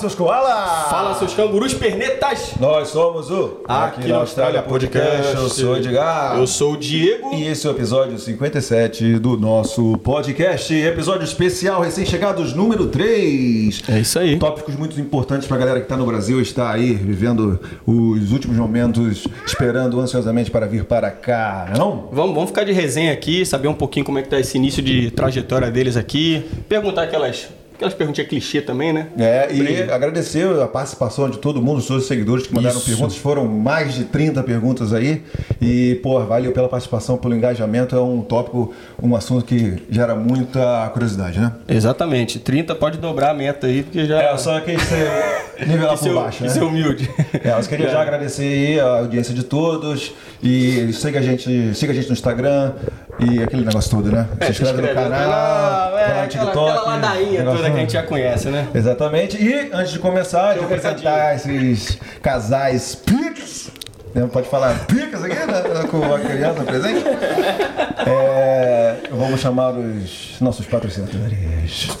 seus koalas! Fala, seus cangurus pernetas! Nós somos o Aqui na Austrália Podcast. Eu sou o Edgar. Eu sou o Diego. E esse é o episódio 57 do nosso podcast. Episódio especial, recém-chegados, número 3. É isso aí. Tópicos muito importantes pra galera que tá no Brasil, está aí vivendo os últimos momentos, esperando ansiosamente para vir para cá, não? Vamos, vamos ficar de resenha aqui, saber um pouquinho como é que tá esse início de trajetória deles aqui. Perguntar aquelas, aquelas perguntinhas clichê também, né? É, e agradecer a participação de todo mundo, os seus seguidores que mandaram Isso. perguntas. Foram mais de 30 perguntas aí. E, pô, valeu pela participação, pelo engajamento. É um tópico, um assunto que gera muita curiosidade, né? Exatamente. 30 pode dobrar a meta aí, porque já. É, só quem ser nivelar por é- baixo, né? Isso é humilde. É, eu queria já agradecer aí a audiência de todos e siga a gente, siga a gente no Instagram e aquele negócio todo, né? É, se inscreve no canal, é, vai no aquela, TikTok. aquela ladainha negócio toda que a gente já conhece, né? Exatamente. E antes de começar, de Tem um apresentar esses casais pics. né? Pode falar picas aqui, né? Com a criança presente? É, vamos chamar os nossos patrocinadores.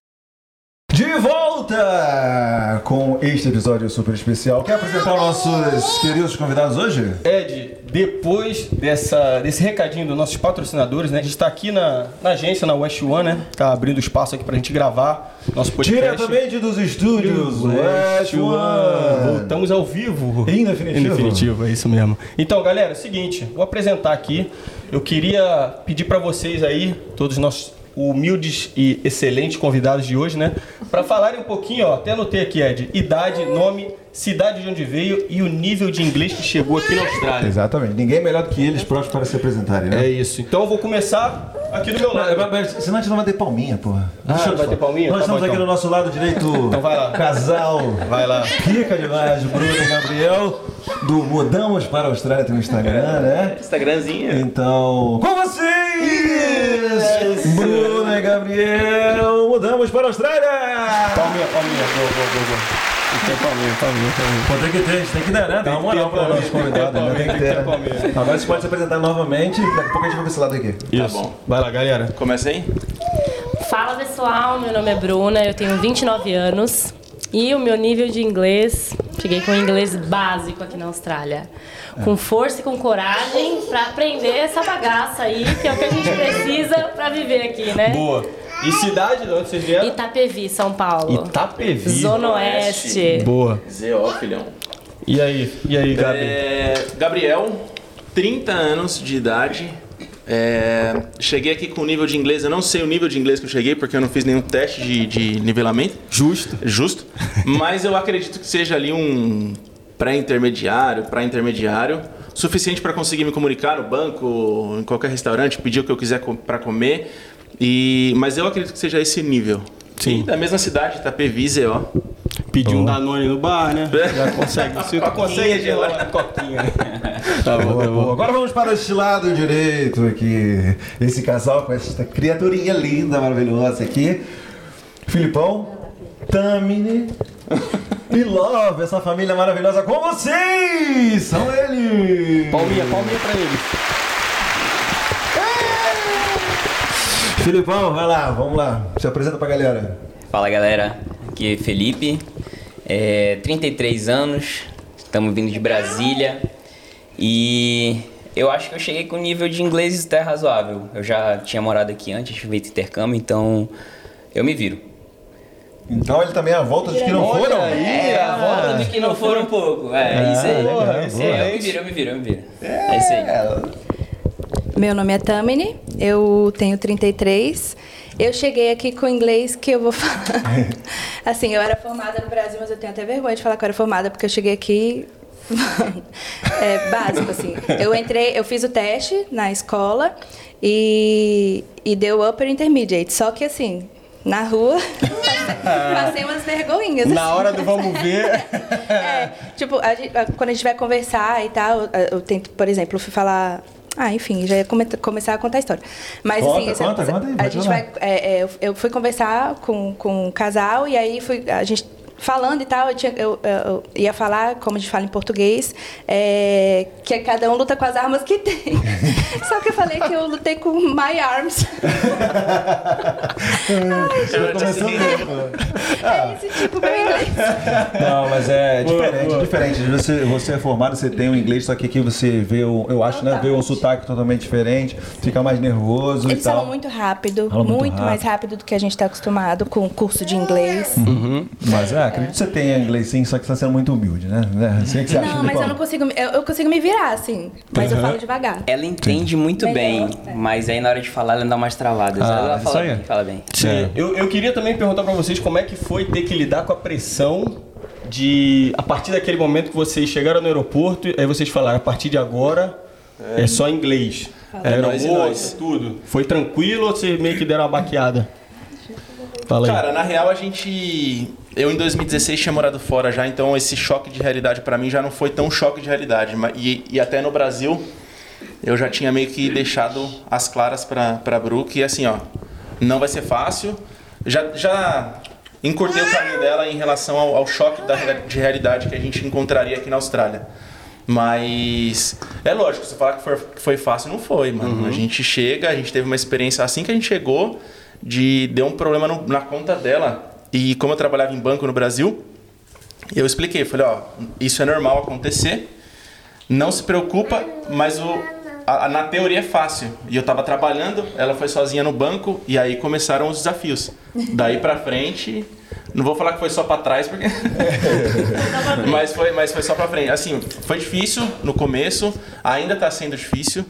De volta com este episódio super especial. Quer apresentar nossos queridos convidados hoje? Ed, depois dessa, desse recadinho dos nossos patrocinadores, né? A gente tá aqui na, na agência, na West One, né? Tá abrindo espaço aqui pra gente gravar nosso podcast. Diretamente dos estúdios West One. Voltamos ao vivo. Em definitivo. Em definitivo, é isso mesmo. Então, galera, é o seguinte, vou apresentar aqui. Eu queria pedir pra vocês aí, todos os nossos humildes e excelentes convidados de hoje, né? Pra falarem um pouquinho, ó, até anotei aqui, Ed, idade, nome, cidade de onde veio e o nível de inglês que chegou aqui na Austrália. Exatamente. Ninguém melhor do que eles próprios para se apresentarem, né? É isso. Então eu vou começar aqui do meu lado. mas- mas senão a gente não vai ter palminha, porra. Ah, Deixa vai te ter palminha? Nós Tá estamos bom, aqui então. no nosso lado direito. Então vai lá. Casal. Vai lá. Pica demais, Bruno e Gabriel. Do Mudamos para a Austrália tem no Instagram, né? Instagramzinho. Então, com vocês! Bruno e Gabriel, mudamos para a Austrália! Palminha, palminha. Vou, vou, vou. Tem palminha, palminha, palminha. Pô, tem que ter, a gente tem que dar, né? Dá uma moral para o nosso convidado? Tem que ter. né? palminha. Agora você pode se apresentar novamente, daqui a pouco a gente vai pra esse lado aqui. Isso. bom. Vai lá, galera. Começa aí? Fala pessoal, meu nome é Bruna, eu tenho 29 anos e o meu nível de inglês, cheguei com inglês básico aqui na Austrália. Com força e com coragem pra aprender essa bagaça aí, que é o que a gente precisa pra viver aqui, né? Boa. E cidade de onde vocês vieram? Itapevi, São Paulo. Itapevi. Zona Oeste. Boa. ZO, filhão. E aí? E aí, Gabi? É, Gabriel, 30 anos de idade. É, cheguei aqui com nível de inglês. Eu não sei o nível de inglês que eu cheguei, porque eu não fiz nenhum teste de, de nivelamento. Justo. Justo. Mas eu acredito que seja ali um pré-intermediário, pré-intermediário, suficiente para conseguir me comunicar no banco, em qualquer restaurante, pedir o que eu quiser com, para comer. E, mas eu acredito que seja esse nível. Sim. E da mesma cidade, Itapevi, ZO. Pedir um Danone no bar, né? Já consegue. Se tu consegue gelar uma coquinha. Tá bom, tá bom. Agora vamos para este lado direito aqui. Esse casal com essa criaturinha linda, maravilhosa aqui. Filipão, Tamini e Love, essa família maravilhosa com vocês! São eles! Palminha, palminha pra eles. Filipão, vai lá, vamos lá. Se apresenta pra galera. Fala galera, aqui é Felipe, é, 33 anos, estamos vindo de Brasília e eu acho que eu cheguei com um nível de inglês até razoável. Eu já tinha morado aqui antes, feito intercâmbio, então eu me viro. Então ele também é a volta dos que não foram. aí. É, a volta dos que não foram um pouco. É, isso aí. legal, É, boa. eu me viro, eu me viro, eu me viro. É isso aí. Meu nome é Tamini, eu tenho 33. Eu cheguei aqui com inglês que eu vou falar. assim, eu era formada no Brasil, mas eu tenho até vergonha de falar que eu era formada, porque eu cheguei aqui é, básico, assim. Eu entrei, eu fiz o teste na escola e, e deu upper intermediate. Só que assim, na rua, passei umas vergonhinhas. Na assim. hora do vamos ver. É, tipo, a gente- quando a gente vai conversar e tal, eu- tento, por exemplo, falar. Ah, enfim, já ia come- começar a contar a história. Mas Conta, assim, essa- conta, conta aí, a gente vai. é, é, eu, eu fui conversar com, com um casal e aí fui, a gente falando e tal, eu, tinha- eu- eu- eu ia falar, como a gente fala em português, é, que cada um luta com as armas que tem. Só que eu falei que eu lutei com my arms. Bem, pô. É esse tipo meu inglês. Não, mas é Boa, diferente, boa. diferente. Você, você é formado, você tem o inglês, só que aqui você vê, o, eu acho, né, vê um sotaque totalmente diferente, fica mais nervoso Eles e tal. falam muito rápido, Falam muito muito, mais rápido. rápido do que a gente está acostumado com o curso de inglês. Mas é, acredito que você tenha inglês sim, só que você está sendo muito humilde, né? Assim que você acha, Não, mas Nicole? eu não consigo. Eu, eu consigo me virar, assim. Mas eu falo devagar. Ela entende muito Melhor, bem, é. mas aí na hora de falar ela dá umas travadas. Ah, ela isso fala aí. bem, fala bem. Sim. É. Eu, eu queria também perguntar pra vocês como é que foi ter que lidar com a pressão de. A partir daquele momento que vocês chegaram no aeroporto, aí vocês falaram, a partir de agora é, só inglês. É nós. tudo. Foi tranquilo ou vocês meio que deram uma baqueada? Fala aí. Cara, na real a gente. Eu em 2016 tinha morado fora já, então esse choque de realidade pra mim já não foi tão choque de realidade. E, e até no Brasil eu já tinha meio que deixado as claras pra, pra Brooke e assim, ó, não vai ser fácil. Já, já encurtei o caminho dela em relação ao, ao choque da, de realidade que a gente encontraria aqui na Austrália. Mas é lógico, você falar que foi, que foi fácil, não foi, mano. A gente chega, a gente teve uma experiência assim que a gente chegou, de deu um problema no- na conta dela. E como eu trabalhava em banco no Brasil, eu expliquei, falei, ó, isso é normal acontecer. Não se preocupa, mas o, a- a- na teoria é fácil. E eu tava trabalhando, ela foi sozinha no banco e aí começaram os desafios. Daí pra frente, não vou falar que foi só pra trás porque mas foi, mas foi só pra frente. Assim, foi difícil no começo, ainda tá sendo difícil,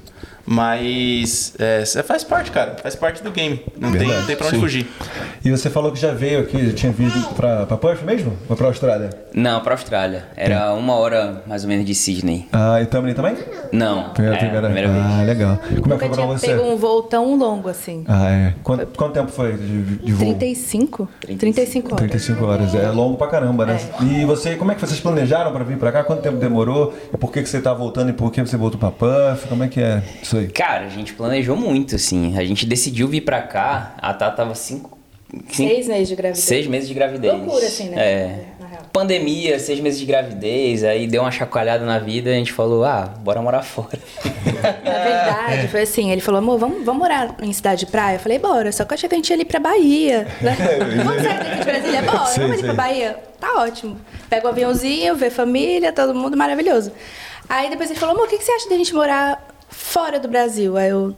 mas é, faz parte, cara. Faz parte do game. Não, tem, não tem pra onde fugir. E você falou que já veio aqui, já tinha vindo pra, pra Perth mesmo? Ou pra Austrália? Não, pra Austrália. Era uma hora mais ou menos de Sydney. Ah, e Tamini também? Não, Foi a é, primeira, primeira vez. Ah, legal. Como é que Nunca foi pra você? pego um voo tão longo assim. Ah, é. Quanto, quanto tempo foi de, de voo? 35? 35 horas. 35 horas, é longo pra caramba, né? E você, como é que vocês planejaram pra vir pra cá? Quanto tempo demorou? E por que, que você tá voltando e por que você voltou pra Puff? Como é que é isso aí? Cara, a gente planejou muito, assim. A gente decidiu vir pra cá, a Tata tava cinco... cinco Seis meses de gravidez. Seis meses de gravidez. Loucura, assim, né? É. Na real. Pandemia, seis meses de gravidez, aí deu uma chacoalhada na vida e a gente falou, ah, bora morar fora. Na verdade, foi assim, ele falou, amor, vamos, vamos morar em cidade de praia? Eu falei, bora, só que eu achei que a gente ia ali pra Bahia. Né? vamos sair daqui de Brasília? Bora, Sei, vamos ali sei. pra Bahia. Tá ótimo. Pega o aviãozinho, vê família, todo mundo maravilhoso. Aí depois ele falou, amor, o que, que você acha da gente morar fora do Brasil? Aí eu,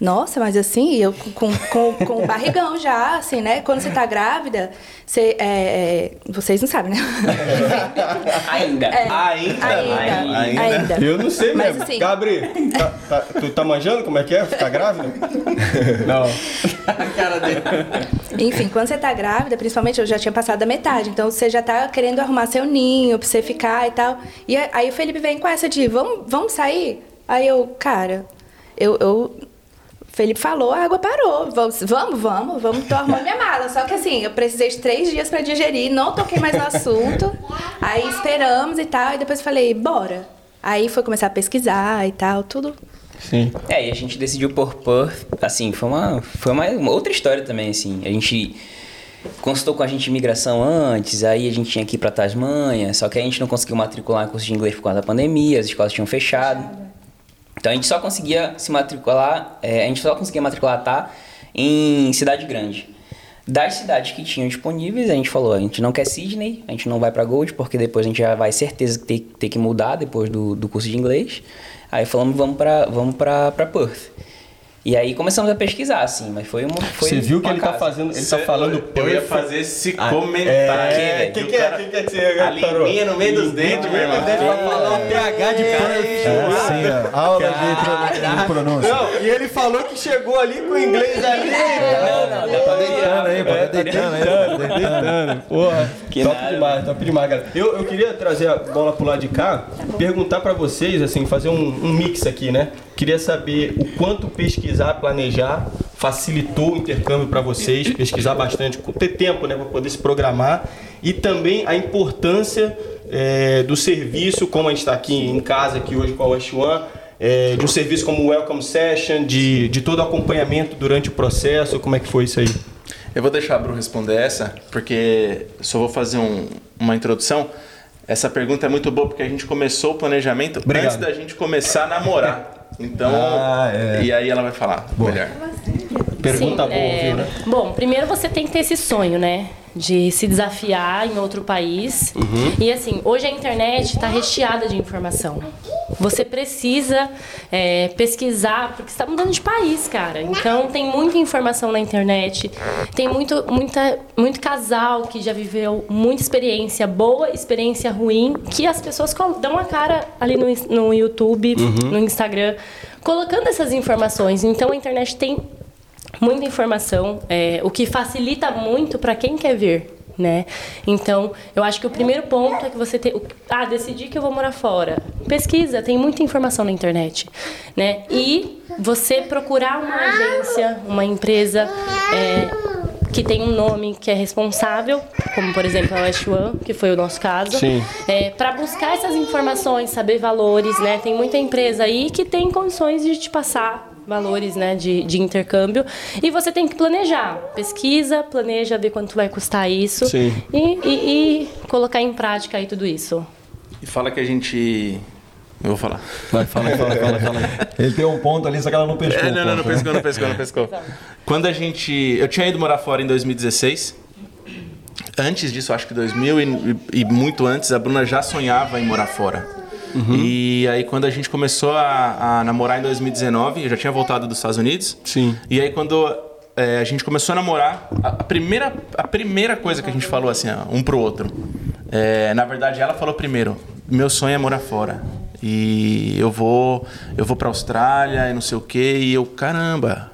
nossa, mas assim, eu com, com, com o barrigão já, assim, né? Quando você tá grávida, você, é, é, vocês não sabem, né? Ainda. É, Ainda? ainda, Ainda? ainda. Eu não sei Mas mesmo. assim- Gabri, tá- tá- tu tá manjando como é que é? Ficar grávida? Não. A cara dele. Enfim, quando você tá grávida, principalmente eu já tinha passado da metade, então você já tá querendo arrumar seu ninho pra você ficar e tal. E aí aí o Felipe vem com essa de vamos, vamos sair? Aí eu, cara, eu. eu o Felipe falou, a água parou. Vamos, vamos, vamos, vamos, tô arrumando minha mala. Só que assim, eu precisei de três dias pra digerir, não toquei mais no assunto. Aí esperamos e tal, e depois falei, bora. Aí foi começar a pesquisar e tal, tudo. Sim. É, e a gente decidiu por Perth, assim, foi uma, foi uma, uma outra história também, assim. A gente consultou com a gente de imigração antes, aí a gente tinha que ir pra Tasmanha, só que a gente não conseguiu matricular em curso de inglês por causa da pandemia, as escolas tinham fechado. Então a gente só conseguia se matricular, é, a gente só conseguia matricular, tá, em cidade grande. Das cidades que tinham disponíveis, a gente falou, a gente não quer Sydney, a gente não vai pra Gold, porque depois a gente já vai certeza ter, ter que mudar depois do, do curso de inglês. Aí falamos, vamos pra, vamos pra Perth. E aí começamos a pesquisar, assim, mas foi uma. Foi Você viu que ele tá casa. fazendo. Ele tá Cê- falando. Eu ia perfect. fazer esse Ah, comentário. é, velho. que O que é? cara- Que que é que você A no meio dos dentes, meu irmão. Pra falar o PH de. É, sim, ó. Aula de, pronúncia. Não, e ele falou que chegou ali com o inglês ali. Não, não, dá Tá pra deitando aí, tá deitando aí. tá deitando. Porra, Que top nada. demais, top demais, cara. Eu, eu queria trazer a bola pro lado de cá, perguntar pra vocês, assim, fazer um, um mix aqui, né? Queria saber o quanto pesquisar, planejar facilitou o intercâmbio pra vocês, pesquisar bastante, ter tempo, né, pra poder se programar e também a importância é, do serviço, como a gente está aqui em casa aqui hoje com a West One, é, de um serviço como o Welcome Session, de, de todo o acompanhamento durante o processo, como é que foi isso aí? Eu vou deixar a Bru responder essa, porque só vou fazer um- uma introdução. Essa pergunta é muito boa porque a gente começou o planejamento Obrigado. antes da gente começar a namorar. Então, Ah, é. e aí ela vai falar melhor. Pergunta Sim, boa, é, viu, né? Bom, primeiro você tem que ter esse sonho, né? De se desafiar em outro país. Uhum. E assim, hoje a internet está recheada de informação. Você precisa é, pesquisar, porque está mudando de país, cara. Então tem muita informação na internet. Tem muito, muita, muito casal que já viveu muita experiência boa, experiência ruim, que as pessoas dão a cara ali no, no YouTube, Uhum. no Instagram, colocando essas informações. Então a internet tem muita informação, é, o que facilita muito para quem quer vir. Né? Então, eu acho que o primeiro ponto é que você tem. Ah, decidi que eu vou morar fora. Pesquisa, tem muita informação na internet. Né? E você procurar uma agência, uma empresa é, que tem um nome que é responsável, como por exemplo a West One, que foi o nosso caso. É, para buscar essas informações, saber valores, né? Tem muita empresa aí que tem condições de te passar valores, né, de, de intercâmbio. E você tem que planejar. Pesquisa, planeja, ver quanto vai custar isso. Sim. E, e- e colocar em prática aí tudo isso. E fala que a gente. Eu vou falar. Vai, fala, fala, fala, fala. Ele tem um ponto ali, só que ela não pescou. É, não, não, não né? pescou, não pescou, não pescou. Quando a gente. Eu tinha ido morar fora em 2016. Antes disso, acho que 2000 e, e muito antes, a Bruna já sonhava em morar fora. E aí, quando a gente começou a, a namorar em 2019, eu já tinha voltado dos Estados Unidos. Sim. E aí, quando é, a gente começou a namorar, a, a primeira, a primeira coisa que a gente falou, assim, ó, um pro outro. é, na verdade, ela falou primeiro: meu sonho é morar fora. E eu vou, eu vou pra Austrália e não sei o quê. E eu, caramba.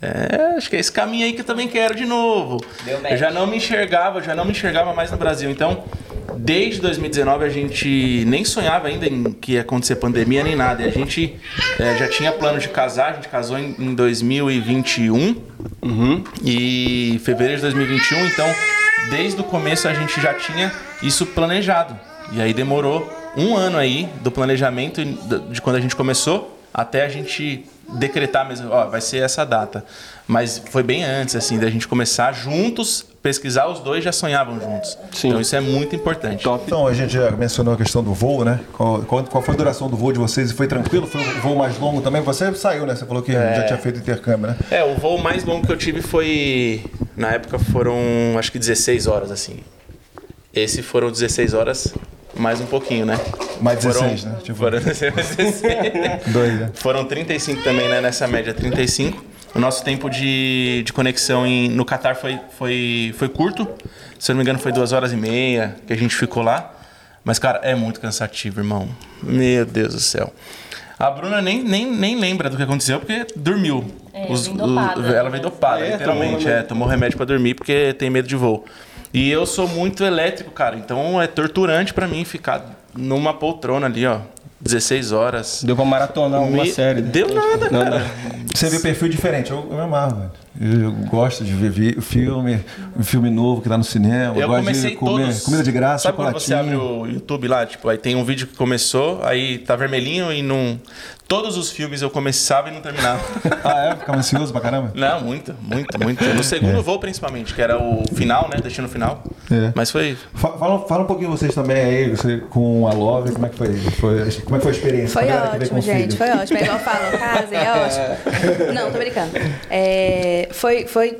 É, acho que é esse caminho aí que eu também quero de novo. Eu já não me enxergava, eu já não me enxergava mais no Brasil. Então, desde 2019 a gente nem sonhava ainda em que ia acontecer pandemia nem nada. E a gente é, já tinha plano de casar, a gente casou em, em 2021 e fevereiro de 2021. Então, desde o começo a gente já tinha isso planejado. E aí demorou um ano aí do planejamento de quando a gente começou até a gente decretar mesmo, ó, vai ser essa data. Mas foi bem antes, assim, da gente começar juntos, pesquisar, os dois já sonhavam juntos. Sim. Então isso é muito importante. Top. Então, a gente já mencionou a questão do voo, né? Qual, qual, qual foi a duração do voo de vocês? E foi tranquilo? Foi o voo mais longo também? Você saiu, né? Você falou que já tinha feito intercâmbio, né? É, o voo mais longo que eu tive foi. Na época foram acho que 16 horas, assim. Esse foram 16 horas, mais um pouquinho, né? Mais Foram- 16, né? Tipo, Foram 16. dois, né? Foram 35 também, né? Nessa média, 35. O nosso tempo de, de conexão em, no Catar foi, foi, foi curto. Se eu não me engano, foi duas horas e meia que a gente ficou lá. Mas, cara, é muito cansativo, irmão. Meu Deus do céu. A Bruna nem, nem, nem lembra do que aconteceu porque dormiu. É, vem dopada. ela veio dopada, É, literalmente. tomou é, tomou remédio pra dormir porque tem medo de voo. E eu sou muito elétrico, cara. Então é torturante pra mim ficar numa poltrona ali, ó. 16 horas. Deu pra maratonar uma Me- série. né? Deu nada, Não, cara. não. Você vê perfil diferente. Eu, eu me amarro, velho. Eu gosto de ver filme, um filme novo que tá no cinema. Eu gosto comecei de comer todos. comida de graça, Sabe quando você abre o YouTube lá, tipo, aí tem um vídeo que começou, aí tá vermelhinho e não. Todos os filmes eu começava e não terminava. Ah, é? Ficava ansioso pra caramba? não, muito, muito, muito. No segundo voo, principalmente, que era o final, né? Destino final. É. Mas foi. Fa- Fala, fala um pouquinho vocês também aí, você com a Love, como é que foi? foi como é que foi a experiência? Foi com ótimo, gente. filho? Foi ótimo. É igual falam, casem, é ótimo. Não, tô brincando. É, foi, foi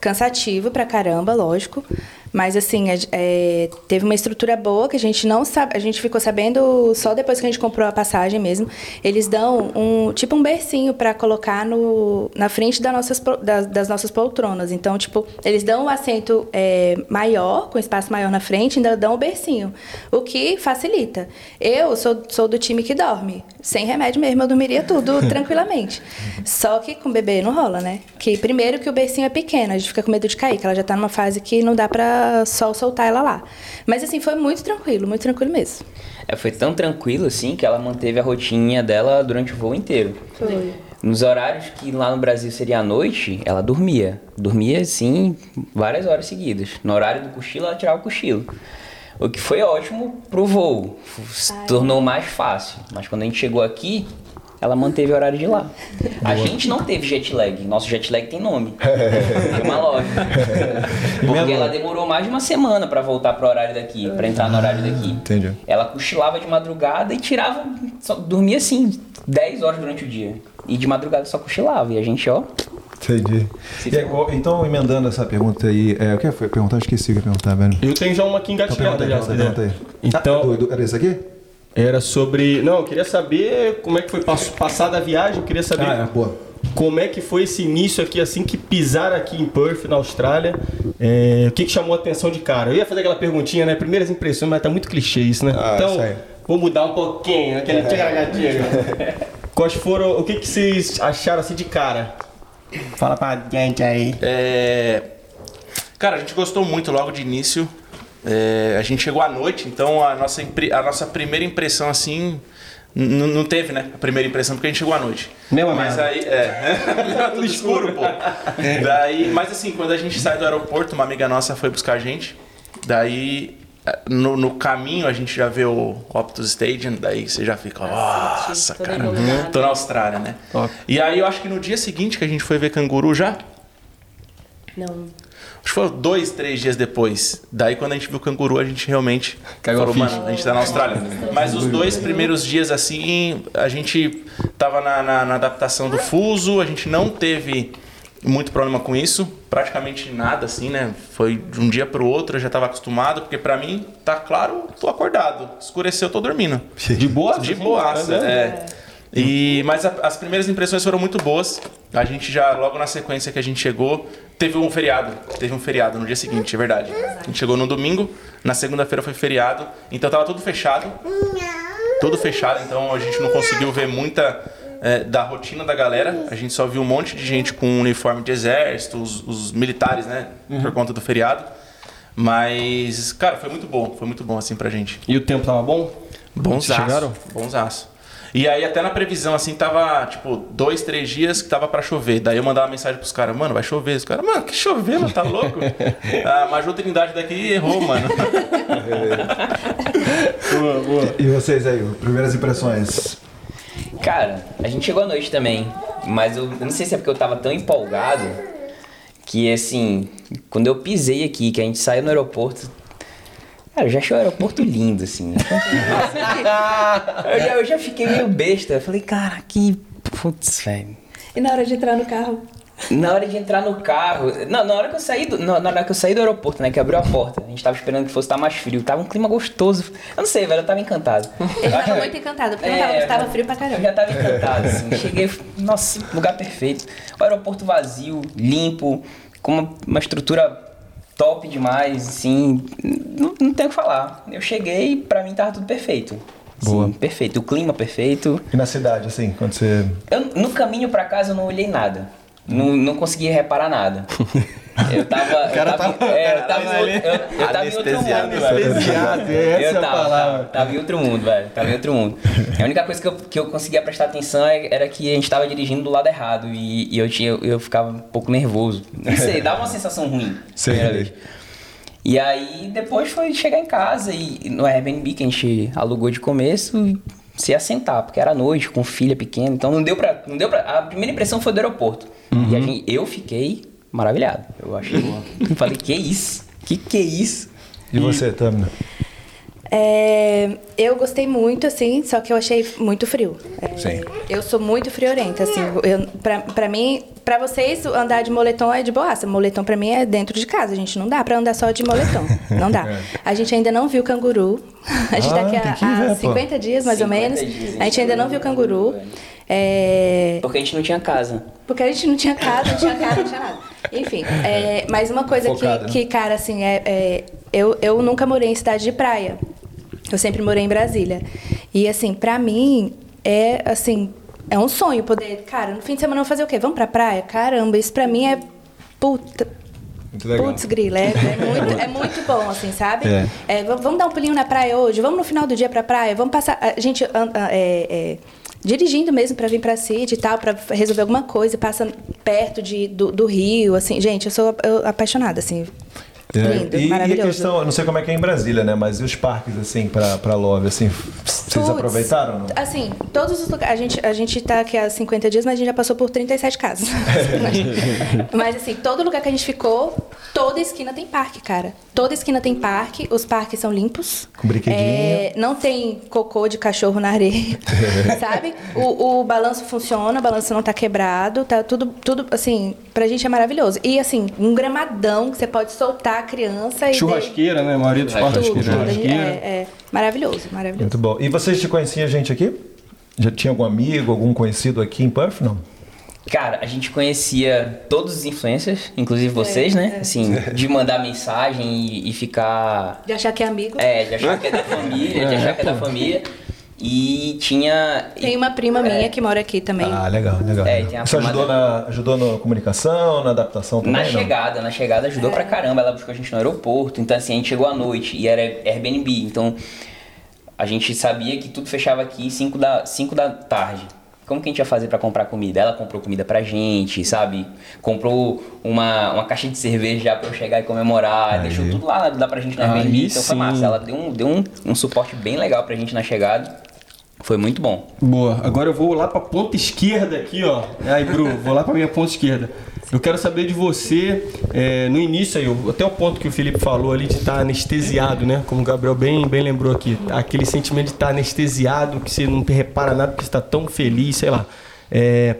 cansativo pra caramba, lógico. Mas assim, é, teve uma estrutura boa que a gente não sabe, a gente ficou sabendo só depois que a gente comprou a passagem mesmo. Eles dão um tipo um bercinho para colocar no, na frente das nossas, das, das nossas poltronas. Então, tipo, eles dão um assento é, maior, com espaço maior na frente, ainda dão o bercinho, o que facilita. Eu sou, sou do time que dorme. Sem remédio mesmo, eu dormiria tudo tranquilamente. Só que com bebê não rola, né? Que primeiro que o bercinho é pequeno, a gente fica com medo de cair, que ela já tá numa fase que não dá pra só soltar ela lá. Mas assim, foi muito tranquilo, muito tranquilo mesmo. É, foi tão tranquilo assim que ela manteve a rotininha dela durante o voo inteiro. Foi. Nos horários que lá no Brasil seria à noite, ela dormia. Dormia, assim, várias horas seguidas. No horário do cochilo, ela tirava o cochilo. O que foi ótimo pro voo. Se tornou mais fácil. Mas quando a gente chegou aqui, ela manteve o horário de lá. A gente não teve jet lag. Nosso jet lag tem nome. tem uma loja. Porque ela demorou mais de uma semana pra voltar pro horário daqui, pra entrar no horário daqui. Entendi. Ela cochilava de madrugada e tirava, só dormia assim, 10 horas durante o dia. E de madrugada só cochilava. E a gente, ó, Entendi. E então, emendando essa pergunta aí, é, o que foi perguntar? Eu esqueci o que eu ia perguntar, velho. Eu tenho já uma aqui Então, engatilhada pergunta aí, já. pergunta aí, pergunta aí. Então- Ah, do- do- era isso aqui? Era sobre. Não, eu queria saber como é que foi pass- passada a viagem, eu queria saber Ah, é, boa. como é que foi esse início aqui, assim que pisaram aqui em Perth, na Austrália. É, o que, que chamou a atenção de cara? Eu ia fazer aquela perguntinha, né? Primeiras impressões, mas tá muito clichê isso, né? Ah, então, isso aí. vou mudar um pouquinho, aquele tchagaragatinho. Quais foram. O que, que vocês acharam assim de cara? Fala pra gente aí. É, Cara, a gente gostou muito logo de início. É, a gente chegou à noite, então a nossa, a nossa primeira impressão assim. Não teve, né? A primeira impressão porque a gente chegou à noite. Mesma mas merda. aí, é. Tudo escuro, pô. Daí, mas assim, quando a gente sai do aeroporto, uma amiga nossa foi buscar a gente. Daí, no, no caminho, a gente já vê o Optus Stadium. Daí você já fica, nossa, toda cara. iluminada. Tô na Austrália, né? Top. E aí, eu acho que no dia seguinte que a gente foi ver canguru já, Não. Acho que foi dois, três dias depois. Daí, quando a gente viu o canguru, a gente realmente Caiu falou, mano, a gente tá na Austrália. Mas os dois primeiros dias, assim, a gente tava na, na- na adaptação do fuso, a gente não teve muito problema com isso. Praticamente nada, assim, né? Foi de um dia pro outro, eu já tava acostumado, porque pra mim, tá claro, tô acordado. Escureceu, eu tô dormindo. De boa? De boaça, é. E, mas a- as primeiras impressões foram muito boas. A gente já, logo na sequência que a gente chegou, teve um feriado. Teve um feriado no dia seguinte, é verdade. A gente chegou no domingo, na segunda-feira foi feriado. Então tava tudo fechado. Tudo fechado, então a gente não conseguiu ver muita é, da rotina da galera. A gente só viu um monte de gente com uniforme de exército, os, os militares, né? Por conta do feriado. Mas, cara, foi muito bom. Foi muito bom, assim, pra gente. E o tempo tava bom? Bonsaço. chegaram? Bonsaço. E aí até na previsão, assim, tava, tipo, dois, três dias que tava pra chover. Daí eu mandava mensagem pros caras, mano, vai chover. Os caras, mano, que chover, mano, tá louco? a Maju Trindade daqui errou, mano. Boa, boa. E vocês aí, primeiras impressões? Cara, a gente chegou à noite também, mas eu, eu não sei se é porque eu tava tão empolgado que, assim, quando eu pisei aqui, que a gente saiu no aeroporto. Cara, eu já achei o aeroporto lindo, assim. eu, já, eu já fiquei meio besta. Eu falei, cara, que. Putz, velho. E na hora de entrar no carro? Na hora de entrar no carro. Não, na hora que eu saí do, na hora que eu saí do aeroporto, né? Que abriu a porta. A gente tava esperando que fosse estar mais frio. Tava um clima gostoso. Eu não sei, velho, eu tava encantado. Ele tava muito encantado, porque não tava, É, tava eu- frio pra Eu caramba. já tava encantado, assim. Cheguei, nossa, lugar perfeito. O aeroporto vazio, limpo, com uma, uma estrutura top demais, assim. Não, não tem o que falar. Eu cheguei, pra mim tava tudo perfeito. Sim, Boa. perfeito. O clima perfeito. E na cidade, assim, quando você. Eu, no caminho pra casa eu não olhei nada. Não, não consegui reparar nada. Eu tava. eu cara tava, tava- é, eu tava, outro- eu, eu tava em outro mundo, velho. Anestesiado, essa é eu tava. Tava, tava em outro mundo, velho. Tava em outro mundo. A única coisa que eu, que eu conseguia prestar atenção é- era que a gente tava dirigindo do lado errado e, e eu, tinha, eu ficava um pouco nervoso. Não sei, dava uma sensação ruim. Sei. E aí depois foi chegar em casa e no Airbnb que a gente alugou de começo e se assentar, porque era noite, com filha pequena, então não deu pra. Não deu pra a primeira impressão foi do aeroporto. E a gente, eu fiquei maravilhado. Eu achei. eu falei, que isso? Que que é isso? E você, Tamina? É, eu gostei muito, assim, só que eu achei muito frio. É, Sim. Eu sou muito friorenta, assim. Eu, pra, pra mim, pra vocês, andar de moletom é de boaça. Moletom pra mim é dentro de casa. A gente não dá pra andar só de moletom. Não dá. A gente ainda não viu canguru. A gente Ah, tá aqui tem que há, ver, pô. 50 dias, mais ou 50 menos. dias, A gente ainda não viu canguru. É, Porque a gente não tinha casa. porque a gente não tinha casa, não tinha casa, não tinha nada. Enfim, é, mas uma coisa Focado, que, né? que, cara, assim, é, é- eu, eu nunca morei em cidade de praia. Eu sempre morei em Brasília. E, assim, pra mim, é, assim, é um sonho poder... Cara, no fim de semana eu vou fazer o quê? Vamos pra praia? Caramba, isso pra mim é... Puta... Muito legal. Putz, grila, é, é muito, é muito bom, assim, sabe? É. É, vamos dar um pulinho na praia hoje, vamos no final do dia pra praia, vamos passar. A gente a- é, é, dirigindo mesmo pra vir pra City e tal, pra resolver alguma coisa, passa perto de, do, do rio, assim. Gente, eu sou eu- apaixonada, assim. É, Lindo, e, e a questão, eu não sei como é que é em Brasília, né? Mas e os parques, assim, pra, pra Love, assim, vocês Puts, aproveitaram? Não? Assim, todos os lugares. A gente, a gente tá aqui há 50 dias, mas a gente já passou por 37 casas. mas assim, todo lugar que a gente ficou, toda esquina tem parque, cara. Toda esquina tem parque, os parques são limpos. Com brinquedinho. É, não tem cocô de cachorro na areia, sabe? O, o balanço funciona, o balanço não tá quebrado, tá tudo, tudo, assim, pra gente é maravilhoso. E assim, um gramadão que você pode soltar a criança e. Churrasqueira, né? A maioria dos Tudo, churrasqueira. É, é maravilhoso, maravilhoso. Muito bom. E vocês te conheciam gente aqui? Já tinha algum amigo, algum conhecido aqui em Perth, não? Cara, a gente conhecia todos os influencers, inclusive vocês, É, né? Assim, de mandar mensagem e, e ficar. De achar que é amigo. É, de achar que é da família, de achar que é da família. E tinha. Tem uma prima minha que mora aqui também. Ah, legal, legal. É, legal. Isso ajudou na, ajudou na comunicação, na adaptação também, Na não? chegada, na chegada ajudou É. pra caramba. Ela buscou a gente no aeroporto. Então, assim, a gente chegou à noite e era Airbnb. Então, a gente sabia que tudo fechava aqui 5 da, 5 da tarde. Como que a gente ia fazer pra comprar comida? Ela comprou comida pra gente, sabe? Comprou uma, uma caixa de cerveja já pra eu chegar e comemorar. Deixou tudo lá, lá pra gente no Aí Airbnb. Então foi sim. massa. Ela deu, um, deu um, um suporte bem legal pra gente na chegada. Foi muito bom. Boa. Agora eu vou lá pra ponta esquerda aqui, ó. Aí, Bru, vou lá pra minha ponta esquerda. Eu quero saber de você, é, no início aí, até o ponto que o Felipe falou ali de estar anestesiado, né? Como o Gabriel bem, bem lembrou aqui. Aquele sentimento de estar anestesiado, que você não repara nada porque está tão feliz, sei lá. É,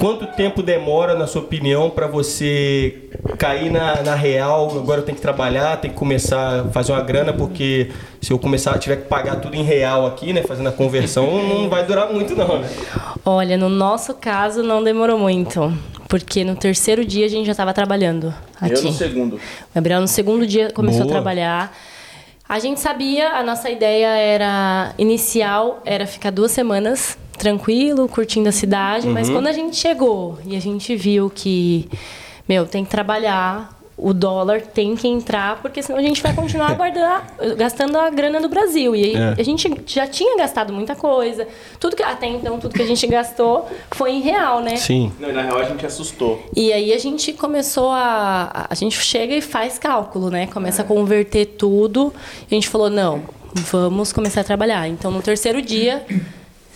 quanto tempo demora, na sua opinião, para você cair na, na real? Agora eu tenho que trabalhar, tenho que começar a fazer uma grana, porque se eu começar, tiver que pagar tudo em real aqui, né? Fazendo a conversão, não vai durar muito, não, né? Olha, no nosso caso não demorou muito, porque no terceiro dia a gente já estava trabalhando aqui. Eu no segundo. O Gabriel no segundo dia começou Boa. a trabalhar. A gente sabia, a nossa ideia era inicial era ficar duas semanas tranquilo, curtindo a cidade, mas Uhum. quando a gente chegou e a gente viu que meu, tem que trabalhar, o dólar tem que entrar, porque senão a gente vai continuar guardando, gastando a grana do Brasil. E aí É. a gente já tinha gastado muita coisa. Tudo que até então tudo que a gente gastou foi em real, né? Sim. Não, na real a gente assustou. E aí a gente começou a. a- gente chega e faz cálculo, né? Começa a converter tudo. E a gente falou, não, vamos começar a trabalhar. Então no terceiro dia,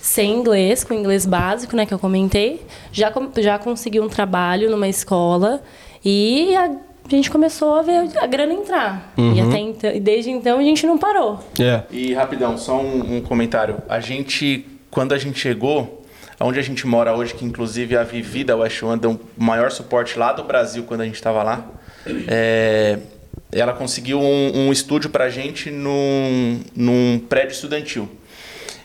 sem inglês, com inglês básico, né, que eu comentei, já, já consegui um trabalho numa escola e a gente começou a ver a grana entrar. E até então, desde então a gente não parou. É. E rapidão, só um, um comentário. A gente, quando a gente chegou, onde a gente mora hoje, que inclusive a Vivi da West One deu o maior suporte lá do Brasil quando a gente estava lá, é, ela conseguiu um, um estúdio pra gente num, num prédio estudantil.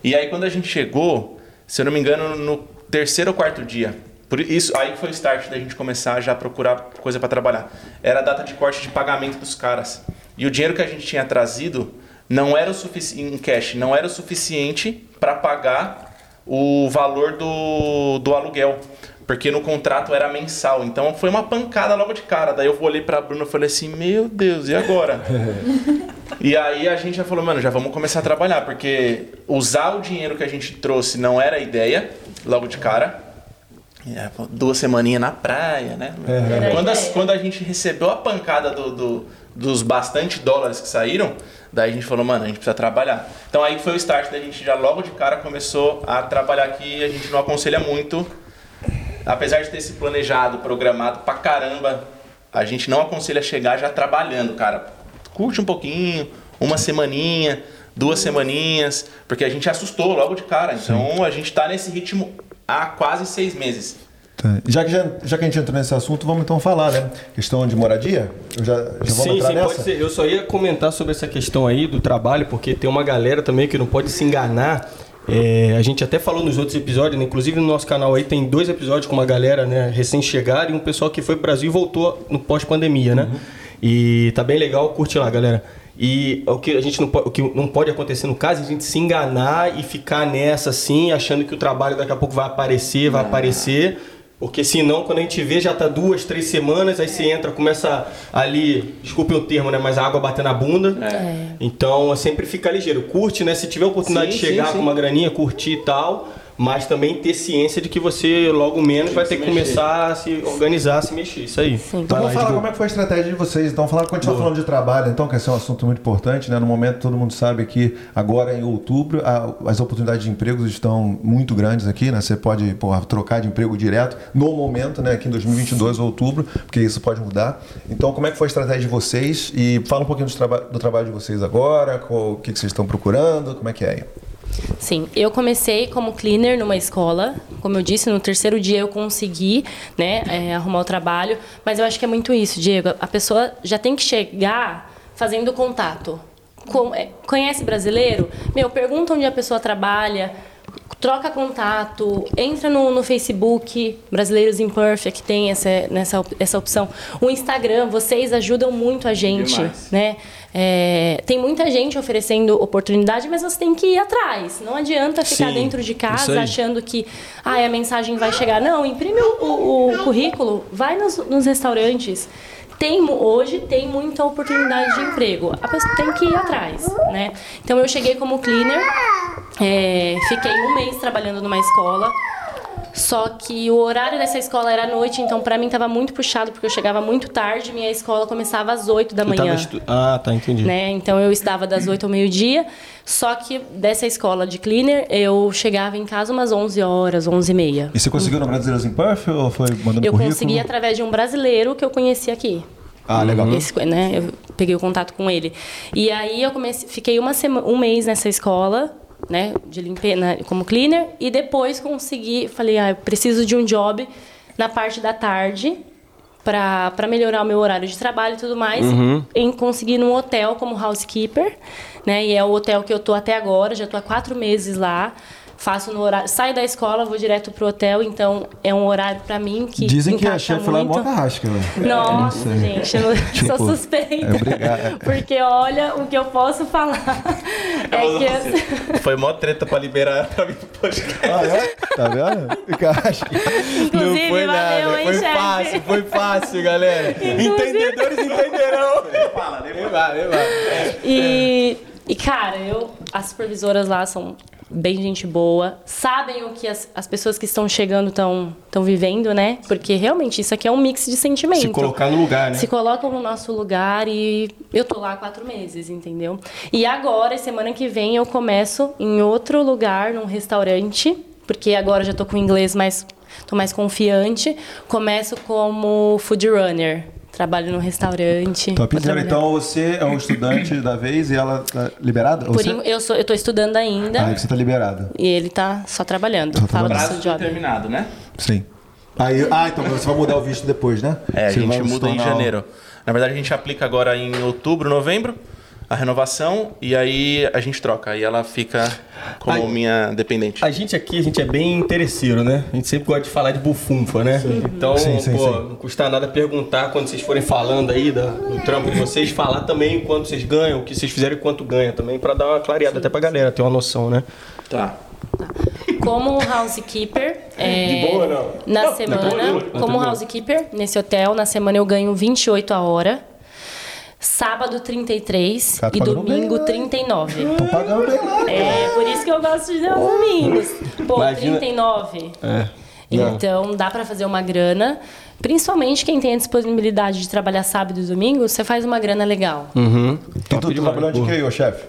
E aí quando a gente chegou, se eu não me engano, no terceiro ou quarto dia, por isso aí foi o start da gente começar a já procurar coisa para trabalhar. Era a data de corte de pagamento dos caras. E o dinheiro que a gente tinha trazido não era o suficiente em cash, não era o suficiente para pagar o valor do, do aluguel. Porque no contrato era mensal. Então foi uma pancada logo de cara. Daí eu olhei pra Bruna e falei assim: Meu Deus, e agora? E aí a gente já falou, mano, já vamos começar a trabalhar, porque usar o dinheiro que a gente trouxe não era a ideia, logo de cara. É, duas semaninhas na praia, né? A Quando, as- quando a gente recebeu a pancada do, do- dos bastante dólares que saíram, daí a gente falou, mano, a gente precisa trabalhar. Então aí foi o start da gente já logo de cara começou a trabalhar aqui, a gente não aconselha muito. Apesar de ter se planejado, programado pra caramba, a gente não aconselha chegar já trabalhando, cara. Curte um pouquinho, uma semaninha, duas semaninhas, porque a gente assustou logo de cara. Então a gente tá nesse ritmo há quase seis meses. Tá. Já, que já, já que a gente entrou nesse assunto, vamos então falar, né? Questão de moradia? Eu já, já vamos Sim, entrar sim, nessa? pode ser. Eu só ia comentar sobre essa questão aí do trabalho, porque tem uma galera também que não pode se enganar. É, a gente até falou nos outros episódios, né? inclusive no nosso canal aí tem dois episódios com uma galera né, recém-chegada e um pessoal que foi pro Brasil e voltou no pós-pandemia, né? E tá bem legal, curte lá, galera. E o que a gente não pode, o que não pode acontecer no caso é a gente se enganar e ficar nessa assim, achando que o trabalho daqui a pouco vai aparecer, vai aparecer. Porque senão, quando a gente vê, já tá duas, três semanas, aí você entra, começa ali, desculpe o termo, né? Mas a água bater na bunda. Então, sempre fica ligeiro. Curte, né? Se tiver a oportunidade Sim, de chegar sim, com sim. uma graninha, curtir e tal. Mas também ter ciência de que você, logo menos, vai ter que começar a se organizar, a se mexer. Isso aí. Sim. Então Vai vamos falar como é que foi a estratégia de vocês. Então, falar, continuar falando de trabalho, então, que esse é um assunto muito importante, né? No momento, todo mundo sabe que agora em outubro, a- as oportunidades de empregos estão muito grandes aqui, né? Você pode porra, trocar de emprego direto no momento, né? Aqui em 2022, outubro, porque isso pode mudar. Então, como é que foi a estratégia de vocês? E fala um pouquinho do, traba do trabalho de vocês agora, qual- o que, que vocês estão procurando, como é que é aí? Sim, eu comecei como cleaner numa escola. Como eu disse, no terceiro dia eu consegui né, é, arrumar o trabalho. Mas eu acho que é muito isso, Diego. A pessoa já tem que chegar fazendo contato. Com- é, conhece brasileiro? Meu, pergunta onde a pessoa trabalha, troca contato, entra no, no Facebook, Brasileiros Imperfect, tem essa, nessa, essa opção. O Instagram, vocês ajudam muito a gente, Demais. né? É, tem muita gente oferecendo oportunidade, mas você tem que ir atrás. Não adianta ficar Sim, dentro de casa achando que ah, a mensagem vai chegar. Não, imprime o, o- o currículo, vai nos, nos restaurantes. Tem, hoje tem muita oportunidade de emprego. A pessoa tem que ir atrás, né? Então eu cheguei como cleaner, é, fiquei um mês trabalhando numa escola. Só que o horário dessa escola era à noite, então pra mim tava muito puxado, porque eu chegava muito tarde, minha escola começava às 8 da manhã estu- Ah, tá, entendi. né? Então eu estava das 8 ao meio-dia, só que dessa escola de cleaner eu chegava em casa umas 11 horas, 11 e meia. E você conseguiu no Brasileiros em Perth ou foi mandando Eu currículo? consegui através de um brasileiro que eu conheci aqui. Ah, legal. Esse, né, eu peguei o contato com ele. E aí eu comecei, fiquei uma sema, um mês nessa escola, né, de limpeza, como cleaner, e depois consegui, falei, ah, eu preciso de um job na parte da tarde para melhorar o meu horário de trabalho e tudo mais. Em conseguir num hotel como housekeeper, né, e é o hotel que eu tô até agora, já tô há quatro meses lá. Faço no horário, saio da escola, vou direto pro hotel, então é um horário para mim que Dizem que a chefe lá é mó muito. carrasca, né? Nossa, gente, eu Tipo, sou suspeita. é obrigado, é. Porque olha, o que eu posso falar é que. Foi mó treta pra liberar pra mim pro podcast. Ah, é? Tá vendo? Carrasca. Inclusive, não foi valeu, nada, hein, foi chefe? fácil, foi fácil, galera. Entendedores entenderão. Fala, nem vai, nem vai. E, e, cara, eu, as supervisoras lá são bem gente boa, sabem o que as, as pessoas que estão chegando estão vivendo, né? Porque realmente isso aqui é um mix de sentimento. Se colocar no lugar, né? Se colocam no nosso lugar e eu tô lá há quatro meses, entendeu? E agora, semana que vem, eu começo em outro lugar, num restaurante, porque agora já tô com inglês mais. tô mais confiante. Começo como food runner. Trabalho no restaurante. Então você é um estudante da vez e ela tá liberada? Por você... eu, sou, eu tô estudando ainda. Ah, você tá liberada. E ele tá só trabalhando. Só Fala do Prazo seu job. determinado, né? Sim. Aí, ah, então você vai mudar o visto depois, né? É, a Você vai gente muda em janeiro. Na verdade, a gente aplica agora em outubro, novembro, a renovação, e aí a gente troca. Aí ela fica como Ai. minha dependente. A gente aqui, a gente é bem interesseiro, né? A gente sempre gosta de falar de bufunfa, né? Então, Sim, sim, pô, sim. não custa nada perguntar quando vocês forem falando aí da- do trampo de vocês, falar também quanto vocês ganham, o que vocês fizeram e quanto ganha também, pra dar uma clareada até pra galera ter uma noção, né? Tá. Como housekeeper, é, De boa, não? na Não, semana, de boa, de boa. como housekeeper, nesse hotel, na semana eu ganho 28 a hora. Sábado 33 Cara, e pagando bem, domingo né? 39. Tô pagando bem lá. É, por isso que eu gosto de dar os domingos. Pô, Imagina- 39. É. Então dá pra fazer uma grana. Principalmente quem tem a disponibilidade de trabalhar sábado e domingo, você faz uma grana legal. Uhum. E tu, de quê, ô chefe?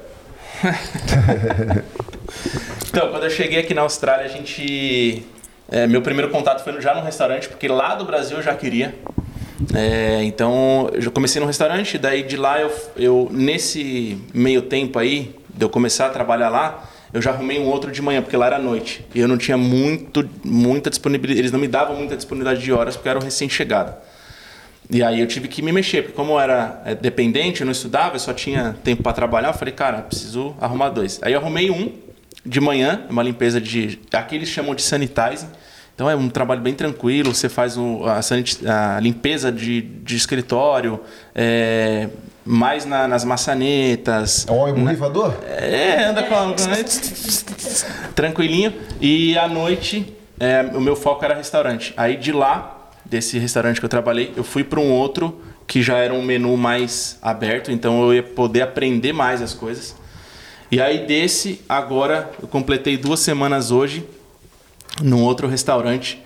Então, quando eu cheguei aqui na Austrália, a gente. é, meu primeiro contato foi já no restaurante, porque lá do Brasil eu já queria. É, então, eu comecei no restaurante, daí de lá eu, eu, nesse meio tempo aí, de eu começar a trabalhar lá, eu já arrumei um outro de manhã, porque lá era noite. E eu não tinha muito, muita disponibilidade, eles não me davam muita disponibilidade de horas, porque eu era recém-chegado. E aí eu tive que me mexer, porque como eu era é, dependente, eu não estudava, eu só tinha tempo para trabalhar, eu falei, cara, preciso arrumar dois. Aí eu arrumei um de manhã, uma limpeza de. Aqui eles chamam de sanitizing. Então é um trabalho bem tranquilo, você faz o, a, a, limpeza de, de escritório, é, mais na, nas maçanetas. É um homem borrifador? É, anda com a, tranquilinho. E à noite, é, o meu foco era restaurante. Aí de lá desse restaurante que eu trabalhei, eu fui para um outro que já era um menu mais aberto, então eu ia poder aprender mais as coisas. E aí desse, agora eu completei duas semanas hoje num outro restaurante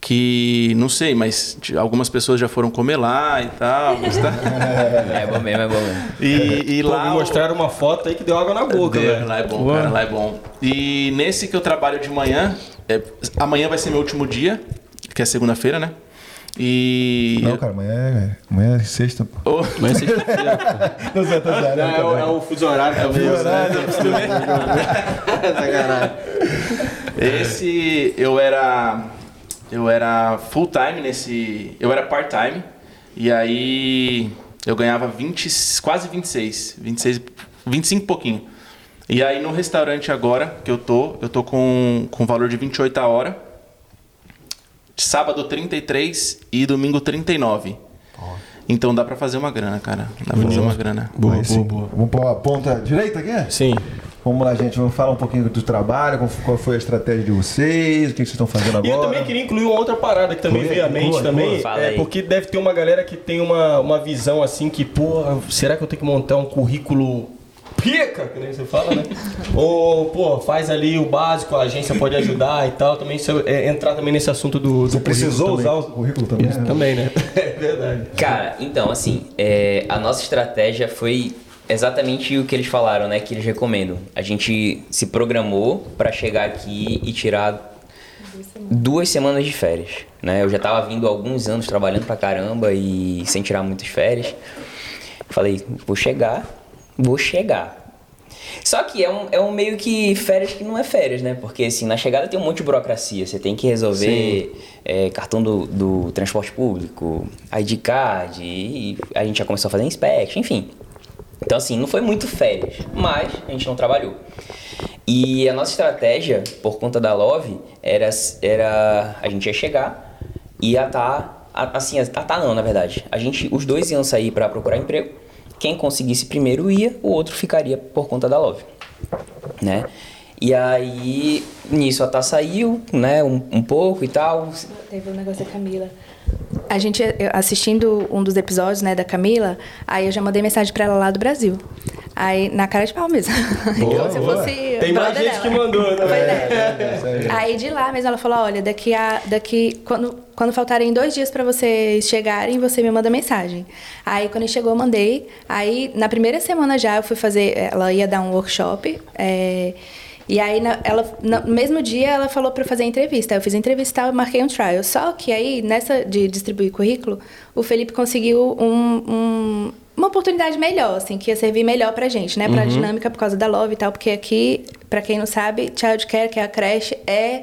que não sei, mas algumas pessoas já foram comer lá e tal. é bom mesmo, é bom mesmo. E, e Pô, lá me mostraram uma foto aí que deu água na boca, velho. Lá é bom, Ué. cara, lá é bom. E nesse que eu trabalho de manhã, é, amanhã vai ser meu último dia, que é segunda-feira, né? E. Não, cara, amanhã é, amanhã é sexta. Pô. Oh. Amanhã é sexta-feira. Não sei, tá zero, é, é, o fuso horário também. Fuso horário, Sacanagem. Esse eu era. Eu era full time nesse. Eu era part time. E aí eu ganhava 20, quase 26. 26, 25 e pouquinho. E aí no restaurante agora que eu tô, eu tô com, com valor de 28 a hora sábado 33 e domingo 39. Então dá pra fazer uma grana, cara. Dá pra fazer uma grana. Boa, boa, boa. Vamos pôr a ponta direita aqui? Sim. Vamos lá, gente. Vamos falar um pouquinho do trabalho, qual foi a estratégia de vocês, o que vocês estão fazendo agora. E eu também queria incluir uma outra parada que também veio à mente boa, também. Boa. É, porque deve ter uma galera que tem uma, uma visão assim que, pô, será que eu tenho que montar um currículo pica, que nem você fala, né? Ou, pô, faz ali o básico, a agência pode ajudar e tal. Também se eu, é, entrar também nesse assunto do. Você precisou usar o currículo também? Isso, né? Também, né? É verdade. Cara, então, assim, é, a nossa estratégia foi exatamente o que eles falaram, né? Que eles recomendam. A gente se programou para chegar aqui e tirar duas semanas. duas semanas de férias, né? Eu já tava vindo há alguns anos trabalhando pra caramba e sem tirar muitas férias. Falei, vou chegar vou chegar. Só que é um, é um meio que férias que não é férias, né? Porque assim, na chegada tem um monte de burocracia. Você tem que resolver é, cartão do, do transporte público, ID card, e a gente já começou a fazer inspection, enfim. Então assim, não foi muito férias, mas a gente não trabalhou. E a nossa estratégia, por conta da Love, era, era a gente ia chegar, ia estar, tá, assim, a tá não, na verdade. A gente, os dois iam sair para procurar emprego quem conseguisse primeiro ia, o outro ficaria por conta da Love, né? E aí, nisso a Tá saiu, né, um, um pouco e tal. Teve um negócio da Camila. A gente assistindo um dos episódios, né, da Camila, aí eu já mandei mensagem para ela lá do Brasil. Aí, na cara de pau mesmo. Boa, se eu fosse. Tem mais gente dela. que mandou, né? É, é, aí de lá mesmo ela falou: olha, daqui a. Daqui, quando, quando faltarem dois dias para vocês chegarem, você me manda mensagem. Aí quando chegou, eu mandei. Aí na primeira semana já eu fui fazer. Ela ia dar um workshop. É, e aí, na, ela, no mesmo dia, ela falou para fazer a entrevista. Eu fiz a entrevista e marquei um trial. Só que aí, nessa de distribuir currículo, o Felipe conseguiu um, um uma oportunidade melhor, assim, que ia servir melhor pra gente, né? Pra uhum. dinâmica por causa da Love e tal, porque aqui, pra quem não sabe, Child Care, que é a creche, é.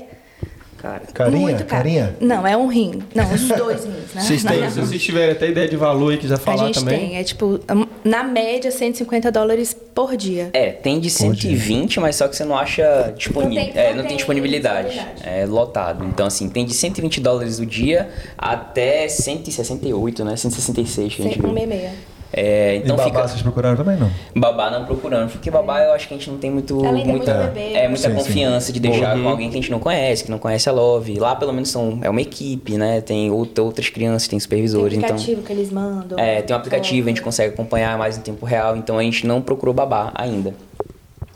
Cara, carinha, muito caro. carinha? Não, é um rim. Não, os dois rins, né? Vocês têm, se vocês tiverem até ideia de valor e quiser falar também. A gente também. tem, é tipo, na média, 150 dólares por dia. É, tem de 120, mas só que você não acha disponível. Não tem, é, não, tem, tem disponibilidade. É lotado. Então, assim, tem de 120 dólares o dia até 168, né? 166 que a gente viu. 166. É, então e babá fica... vocês procuraram também, não? Babá não procurando, porque babá eu acho que a gente não tem muito, Além muita, bebê. é, muita sim, confiança sim. de deixar uhum. com alguém que a gente não conhece, que não conhece a Love. Lá pelo menos são, é uma equipe, né? Tem outra, outras crianças, tem supervisores. Tem um então, aplicativo que eles mandam. É, tem um aplicativo, a gente consegue acompanhar mais em tempo real, então a gente não procurou babá ainda.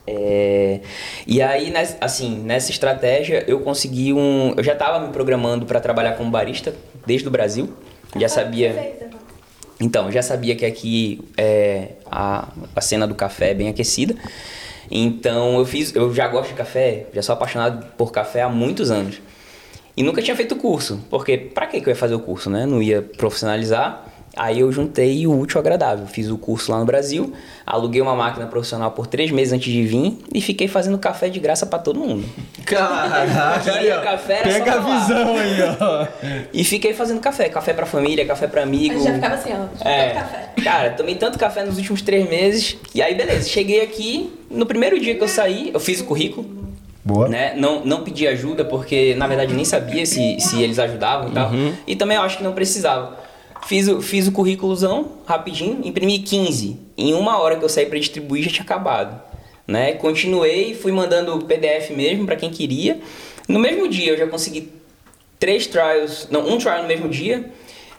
É, e aí, assim, nessa estratégia eu consegui um. Eu já estava me programando para trabalhar como barista desde o Brasil. Já sabia. Então, já sabia que aqui é, a, a cena do café é bem aquecida. Então, eu fiz, eu já gosto de café, já sou apaixonado por café há muitos anos. E nunca tinha feito curso, porque para que eu ia fazer o curso, né? Não ia profissionalizar. Aí eu juntei o útil ao agradável. Fiz o curso lá no Brasil, aluguei uma máquina profissional por três meses antes de vir e fiquei fazendo café de graça pra todo mundo. Caraca, Queria café, era só Pega a visão aí, ó. E fiquei fazendo café. Café pra família, café pra amigo. Aí já ficava assim, ó. É, café. cara, tomei tanto café nos últimos três meses. E aí, beleza, cheguei aqui. No primeiro dia que eu saí, eu fiz o currículo. Boa. Né? Não, não pedi ajuda, porque na verdade nem sabia se, se eles ajudavam e tal. E também eu acho que não precisava. Fiz o, fiz o currículozão rapidinho, imprimi 15. Em uma hora que eu saí pra distribuir já tinha acabado. Né? Continuei, fui mandando PDF mesmo pra quem queria. No mesmo dia eu já consegui três trials, não, um trial no mesmo dia,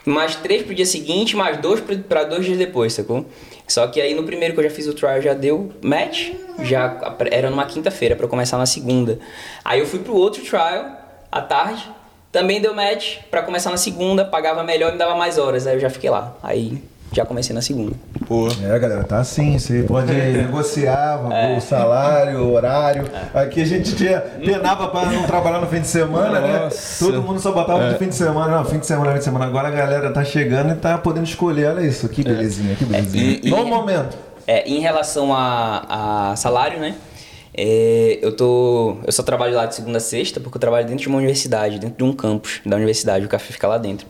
mais três pro dia seguinte, mais dois pra dois dias depois, sacou? Só que aí no primeiro que eu já fiz o trial já deu match, já era numa quinta-feira pra começar na segunda. Aí eu fui pro outro trial à tarde, também deu match pra começar na segunda, pagava melhor e me dava mais horas, aí eu já fiquei lá. Aí já comecei na segunda. Pô. É, galera, tá assim. Você pode negociar o salário, o horário. Aqui a gente tinha, penava pra não trabalhar no fim de semana, Nossa. né? Todo mundo só botava de fim de semana. Não, fim de semana, fim de semana. Agora a galera tá chegando e tá podendo escolher. Olha isso, que belezinha, que belezinha. E- e- Bom momento. É, em relação a, a salário, né? É, eu tô. Eu só trabalho lá de segunda a sexta, porque eu trabalho dentro de uma universidade, dentro de um campus da universidade, o café fica lá dentro.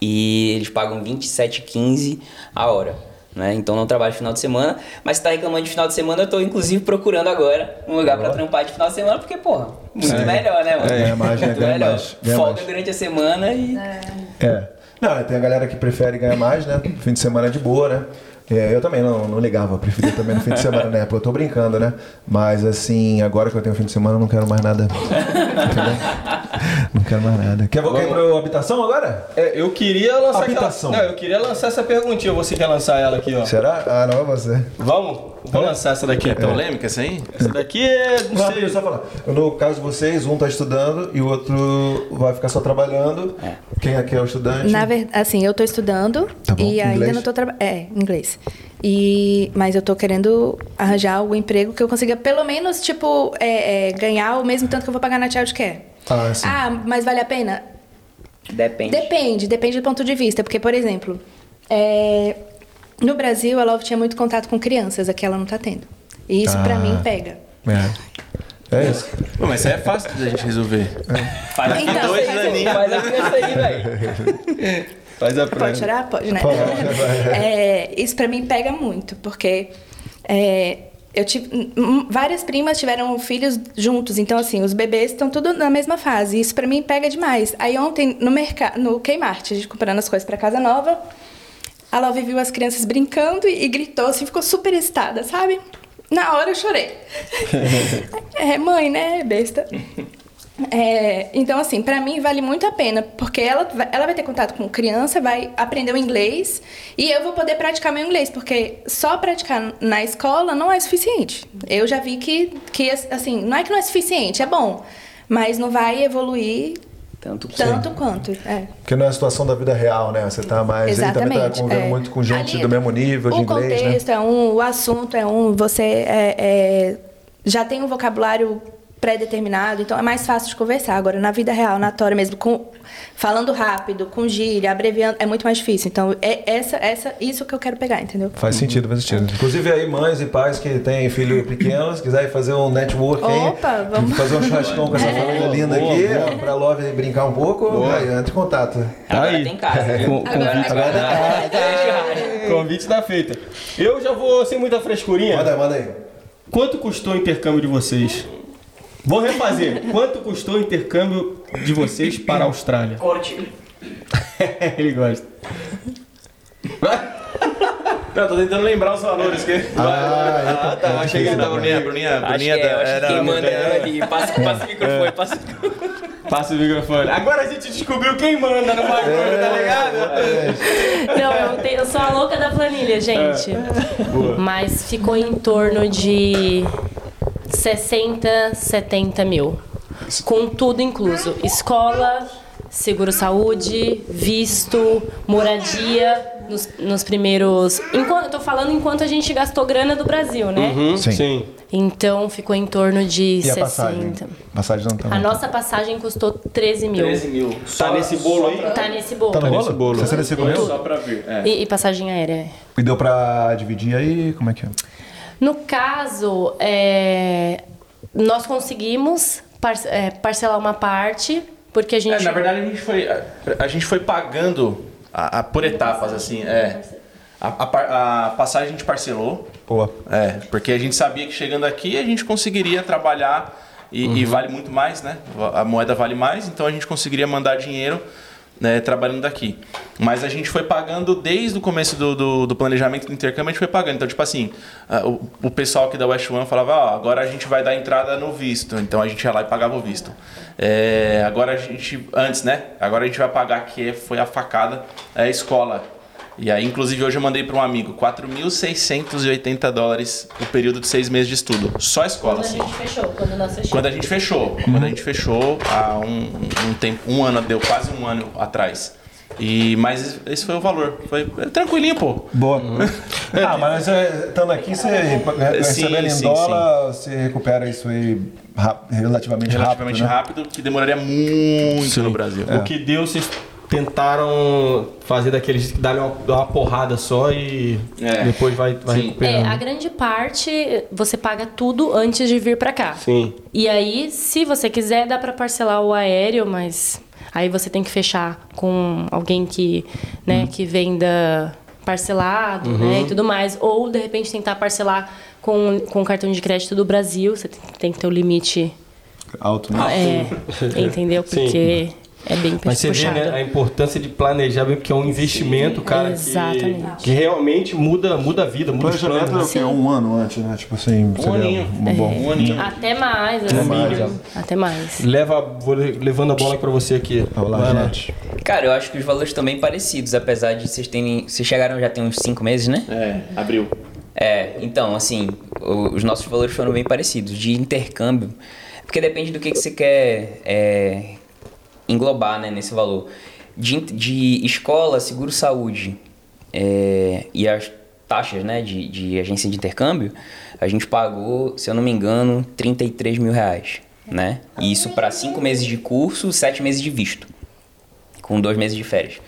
E eles pagam 27,15 a hora. Né? Então não trabalho final de semana, mas se tá reclamando de final de semana, eu tô inclusive procurando agora um lugar pra trampar de final de semana, porque, porra, muito melhor, né, mano? Ganha mais, né? muito Ganha melhor. mais, ganha Folga mais. durante a semana e. É. Não, tem a galera que prefere ganhar mais, né? Fim de semana é de boa, né? É, eu também não, não ligava, eu preferia também no fim de semana, né? Pô, eu tô brincando, né? Mas assim, agora que eu tenho fim de semana, eu não quero mais nada. Não quero mais nada. Quer voltar pra habitação agora? É, eu queria lançar Habitação. aquela... Não, eu queria lançar essa perguntinha. Você quer lançar ela aqui, ó? Será? Ah, não, é você. Vamos? Vou lançar essa daqui. então. Polêmica essa aí? Essa daqui é... Não, Não sei. só falar. No caso de vocês, um tá estudando e o outro vai ficar só trabalhando. Quem aqui é o estudante? Na verdade, assim, eu tô estudando Tá bom. e ainda Inglês? não tô trabalhando. É, inglês. E, mas eu tô querendo arranjar o emprego que eu consiga, pelo menos, tipo, é, é, ganhar o mesmo tanto que eu vou pagar na childcare. Ah, sim. Ah, mas vale a pena? Depende. Depende, depende do ponto de vista. Porque, por exemplo, é, no Brasil, a Love tinha muito contato com crianças, aqui ela não tá tendo. E isso, pra Ah. mim, pega. É. É isso. Pô, mas isso aí é fácil da gente resolver. Faz a Então, dois aninhos. Faz a criança aí, velho. Faz a Pode chorar? Pode, né? Pode. É, isso pra mim pega muito, porque é, eu tive várias primas tiveram filhos juntos, então assim, os bebês estão tudo na mesma fase. Isso pra mim pega demais. Aí ontem no mercado, no Kmart, a gente comprando as coisas pra casa nova, a Love viu as crianças brincando e, e gritou assim, ficou super excitada, sabe? Na hora eu chorei. é, mãe, né? Besta. É, então, assim, pra mim vale muito a pena, porque ela, vai- ela vai ter contato com criança, vai aprender o inglês e eu vou poder praticar meu inglês, porque só praticar na escola não é suficiente. Eu já vi que, que assim, não é que não é suficiente, é bom, mas não vai evoluir Tanto quanto. tanto quanto. É. Porque não é a situação da vida real, né? Você tá mais. Ele também tá Exatamente. convivendo é. muito com gente Ali, do mesmo nível de o inglês, né? contexto é um, o assunto é um, você é- é, já tem um vocabulário pré-determinado, então é mais fácil de conversar. Agora, na vida real, na tora mesmo, com, falando rápido, com gíria, abreviando, é muito mais difícil. Então, é essa, essa, isso que eu quero pegar, entendeu? Faz sentido, faz sentido. Inclusive aí, mães e pais que têm filho pequeno, se quiserem fazer um network aí, Opa, vamos. fazer um churrascão com essa família linda boa, aqui, boa. pra Love brincar um pouco, aí, entre em contato. Agora Aí. tem casa. né? Com- Agora, agora, Convite está feita. Eu já vou sem muita frescurinha. Manda aí, manda aí. Quanto custou o intercâmbio de vocês? Vou refazer. Quanto custou o intercâmbio de vocês para a Austrália? Corte. Ele gosta. Não, tô tentando lembrar os valores que. Ah, Ah, tá. Achei que ele A tava Bruninha, a Bruninha, Bruninha que é, eu acho que era. quem manda é ali. Passa, passa o microfone, passa o microfone. Passa o microfone. Agora a gente descobriu quem manda no bagulho, tá ligado? Não, eu, tenho- eu sou a louca da planilha, gente. Mas ficou em torno de 60, 70 mil. Com tudo incluso. Escola, seguro-saúde, visto, moradia nos, nos primeiros. Enquanto, eu tô falando enquanto a gente gastou grana do Brasil, né? Uhum, Sim. sim. Então ficou em torno de E a 60. passagem? Passagem não tá A nossa passagem custou 13 mil. 13 mil. Tá nesse bolo aí? Tá nesse bolo. Tá no nesse bolo? bolo. 65 mil? Só pra vir. É. E, e passagem aérea. E deu pra dividir aí? Como é que é? No caso, é, nós conseguimos par- é, parcelar uma parte, porque a gente. É, na verdade, a gente foi, a, a gente foi pagando a, a- por etapas, assim. É. A, a passagem a gente parcelou. Boa. É, porque a gente sabia que chegando aqui a gente conseguiria trabalhar e, e vale muito mais, né? A moeda vale mais, então a gente conseguiria mandar dinheiro né, trabalhando daqui. Mas a gente foi pagando desde o começo do, do, do planejamento do intercâmbio, a gente foi pagando. Então, tipo assim, o, o pessoal aqui da West One falava, ó, agora a gente vai dar entrada no visto. Então a gente ia lá e pagava o visto. É, agora a gente, antes, né? Agora a gente vai pagar, que foi a facada, é a escola. E aí, inclusive, hoje eu mandei para um amigo 4.680 dólares o período de seis meses de estudo. Só a escola, Quando a assim. gente fechou, quando nós fechamos. Quando a gente fechou. Quando a gente fechou há um, um tempo, um ano, deu quase um ano atrás. E, mas esse foi o valor. Foi é tranquilinho, pô. Boa. ah, mas é, estando aqui, você recebendo em sim, dólar, você recupera isso aí relativamente, Relativamente rápido. né? rápido, que demoraria muito Sim. no Brasil. O que deu, vocês tentaram fazer daquele jeito que dá uma, dá uma porrada só e É. depois vai, vai Sim. É, recuperando. a grande parte você paga tudo antes de vir pra cá. Sim. E aí, se você quiser, dá pra parcelar o aéreo, mas aí você tem que fechar com alguém que, né, que venda parcelado, né, e tudo mais, ou de repente tentar parcelar com com o cartão de crédito do Brasil, você tem, tem que ter o limite, Alto, né? é, entendeu? Sim. É bem Mas você vê puxado. né, a importância de planejar, bem, porque é um investimento, cara, que, Exatamente. que realmente muda, muda a vida, muda os é o planos. quê? Um ano antes, né? Tipo assim, seria aninho. uma boa. Um aninho. Até mais, assim, mais, né? Até mais. Leva, vou le- levando a bola pra você aqui. Olá, Vai lá. gente. Cara, eu acho que os valores estão bem parecidos, apesar de vocês terem. Vocês chegaram já tem uns 5 meses, né? É, abriu. É, então, assim, o- os nossos valores foram bem parecidos. De intercâmbio, porque depende do que, que você quer é, englobar né, nesse valor. De, de escola, seguro-saúde é, e as taxas né, de, de agência de intercâmbio, a gente pagou, se eu não me engano, 33 mil reais. Né? E isso para 5 meses de curso, 7 meses de visto, com 2 meses de férias.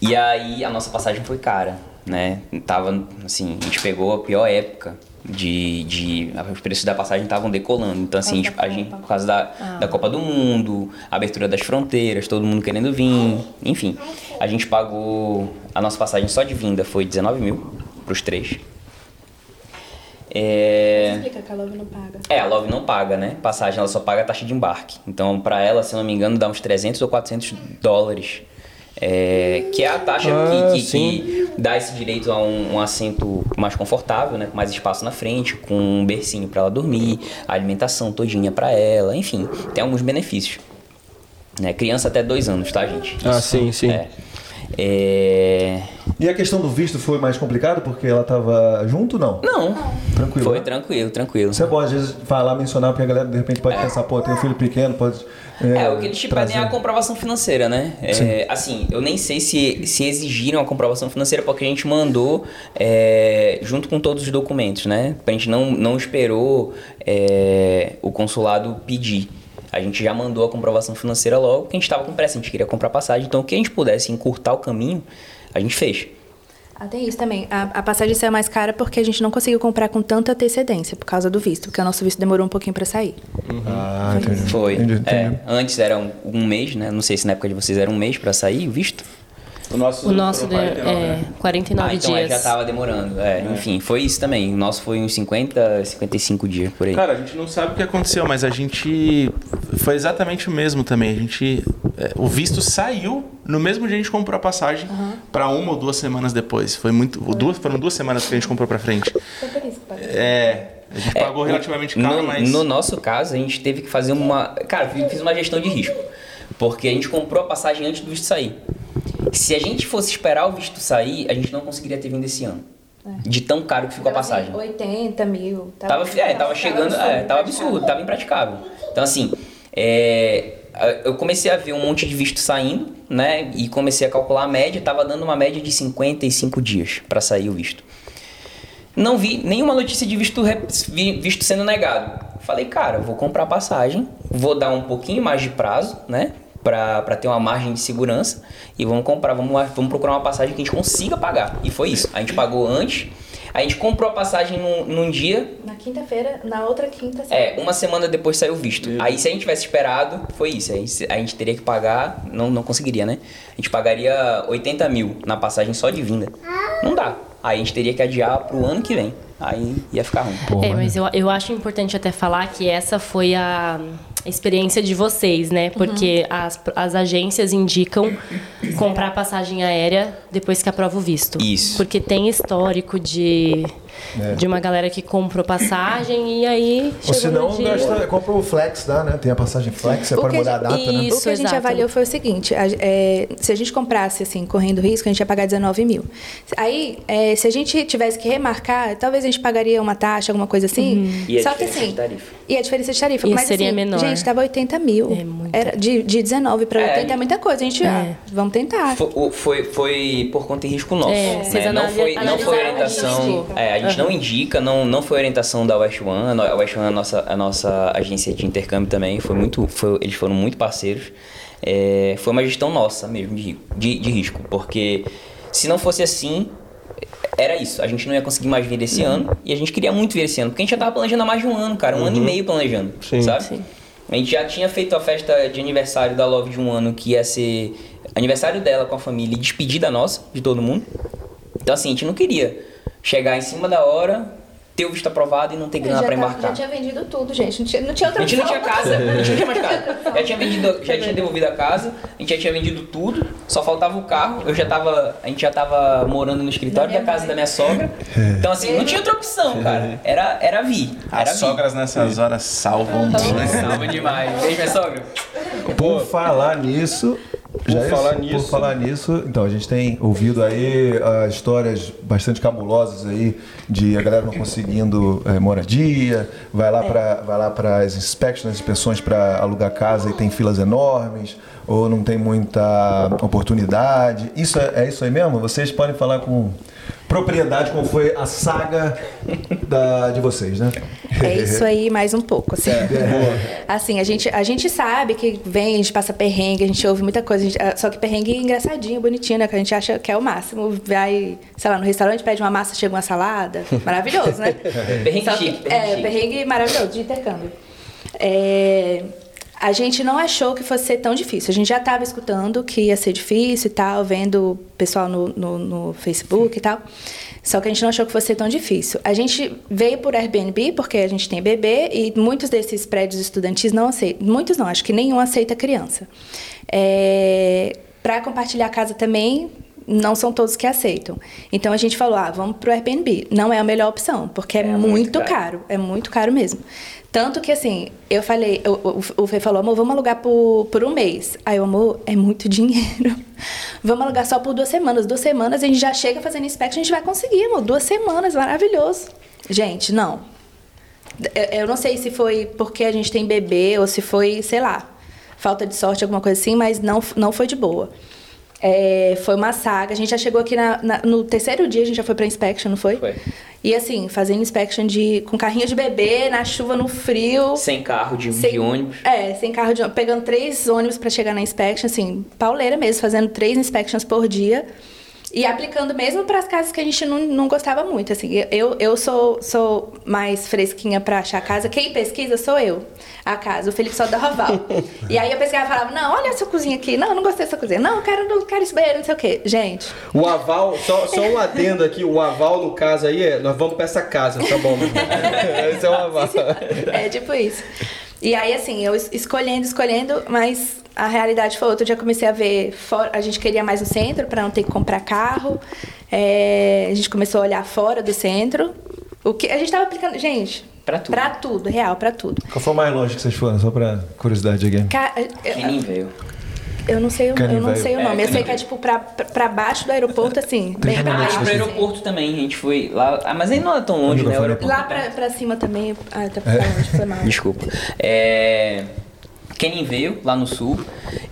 E aí a nossa passagem foi cara, né? Tava, assim, a gente pegou a pior época de... de os preços da passagem estavam decolando. Então, assim, a gente, a gente- por causa da, da Copa do Mundo, abertura das fronteiras, todo mundo querendo vir, enfim. A gente pagou... A nossa passagem só de vinda foi 19 mil pros três. É... Explica que a Love não paga. É, a Love não paga, né? Passagem, ela só paga a taxa de embarque. Então, pra ela, se eu não me engano, dá uns 300 ou 400 dólares. É, que é a taxa Ah, que, que- que dá esse direito a um, um assento mais confortável, né? Com mais espaço na frente, com um bercinho pra ela dormir, a alimentação todinha pra ela, enfim. Tem alguns benefícios. Né? Criança até dois anos, tá, gente? Ah, sim, sim. É. É... E a questão do visto foi mais complicado porque ela tava junto não? Não, Tranquilo. foi né? tranquilo, tranquilo. Isso é bom, às vezes, falar, mencionar, porque a galera de repente pode pensar, pô, tem um filho pequeno, pode. É, o que eles te trazer. pedem é a comprovação financeira, né? É, assim, eu nem sei se, se exigiram a comprovação financeira porque a gente mandou é, junto com todos os documentos, né? A gente não, não esperou é, o consulado pedir. A gente já mandou a comprovação financeira logo, porque a gente estava com pressa, a gente queria comprar passagem. Então, o que a gente pudesse encurtar o caminho, a gente fez. Ah, tem isso também. A, a passagem saiu mais cara porque a gente não conseguiu comprar com tanta antecedência por causa do visto, porque o nosso visto demorou um pouquinho pra sair. Ah, entendi. Foi. Entendi, entendi. É, antes era um, um mês, né? Não sei se na época de vocês era um mês para sair o visto. O nosso, O nosso foram de- 49, é né? 49 ah, então aí dias. já tava demorando. É, Enfim, foi isso também. O nosso foi uns 50, 55 dias por aí. Cara, a gente não sabe o que aconteceu, mas a gente. Foi exatamente o mesmo também. A gente. é, o visto saiu no mesmo dia que a gente comprou a passagem pra uma ou duas semanas depois. Foi muito. Duas, foram duas semanas que a gente comprou pra frente. Foi por isso que pagou. É. A gente É, pagou relativamente caro, no, mas. no nosso caso, a gente teve que fazer uma. Cara, eu fiz uma gestão de risco. Porque a gente comprou a passagem antes do visto sair. Se a gente fosse esperar o visto sair, a gente não conseguiria ter vindo esse ano. De tão caro que ficou a Tava, assim, passagem. 80 mil. Tava, é, tava chegando, é, tava absurdo, tava impraticável. Então, assim, é, eu comecei a ver um monte de visto saindo, né? E comecei a calcular a média, tava dando uma média de 55 dias para sair o visto. Não vi nenhuma notícia de visto, visto sendo negado. Falei, cara, vou comprar passagem, vou dar um pouquinho mais de prazo, né? Pra, pra ter uma margem de segurança e vamos comprar, vamos, vamos procurar uma passagem que a gente consiga pagar. E foi isso. A gente pagou antes, a gente comprou a passagem num, num dia. Na quinta-feira, na outra quinta. É, uma semana depois saiu o visto. Aí se a gente tivesse esperado, foi isso. Aí a gente teria que pagar, não, não conseguiria, né? A gente pagaria 80 mil na passagem só de vinda. Não dá. Aí a gente teria que adiar pro ano que vem. Aí ia ficar ruim. Pô, é, mas eu, eu acho importante até falar que essa foi a experiência de vocês, né? Porque uhum. as, as agências indicam comprar passagem aérea depois que aprova o visto. Isso. Porque tem histórico de é. De uma galera que comprou passagem e aí. Ou se não, gasta, compra o Flex, dá, né? Tem a passagem Flex, você pode mudar a data, isso, né? O que a gente exato. avaliou foi o seguinte: a, é, se a gente comprasse, assim, correndo risco, a gente ia pagar 19 mil. Aí, é, se a gente tivesse que remarcar, talvez a gente pagaria uma taxa, alguma coisa assim. Uhum. E só que assim. E a diferença de tarifa. E mas seria assim, menor. Gente, tava 80 mil. É muito. Era de, de 19 para 80 é, muita coisa. A gente, ah, é. vamos tentar. Foi, foi, foi, por conta e risco nosso. É, né? Não foi, não foi orientação. É, a gente uhum. não indica, não, não foi orientação da West One. A West One é a nossa, a nossa agência de intercâmbio também. Foi muito, foi, eles foram muito parceiros. É, foi uma gestão nossa mesmo de, de, de risco. Porque se não fosse assim, era isso. A gente não ia conseguir mais vir esse uhum. ano. E a gente queria muito vir esse ano. Porque a gente já tava planejando há mais de um ano, cara. Um uhum. ano e uhum. meio planejando. Sim. Sabe? Sim. A gente já tinha feito a festa de aniversário da Love de um ano, que ia ser aniversário dela com a família e despedida nossa, de todo mundo. Então, assim, a gente não queria chegar em cima da hora, ter o visto aprovado e não ter grana para embarcar. Já tinha vendido tudo, gente. Não tinha, não tinha outra A gente não tinha casa, a gente não tinha mais casa. Já tinha vendido, já tinha devolvido a casa, a gente já tinha vendido tudo, só faltava o carro. Eu já tava, a gente já tava morando no escritório da, casa mãe. da minha sogra. Então assim, não tinha outra opção, cara. Era era vir. Era As sogras nessas horas salvam muito. Né? Salvam demais. Beijo, minha sogra. Por falar nisso, por Já falar isso, nisso. Por falar nisso, então a gente tem ouvido aí uh, histórias bastante cabulosas aí de a galera não conseguindo é, moradia, vai lá é. para vai lá para as inspections, inspeções para alugar casa e tem filas enormes ou não tem muita oportunidade. Isso é, é isso aí mesmo? Vocês podem falar com propriedade como foi a saga da, de vocês, né? É isso aí, mais um pouco. Assim, é. assim a, gente, a gente sabe que vem, a gente passa perrengue, a gente ouve muita coisa, gente, ah, só que perrengue engraçadinho, bonitinho, né? Que a gente acha que é o máximo. Vai, sei lá, no restaurante, pede uma massa, chega uma salada. Maravilhoso, né? perrengue que, É, perrengue maravilhoso, de intercâmbio. É, a gente não achou que fosse ser tão difícil. A gente já estava escutando que ia ser difícil e tal, vendo o pessoal no, no, no, Facebook e tal. Só que a gente não achou que fosse ser tão difícil. A gente veio por Airbnb, porque a gente tem bebê, e muitos desses prédios estudantis não aceitam. Muitos não, acho que nenhum aceita criança. É, Para compartilhar casa também, não são todos que aceitam. Então a gente falou, ah, vamos pro Airbnb. Não é a melhor opção, porque é, é muito, muito caro. caro. É muito caro mesmo. Tanto que assim, eu falei, o, o, Fê falou, amor, vamos alugar por, por um mês. Aí o amor, é muito dinheiro. vamos alugar só por duas semanas. Duas semanas a gente já chega fazendo inspection, a gente vai conseguir, amor. Duas semanas, maravilhoso. Gente, não. Eu não sei se foi porque a gente tem bebê ou se foi, sei lá, falta de sorte, alguma coisa assim, mas não, não foi de boa. É, foi uma saga. A gente já chegou aqui na, na, no terceiro dia, a gente já foi pra inspection, não foi? Foi. E assim, fazendo inspection de, com carrinho de bebê, na chuva, no frio. Sem carro de, sem, de ônibus. É, sem carro de ônibus. Pegando três ônibus para chegar na inspection, assim, pauleira mesmo, fazendo três inspections por dia. E aplicando mesmo para as casas que a gente não, não gostava muito, assim. Eu, eu sou, sou mais fresquinha para achar casa. Quem pesquisa sou eu, a casa. O Felipe só dava aval. e aí eu pesquisava e falava, não, olha essa cozinha aqui. Não, não gostei dessa cozinha. Não, eu quero, não quero esse banheiro, não sei o quê. Gente... O aval, só, só um adendo aqui, o aval no caso aí é, nós vamos para essa casa, tá bom? Esse é o aval. É tipo isso. E aí, assim, eu escolhendo, escolhendo, mas a realidade foi outra. Eu já comecei a ver, fora, a gente queria mais no centro para não ter que comprar carro. É, a gente começou a olhar fora do centro. O que a gente estava aplicando, gente, Pra tudo. Pra tudo, real, pra tudo. Qual foi o mais longe que vocês foram? Só pra curiosidade aqui. Ca... Quem veio? Eu não sei, o, eu não sei o nome. É, eu sei que é tipo pra, pra baixo do aeroporto, assim. Bem ah, baixo. pro aeroporto assim. também, a gente foi lá. Ah, mas aí não é tão longe, né? Lá pra, pra cima também. Ah, tá é. longe, foi mal. Desculpa. É. Canning lá no sul.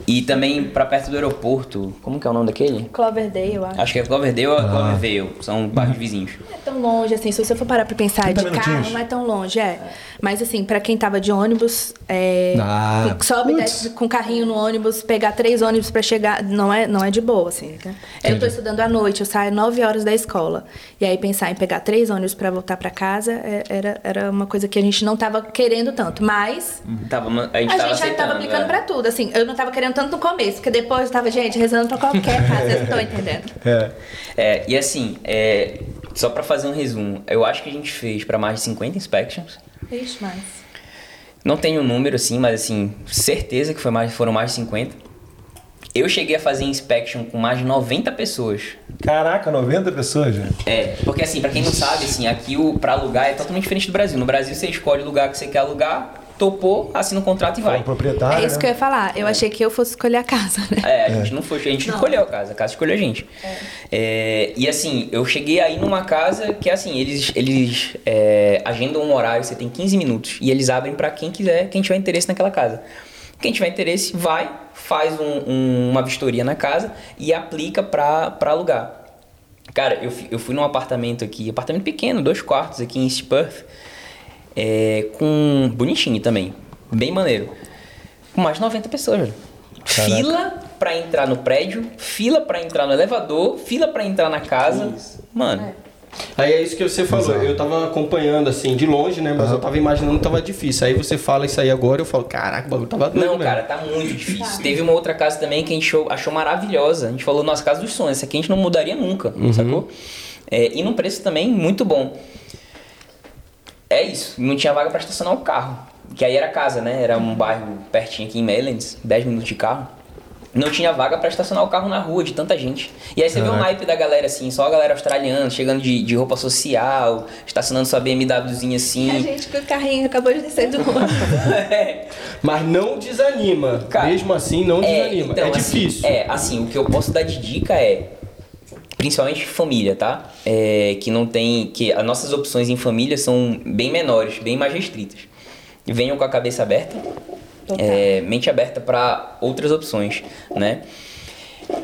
E também pra perto do aeroporto. Como que é o nome daquele? Cloverdale, eu acho. Acho que é Cloverdale ou Clovervale. São bairros vizinhos. Não é tão longe, assim, se você for parar pra pensar 30 de carro, não é tão longe, é. Mas assim, pra quem tava de ônibus, é, Ah, sobe e desce com carrinho no ônibus, pegar três ônibus pra chegar, não é, não é de boa, assim. Né? Eu tô estudando à noite, eu saio 9 horas da escola. E aí pensar em pegar três ônibus pra voltar pra casa é- era, era uma coisa que a gente não tava querendo tanto. Mas Tava, a gente a tava gente. Tava aplicando é. pra tudo, assim. Eu não tava querendo tanto no começo, porque depois eu tava, gente, rezando pra qualquer casa, vocês não estão entendendo. É. É, e assim, é, só pra fazer um resumo, eu acho que a gente fez pra mais de 50 inspections. Ixi, mas... Não tenho o número assim, mas assim, certeza que foi mais, foram mais de 50. Eu cheguei a fazer inspection com mais de 90 pessoas. Caraca, 90 pessoas, já. É, porque assim, pra quem não sabe, assim, aqui o pra alugar é totalmente diferente do Brasil. No Brasil você escolhe o lugar que você quer alugar, topou, assina um contrato e vai. Proprietário. É isso que eu ia falar. Eu achei que eu fosse escolher a casa, né? É, a gente não foi, a gente não escolheu a casa, a casa escolheu a gente. É, e assim, eu cheguei aí numa casa que assim, eles, eles é, agendam um horário, você tem 15 minutos, e eles abrem pra quem quiser, quem tiver interesse naquela casa. Quem tiver interesse, vai, faz um- um- uma vistoria na casa e aplica pra, pra alugar. Cara, eu, fui- eu fui num apartamento aqui, apartamento pequeno, dois quartos aqui em East Perth, é, com bonitinho também, bem maneiro. Com mais de 90 pessoas, velho. Fila pra entrar no prédio, fila pra entrar no elevador, fila pra entrar na casa. Mano, Aí é isso que você falou. Eu tava acompanhando assim, de longe, né? Mas eu tava imaginando que tava difícil. Aí você fala isso aí agora, eu falo, caraca, o bagulho tava doido não, mesmo. cara, tá muito difícil. Teve uma outra casa também que a gente achou, achou maravilhosa. A gente falou, nossa, casa dos sonhos. Essa aqui a gente não mudaria nunca, sacou? É, e num preço também muito bom. É isso, não tinha vaga pra estacionar o carro. Que aí era casa, né? Era um bairro pertinho aqui em Maylands, 10 minutos de carro. Não tinha vaga pra estacionar o carro na rua de tanta gente. E aí você vê o naipe da galera assim, só a galera australiana, chegando de, de roupa social, estacionando sua BMWzinha A assim. gente com o carrinho acabou de descer do ônibus. Mas não desanima. Cara, Mesmo assim, não É, desanima. então, é assim, difícil. é, assim, o que eu posso dar de dica é. Principalmente família, tá? É, que não tem. Que as nossas opções em família são bem menores, bem mais restritas. Venham com a cabeça aberta, é, mente aberta para outras opções, né?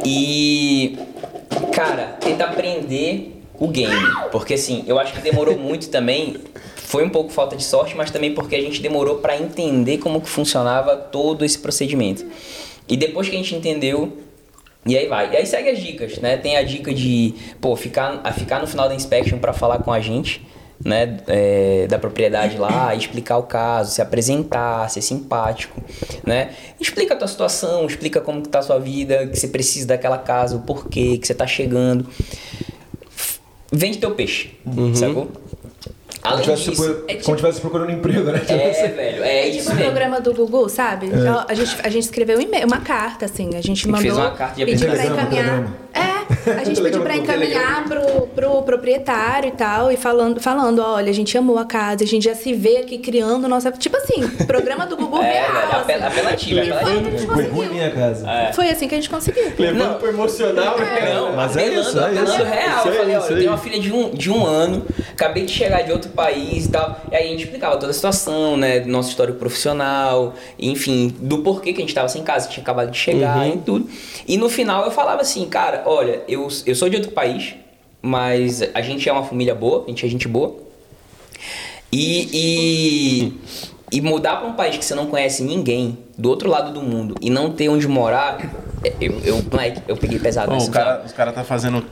E. Cara, tenta aprender o game. Porque assim, eu acho que demorou muito também. Foi um pouco falta de sorte, mas também porque a gente demorou para entender como que funcionava todo esse procedimento. E depois que a gente entendeu, e aí vai. E aí segue as dicas, né? Tem a dica de, pô, ficar, a ficar no final da inspection para falar com a gente, né? É, da propriedade lá, explicar o caso, se apresentar, ser simpático, né? Explica a tua situação, explica como que tá a sua vida, que você precisa daquela casa, o porquê, que você tá chegando. Vende teu peixe, sacou? Como Além tivesse, disso, procur- é tipo- como tivesse procurando emprego, né? é, velho, é É isso tipo o mesmo. programa do Gugu, sabe? Então, a, gente, a gente escreveu um e-mail, uma carta, assim. A gente gente mandou. fez uma carta de pedir pra apresentação. encaminhar. É, a gente pediu pra encaminhar pro, pro proprietário e tal, e falando, falando, olha, a gente amou a casa, a gente já se vê aqui criando nossa. Tipo assim, programa do Gugu É, real. apel- assim. apelativo. Gugu em minha casa. Foi assim que a gente conseguiu. Levando Não. pro emocional, né? Não, Mas é apelando, isso, é apelando isso. real. Isso eu aí, falei, isso eu tenho uma filha de um, de um ano, acabei de chegar de outro país e tal. E aí a gente explicava toda a situação, né? Do nosso histórico profissional, enfim, do porquê que a gente tava sem casa, tinha acabado de chegar Uhum. e tudo. E no final eu falava assim, cara, olha, eu, eu sou de outro país, mas a gente é uma família boa, a gente é gente boa. E, e, e mudar para um país que você não conhece ninguém do outro lado do mundo e não ter onde morar, é, eu, eu, moleque, eu peguei pesado Bom, nessa cara, os caras tá fazendo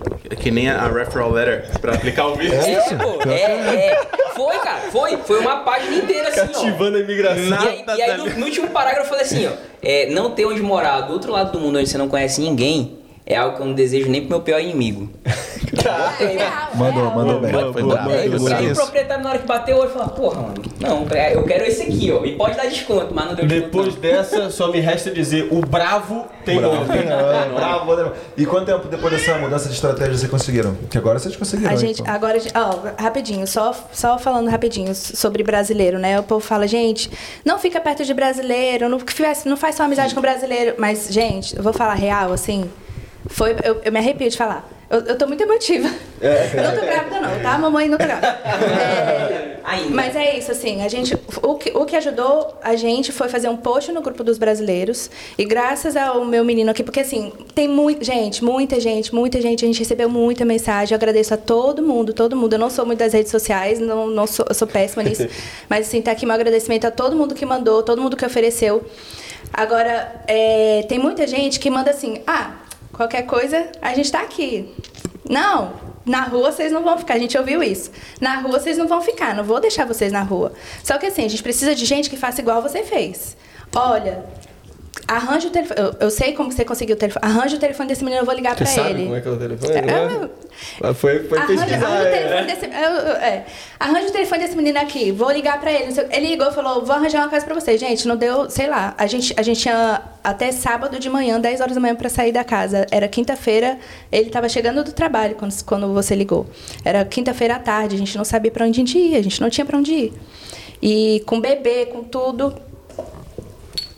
que nem a referral letter pra aplicar o visto. É, pô, é, é. Foi, cara, foi. Foi uma página inteira assim, ó. Cativando a imigração. E aí, e aí, no, no último parágrafo eu falei assim, ó. É, não ter onde morar do outro lado do mundo onde você não conhece ninguém é algo que eu não desejo nem pro meu pior inimigo. É real, Mandou, real. mandou bem. Foi brabo, o proprietário na hora que bateu o olho falou, porra, mano, não, é, eu quero esse aqui, ó. E pode dar desconto, mas não deu desconto. Depois dessa, só me resta dizer, o bravo tem nome. É, bravo, né? E quanto tempo depois dessa mudança de estratégia vocês conseguiram? Que agora vocês conseguiram. A gente, então. agora, ó, rapidinho, só, só falando rapidinho sobre brasileiro, né? O povo fala, gente, não fica perto de brasileiro, não, faz- não faz só amizade com brasileiro. Mas, gente, eu vou falar real, assim, foi, eu, eu me arrepio de falar. Eu, eu tô muito emotiva. Eu não tô grávida, não, tá? Mamãe não tô grávida. É. Mas é isso, assim, a gente, o, que, o que ajudou a gente foi fazer um post no grupo dos brasileiros. E graças ao meu menino aqui, porque assim, tem muita gente, muita gente, muita gente, a gente recebeu muita mensagem. Eu agradeço a todo mundo, todo mundo. Eu não sou muito das redes sociais, não, não sou, eu sou péssima nisso. mas assim, tá aqui meu agradecimento a todo mundo que mandou, todo mundo que ofereceu. Agora, é, tem muita gente que manda assim, ah, qualquer coisa, a gente tá aqui. Não, na rua vocês não vão ficar, a gente ouviu isso. Na rua vocês não vão ficar, não vou deixar vocês na rua. Só que assim, a gente precisa de gente que faça igual você fez. Olha, arranja o telefone. Eu, eu sei como você conseguiu o telefone. Arranja o telefone desse menino, eu vou ligar Você pra sabe ele. como é que é o telefone? É, né? Mas Foi, foi Arranja, pesquisar. arranja o é. telefone desse, eu- é. Arranja o telefone desse menino aqui, vou ligar pra ele. Ele ligou e falou: vou arranjar uma casa pra vocês. Gente, não deu, sei lá. A gente, a gente tinha até sábado de manhã, 10 horas da manhã, pra sair da casa. Era quinta-feira, ele tava chegando do trabalho quando, quando você ligou. Era quinta-feira à tarde, a gente não sabia pra onde a gente ia, a gente não tinha pra onde ir. E com bebê, com tudo.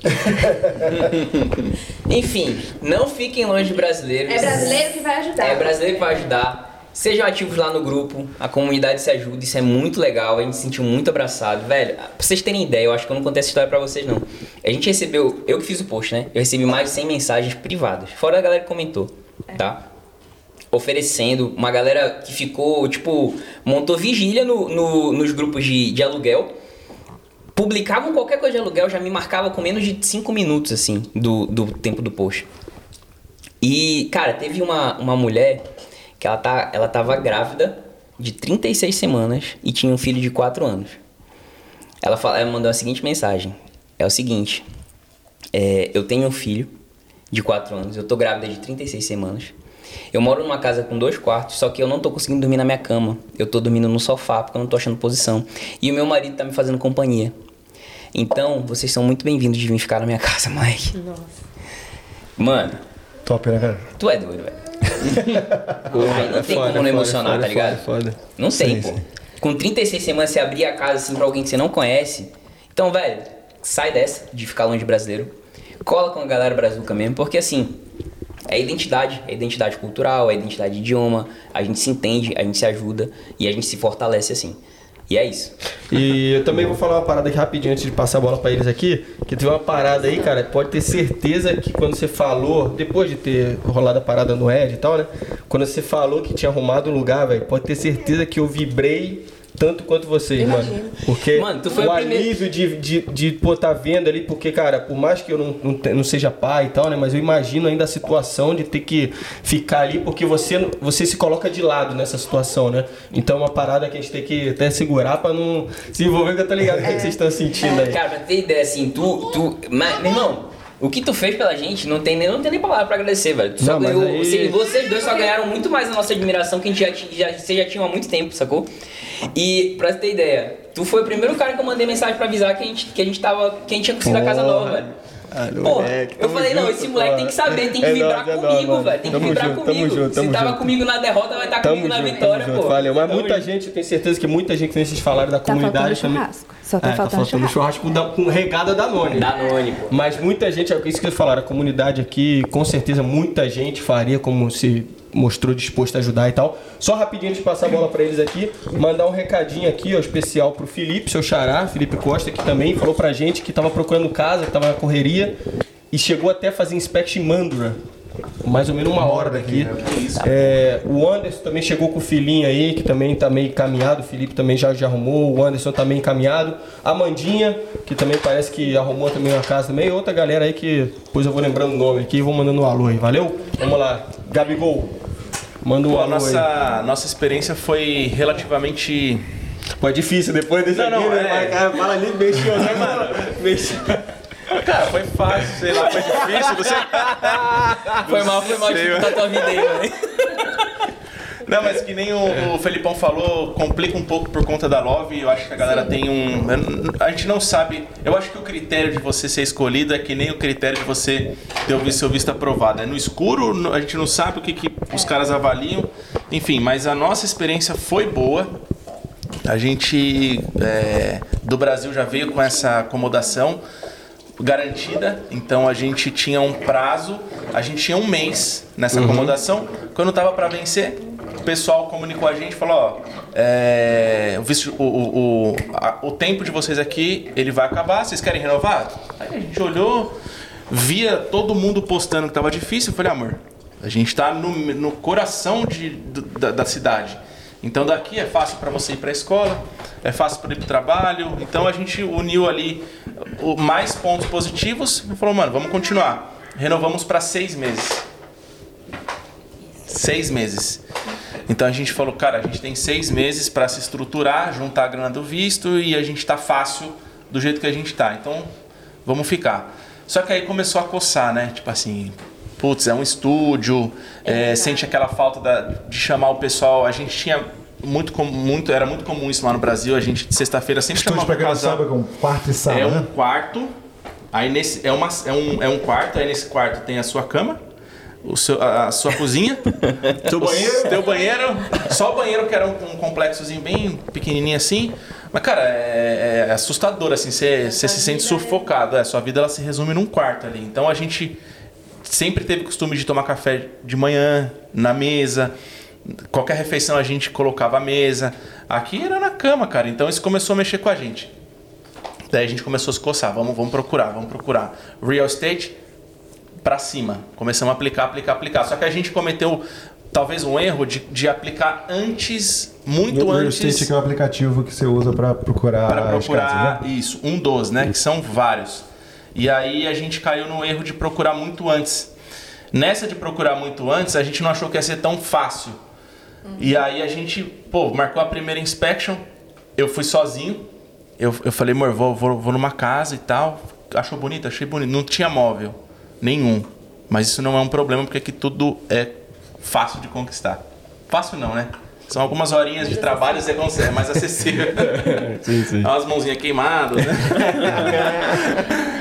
Enfim, não fiquem longe de brasileiros. É brasileiro que vai ajudar. É brasileiro que vai ajudar. Sejam ativos lá no grupo, a comunidade se ajuda, isso é muito legal, a gente se sentiu muito abraçado. Velho, pra vocês terem ideia, eu acho que eu não contei essa história pra vocês não. A gente recebeu, eu que fiz o post, né? Eu recebi mais de 100 mensagens privadas, fora a galera que comentou, tá? Oferecendo, uma galera que ficou, tipo, montou vigília no, no- nos grupos de, de aluguel. Publicavam qualquer coisa de aluguel, já me marcava com menos de 5 minutos, assim, do, do tempo do post. E, cara, teve uma, uma mulher que ela, tá, ela tava grávida de 36 semanas e tinha um filho de 4 anos. Ela, fala, ela mandou a seguinte mensagem: É o seguinte, é, eu tenho um filho de 4 anos, eu tô grávida de 36 semanas. Eu moro numa casa com dois quartos, só que eu não tô conseguindo dormir na minha cama. Eu tô dormindo no sofá porque eu não tô achando posição. E o meu marido tá me fazendo companhia. Então, vocês são muito bem-vindos de vir ficar na minha casa, Mike. Nossa. Mano, Top, né, cara? tu é doido, velho. Não tem como não emocionar, tá ligado? Foda, foda. Não tem, Sim, pô. sim. Com 36 semanas você abrir a casa assim pra alguém que você não conhece. Então, velho, sai dessa de ficar longe de brasileiro. Cola com a galera brazuca mesmo, porque assim, é identidade, é identidade cultural, é identidade de idioma, a gente se entende, a gente se ajuda e a gente se fortalece assim. E é isso. E eu também vou falar uma parada aqui rapidinho antes de passar a bola pra eles aqui. Que teve uma parada aí, cara, pode ter certeza que quando você falou, depois de ter rolado a parada no Ed e tal, né? Quando você falou que tinha arrumado um lugar, velho, pode ter certeza que eu vibrei tanto quanto vocês, mano. Porque Mano, tu foi o alívio de, de, de pô, tá vendo ali, porque, cara, por mais que eu não, não, te- não seja pai e tal, né? Mas eu imagino ainda a situação de ter que ficar ali, porque você, você se coloca de lado nessa situação, né? Então é uma parada que a gente tem que até segurar pra não se envolver, que eu tô ligado o que, que vocês estão sentindo aí. Cara, pra ter ideia, assim, tu. tu mas, meu irmão, o que tu fez pela gente não tem nem, não tem nem palavra pra agradecer, velho. Tu só Não, ganhou. aí- assim, vocês dois só ganharam muito mais a nossa admiração que a gente já, já, já tinham há muito tempo, sacou? E pra ter ideia, tu foi o primeiro cara que eu mandei mensagem pra avisar que a gente, que a gente tava. que a gente tinha conseguido a casa nova, velho. Ah, Pô, eu falei, não, junto, esse moleque tem que saber, tem que É vibrar nóis, é comigo, nóis, mano. velho. Tem que vibrar junto, comigo. Tamo junto, tamo Se tava junto. comigo na derrota, vai estar Tamo comigo na vitória, pô. Valeu. Mas Tamo muita junto. gente, eu tenho certeza que muita gente que vocês falaram da Tá comunidade faltando também. churrasco. Só tá É, faltando faltando churrasco da- com regada da None. Danone, pô. Mas muita gente, é isso que eles falaram, a comunidade aqui, com certeza muita gente faria como se mostrou disposto a ajudar e tal. Só rapidinho antes de passar a bola pra eles aqui, mandar um recadinho aqui, ó, especial pro Felipe, seu xará, Felipe Costa, que também falou pra gente que tava procurando casa, que tava na correria e chegou até a fazer inspection em Mandura. Mais ou menos uma hora daqui. É, o Anderson também chegou com o filhinho aí, que também tá meio encaminhado. O Felipe também já, já arrumou. O Anderson tá meio encaminhado. A Mandinha, que também parece que arrumou também uma casa também. Outra galera aí que depois eu vou lembrando o nome aqui e vou mandando um alô aí. Valeu? Vamos lá. Gabigol, manda um Pô, a alô aí. nossa, nossa experiência foi relativamente. Pô, é difícil depois desse Não, aqui, não, né? é. Fala ali, mexeu, né, mano? Mexeu. Cara, foi fácil, sei lá, foi difícil. Você... Foi mal, foi mal de escutar tua vida aí, velho. Não, mas que nem o, o Felipão falou, complica um pouco por conta da Love. Eu acho que a galera tem um. A gente não sabe. Eu acho que o critério de você ser escolhido é que nem o critério de você ter o seu visto aprovado. É no escuro, a gente não sabe o que, que os caras avaliam. Enfim, mas a nossa experiência foi boa. A gente é, do Brasil já veio com essa acomodação. Garantida, então a gente tinha um prazo, a gente tinha um mês nessa acomodação. Quando tava para vencer, o pessoal comunicou a gente falou: ó, é, o, o, o, a- o tempo de vocês aqui ele vai acabar, vocês querem renovar? Aí a gente olhou, via todo mundo postando que tava difícil, eu falei: amor, a gente tá no, no coração de, da, da cidade. Então daqui é fácil para você ir para a escola, é fácil para ir para o trabalho. Então a gente uniu ali mais pontos positivos e falou, mano, vamos continuar. Renovamos para seis meses. Seis meses. Então a gente falou, cara, a gente tem seis meses para se estruturar, juntar a grana do visto e a gente tá fácil do jeito que a gente tá. Então vamos ficar. Só que aí começou a coçar, né? Tipo assim, putz, é um estúdio, é, sente aquela falta da- de chamar o pessoal. A gente tinha muito, com- muito, era muito comum isso lá no Brasil. A gente de sexta-feira sempre Estúdio, chamava pra casal. sabe, é um quarto e sala, É um né? quarto. Aí nesse é, uma, é, um, é um quarto, aí nesse quarto tem a sua cama, o seu, a, a sua cozinha, Seu banheiro? teu banheiro, só o banheiro que era um, um complexozinho bem pequenininho assim. Mas cara, é, é assustador assim, você você se sente sufocado. É, sua vida ela se resume num quarto ali. Então a gente sempre teve costume de tomar café de manhã na mesa. Qualquer refeição a gente colocava a mesa. Aqui era na cama, cara. Então isso começou a mexer com a gente. Daí a gente começou a se coçar, vamos, vamos procurar, vamos procurar. Real estate pra cima. Começamos a aplicar, aplicar, aplicar. Só que a gente cometeu talvez um erro de, de aplicar antes, muito o Real antes Estate que é o aplicativo que você usa pra procurar para procurar casas, né? isso, um dos, né, que são vários. E aí a gente caiu no erro de procurar muito antes. Nessa de procurar muito antes, a gente não achou que ia ser tão fácil. E aí a gente, pô, marcou a primeira inspection, eu fui sozinho. Eu, eu falei, amor, vou, vou, vou numa casa e tal. Achou bonito? Achei bonito. Não tinha móvel nenhum. Mas isso não é um problema, porque aqui tudo é fácil de conquistar. Fácil não, né? São algumas horinhas de trabalho, você consegue, é mais acessível. Sim, sim. Dá umas mãozinhas queimadas, né?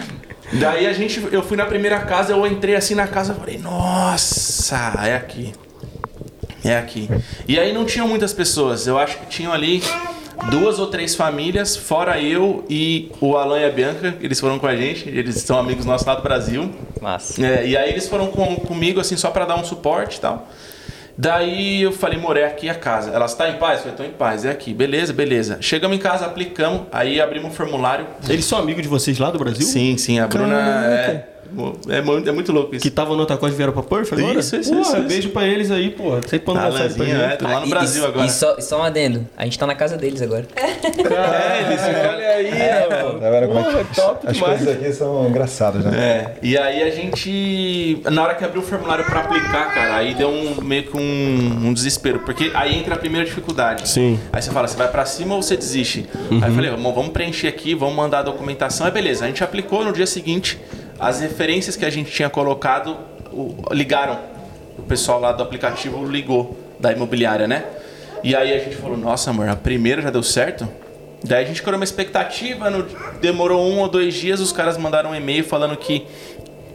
Daí a gente, eu fui na primeira casa, eu entrei assim na casa e falei, nossa, é aqui. É aqui. E aí não tinham muitas pessoas, eu acho que tinham ali duas ou três famílias, fora eu e o Alan e a Bianca, eles foram com a gente, eles são amigos nossos lá do Brasil. Massa. É, e aí eles foram com, comigo, assim, só pra dar um suporte e tal. Daí eu falei, amor, é aqui a casa. Ela está em paz? Eu falei, tô em paz, é aqui. Beleza, beleza. Chegamos em casa, aplicamos, aí abrimos um formulário. Eles são amigos de vocês lá do Brasil? Sim, sim, a Bruna é, é, muito, é muito louco isso. Que estavam no costa e vieram pra Perth agora? Isso, isso, Porra, isso, isso. Beijo pra eles aí, pô. Sempre quando A mensagem pra Lanzinha, é, gente. tô lá no e, Brasil e, agora. E só, só um adendo. A gente tá na casa deles agora. É, eles, olha aí, mano. Tá vendo como é que- Porra, top As demais. coisas aqui são engraçadas, né? É, e aí a gente, na hora que abriu o formulário pra aplicar, cara, aí deu um, meio que um, um desespero, porque aí entra a primeira dificuldade. Sim. Aí você fala, você vai pra cima ou você desiste? Aí eu falei, vamos, vamos preencher aqui, vamos mandar a documentação. Aí beleza, a gente aplicou no dia seguinte, as referências que a gente tinha colocado ligaram. O pessoal lá do aplicativo ligou, da imobiliária, né? E aí a gente falou, nossa amor, a primeira já deu certo? Daí a gente criou uma expectativa, no- demorou um ou dois dias, os caras mandaram um e-mail falando que,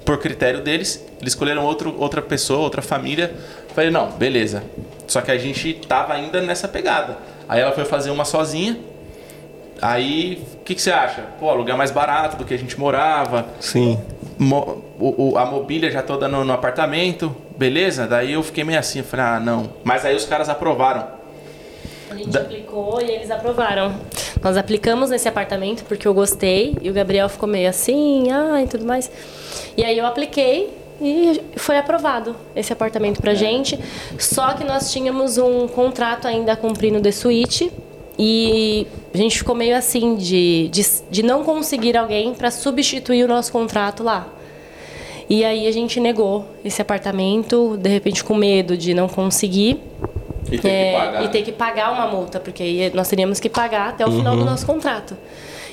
por critério deles, eles escolheram outro, outra pessoa, outra família. Falei, não, beleza. Só que a gente tava ainda nessa pegada. Aí ela foi fazer uma sozinha. Aí, o que, que você acha? Pô, aluguel mais barato do que a gente morava. Sim. Mo- o- o- a mobília já toda no, no apartamento. Beleza? Daí eu fiquei meio assim, falei, ah, não. Mas aí os caras aprovaram. A gente Da- aplicou e eles aprovaram. Nós aplicamos nesse apartamento porque eu gostei e o Gabriel ficou meio assim, ah, e tudo mais. E aí eu apliquei e foi aprovado esse apartamento pra gente. Só que nós tínhamos um contrato ainda a cumprir no The Suite e a gente ficou meio assim de, de, de não conseguir alguém para substituir o nosso contrato lá. E aí a gente negou esse apartamento, de repente com medo de não conseguir. E ter É, que pagar. e ter que pagar uma multa, porque aí nós teríamos que pagar até o final do nosso contrato.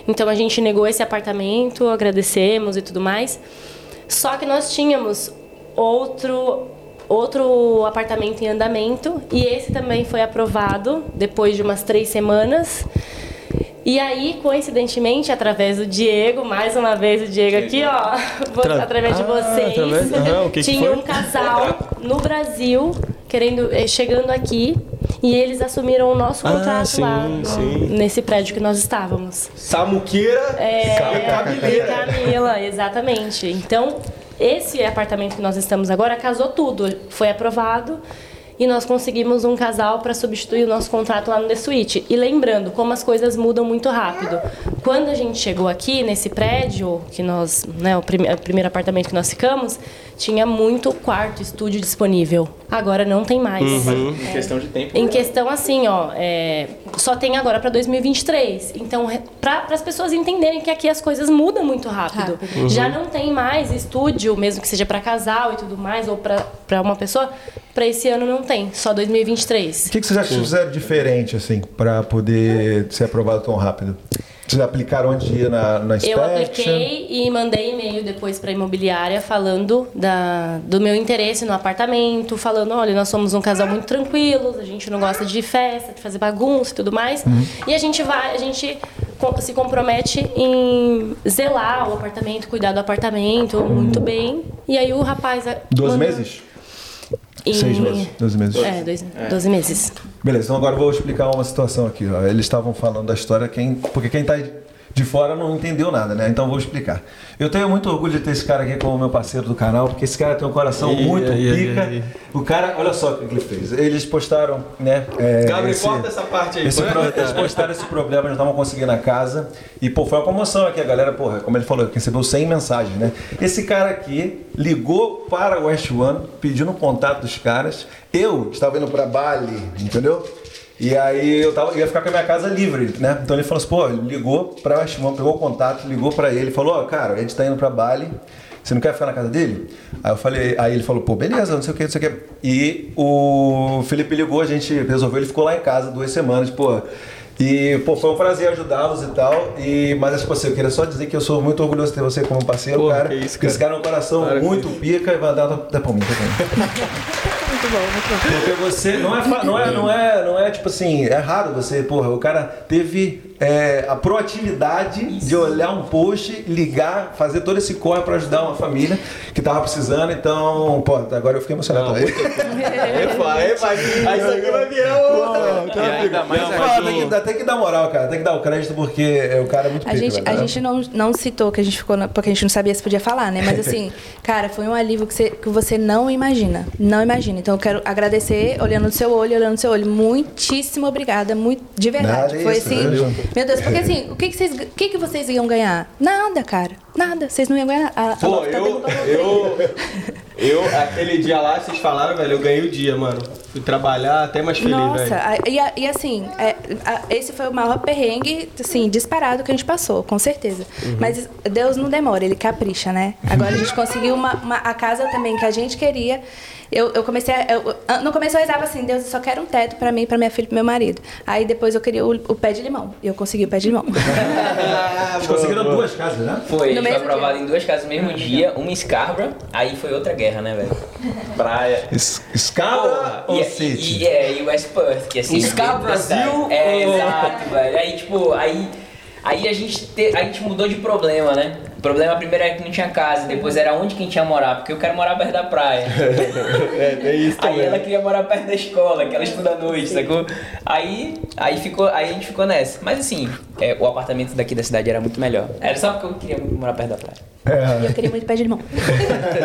Então a gente negou esse apartamento, agradecemos e tudo mais. Só que nós tínhamos outro outro apartamento em andamento e esse também foi aprovado depois de umas três semanas. E aí, coincidentemente, através do Diego, mais uma vez o Diego aqui, ó, Tra- através de Ah, vocês, através- que que tinha foi? um casal no Brasil querendo, eh, chegando aqui E eles assumiram o nosso Ah, contrato sim, lá sim. nesse prédio que nós estávamos. Samuqueira É, e. Camila, exatamente. Então, esse apartamento que nós estamos agora casou tudo, foi aprovado e nós conseguimos um casal para substituir o nosso contrato lá no The Suite. E lembrando, como as coisas mudam muito rápido. Quando a gente chegou aqui nesse prédio, que nós, né, o, prime- o primeiro apartamento que nós ficamos, tinha muito quarto, estúdio disponível. Agora não tem mais. Em questão de tempo. Em questão assim, ó, é, só tem agora para 2023. Então, para as pessoas entenderem que aqui as coisas mudam muito rápido. Rápido. Já não tem mais estúdio, mesmo que seja para casal e tudo mais, ou para uma pessoa. Para esse ano não tem, só 2023. O que, que vocês acham que fizeram diferente, assim, pra poder ser aprovado tão rápido? Vocês aplicaram onde ia na, na Eu apliquei e mandei e-mail depois para a imobiliária falando da, do meu interesse no apartamento, falando, olha, nós somos um casal muito tranquilos, a gente não gosta de festa, de fazer bagunça e tudo mais. E a gente vai, a gente se compromete em zelar o apartamento, cuidar do apartamento muito bem. E aí o rapaz 12 mandou- meses? Em- Seis meses. 12 meses. É, dois, 12 meses. Beleza, então agora eu vou explicar uma situação aqui. ó. Eles estavam falando da história, quem, porque quem está de fora não entendeu nada, né? Então vou explicar. Eu tenho muito orgulho de ter esse cara aqui como meu parceiro do canal, porque esse cara tem um coração Ih, muito aí, pica. aí. O cara, olha só o que ele fez. Eles postaram, né? é, Gabriel, corta essa parte aí, Esse pro- eles postaram esse problema, não estavam conseguindo a casa. E, pô, foi uma comoção aqui. A galera, porra, como ele falou, recebeu 100 mensagens, né? Esse cara aqui ligou para o West One, pedindo o contato dos caras. Eu estava indo para Bali, entendeu? E aí eu tava, ia ficar com a minha casa livre, né? Então ele falou assim, pô, ligou para o West One, pegou o contato, ligou para ele, falou, ó, cara, a gente tá indo para Bali. Você não quer ficar na casa dele? Aí eu falei, aí ele falou, pô, beleza, não sei o que, não sei o que. E o Felipe ligou, a gente resolveu, ele ficou lá em casa duas semanas, pô. E, pô, foi um prazer ajudá-los e tal. E, mas, tipo assim, eu queria só dizer que eu sou muito orgulhoso de ter você como parceiro, Pô, cara. que isso, Porque Esse cara é um coração Cara, muito pica e vai dar até pra mim, tá bom? Muito bom, muito bom. Porque você não é, não é, não é, não é tipo assim, é raro você, porra, o cara teve é, a proatividade de olhar um post, ligar, fazer todo esse corre pra ajudar uma família que tava precisando, então, pô, agora eu fiquei emocionado. Não, Aí- Epa, epa, aí isso aqui vai virar o... E ainda mais Não, tem, que, dar- tem que dar moral, cara, tem que dar o crédito porque é, o cara é muito A pica, gente, a gente não, não citou que a gente ficou, na- porque a gente não sabia se podia falar, né? Mas assim, cara, foi um alívio que você, que você não imagina. Não imagina. Então eu quero agradecer, olhando no seu olho, olhando no seu olho. Muitíssimo obrigada, muito, de verdade. Nada, foi isso, assim. Meu Deus, porque assim, o que, que, vocês, o que, que vocês iam ganhar? Nada, cara. Nada. Vocês não iam ganhar nada. A- a Pô, Lola tá eu, eu, eu, aquele dia lá, vocês falaram, velho, eu ganhei o dia, mano. Fui trabalhar até mais feliz, Nossa, velho. a- e, a- e assim, é, a- esse foi o maior perrengue, assim, disparado que a gente passou, com certeza. Uhum. Mas Deus não demora, ele capricha, né? Agora a gente conseguiu uma, uma- a casa também que a gente queria. Eu, eu comecei a, eu- no começo eu rezava assim, Deus, eu só quero um teto pra mim, pra minha filha e pro meu marido. Aí depois eu queria o, o pé de limão. E eu consegui o pé de limão. Vocês conseguiram duas casas, né? Foi, No foi aprovado dia. em duas casas no mesmo dia, uma em Scarborough, aí foi outra guerra, né, velho? Praia. Es- Escala ou e, City? e, é, e West Perth, que assim. Scarborough. Brasil, É, exato, velho. Aí, tipo, aí. Aí a gente, te, a gente mudou de problema, né? O problema primeiro era que não tinha casa, depois era onde que a gente ia morar, porque eu quero morar perto da praia. É, tem isso Aí também. ela queria morar perto da escola, que ela estuda à noite, sacou? Aí, aí, ficou, aí a gente ficou nessa. Mas assim, é, o apartamento daqui da cidade era muito melhor. Era só porque eu queria morar perto da praia. É. E eu queria muito pé de limão.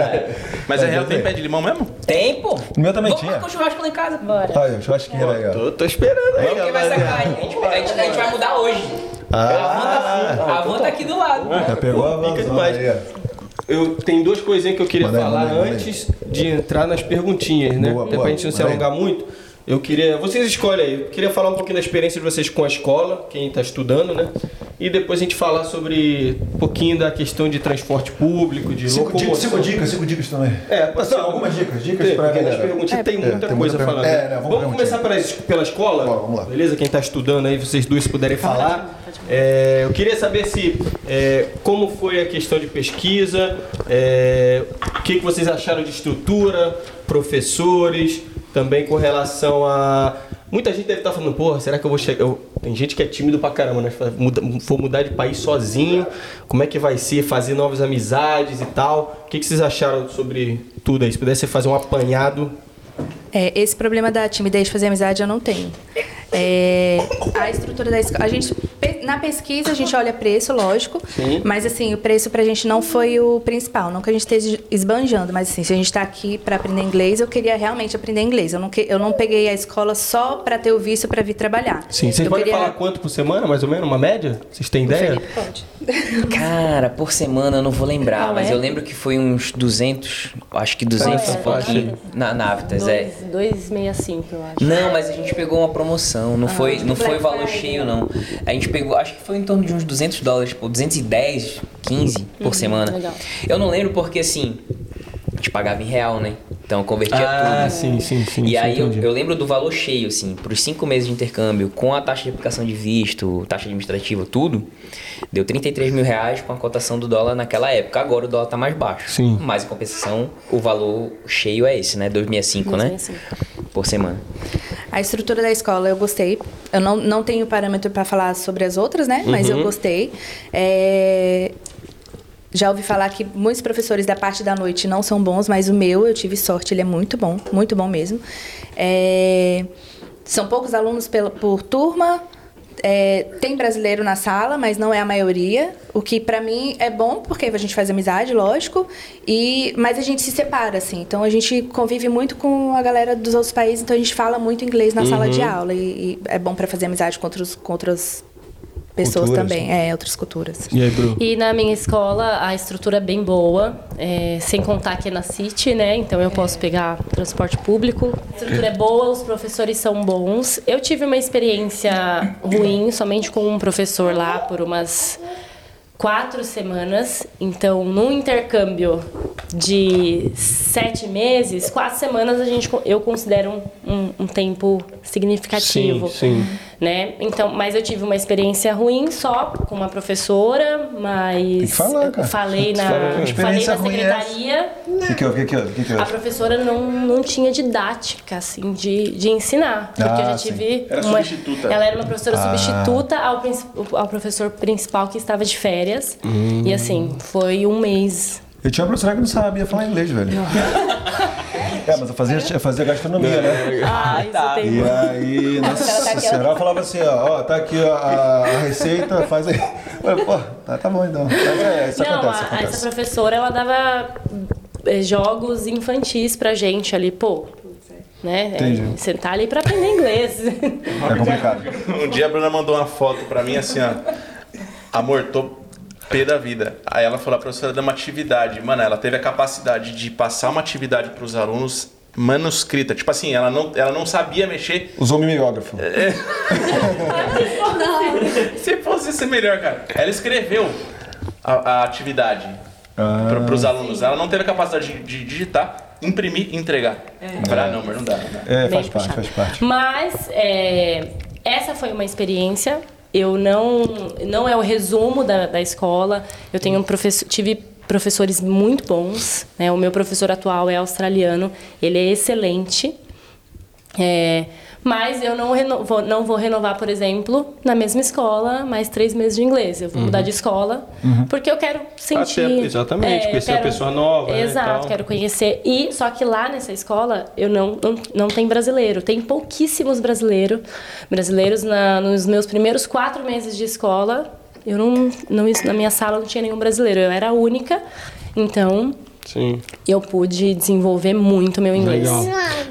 Mas a real tem pé de limão mesmo? Tem, pô. O meu também Vamos tinha. marcar um churrasco lá em casa. Bora. Olha, o churrasqueiro aí, ó. Tô, tô esperando aí, Vamos que vai sacar. A gente, a, gente, a gente vai mudar hoje. Ah, a van tá, a van tá aqui do lado. já pegou a Fica demais. Eu tenho duas coisinhas que eu queria Manda aí, falar manda aí, manda aí. antes de entrar nas perguntinhas, né? Boa, Até boa, pra gente não se manda aí. alongar muito. Eu queria. Vocês escolhem aí. Eu queria falar um pouquinho da experiência de vocês com a escola, quem tá estudando, né? E depois a gente falar sobre um pouquinho da questão de transporte público, de Cinco, dicas, locomoção. cinco dicas, cinco dicas também. É, pode ser Não, algumas dicas, dicas tem, porque nas galera. perguntinhas tem É, muita tem coisa muita falando. pergunta. É, né, vamos vamos começar pela, pela escola? Bora, vamos lá. Beleza? Quem está estudando aí, vocês dois se puderem falar. É, eu queria saber se é, como foi a questão de pesquisa, é, o que, que vocês acharam de estrutura, professores, também com relação a. Muita gente deve estar falando, porra, será que eu vou chegar. eu- Tem gente que é tímido pra caramba, né? Muda- For mudar de país sozinho, como é que vai ser? Fazer novas amizades e tal. O que, que vocês acharam sobre tudo aí? Se pudesse fazer um apanhado É, esse problema da timidez de fazer amizade eu não tenho. É, a estrutura da escola. A gente, na pesquisa, a gente olha preço, lógico. Mas assim, o preço pra gente não foi o principal. Não que a gente esteja esbanjando, mas assim, se a gente tá aqui pra aprender inglês, eu queria realmente aprender inglês. Eu não, que- eu não peguei a escola só pra ter o visto pra vir trabalhar. Sim, vocês eu podem queria... falar quanto por semana, mais ou menos? Uma média? Vocês têm ideia? Felipe, pode. Cara, por semana eu não vou lembrar, Qual mas é? eu lembro que foi uns 200, acho que 200 Qual e é? pouquinho na Navitas, é. 265, eu acho. Não, mas a gente pegou uma promoção, não foi, não foi Black valor Friday. cheio não. A gente pegou, acho que foi em torno de uns 200 dólares, tipo 210, 15 por semana. legal. Eu não lembro porque assim, a gente pagava em real, né? Então eu convertia Ah, tudo. sim, sim, sim. E sim, aí eu, eu lembro do valor cheio, assim, para os cinco meses de intercâmbio, com a taxa de aplicação de visto, taxa administrativa, tudo, deu 33 mil reais com a cotação do dólar naquela época. Agora o dólar tá mais baixo. Sim. Mas em compensação, o valor cheio é esse, né? 265, né? 265. Por semana. A estrutura da escola eu gostei. Eu não, não tenho parâmetro para falar sobre as outras, né? Mas Uhum. eu gostei. É, Já ouvi falar que muitos professores da parte da noite não são bons, mas o meu, eu tive sorte, ele é muito bom, muito bom mesmo. É, São poucos alunos pela- por turma. É, tem brasileiro na sala, mas não é a maioria. O que pra mim é bom, porque a gente faz amizade, lógico. E, mas a gente se separa, assim. Então a gente convive muito com a galera dos outros países, então a gente fala muito inglês na sala de aula. E, e é bom pra fazer amizade com, outros, com outras pessoas Culturas. também. É, outras culturas. E aí, Bru? E na minha escola a estrutura é bem boa, é, sem contar que é na City, né? Então eu posso pegar transporte público. A estrutura é boa, os professores são bons. Eu tive uma experiência ruim somente com um professor lá por umas quatro semanas. Então, num intercâmbio de sete meses, quatro semanas a gente, eu considero um, um, um tempo significativo Sim, sim. Né? Então, mas eu tive uma experiência ruim só com uma professora, mas Tem que falar, cara. falei na falei na é secretaria, O que, que houve? Que, que que, a professora não, não tinha didática assim de, de ensinar, porque Ah, eu já sim. tive Era uma, substituta. ela era uma professora Ah. substituta ao, ao professor principal que estava de férias. Hum. E assim, foi um mês Eu tinha uma professora que não sabia falar inglês, velho. É, mas eu fazia, eu fazia gastronomia, né? Ah, isso tem E aí, nossa Ela tá senhora, ela falava assim, ó, ó, tá aqui ó, a, a receita, faz aí. Falei, pô, tá, tá bom então. Mas é, isso Não, acontece, a- essa acontece. professora, ela dava eh, jogos infantis pra gente ali, pô. Né? Entendi. É, sentar ali pra aprender inglês. É complicado. Um dia a Bruna mandou uma foto pra mim assim, ó. Amor, tô pé da vida. Aí ela falou, a professora deu uma atividade. Mano, ela teve a capacidade de passar uma atividade pros alunos manuscrita. Tipo assim, ela não, ela não sabia mexer. Usou mimeógrafo. Se fosse ser melhor, cara. Ela escreveu a, a atividade Ah. para pros alunos. Ela não teve a capacidade de, de digitar, imprimir e entregar. Ah, não, mas não dá. Não dá. É, Bem faz parte, puxado. faz parte. Mas é, essa foi uma experiência. Eu não. Não é o resumo da, da escola. Eu tenho um professor, tive professores muito bons. Né? O meu professor atual é australiano. Ele é excelente. É, mas eu não, não vou renovar, por exemplo, na mesma escola, mais três meses de inglês. Eu vou mudar de escola, porque eu quero sentir... Até- exatamente, eu conhecer uma pessoa nova, né, Exato, tal. quero conhecer. E só que lá nessa escola eu não, não, não tem brasileiro. Tem pouquíssimos brasileiros. Brasileiros na, nos meus primeiros quatro meses de escola, eu não, não na minha sala não tinha nenhum brasileiro. Eu era a única. Então Sim. eu pude desenvolver muito meu inglês. Legal.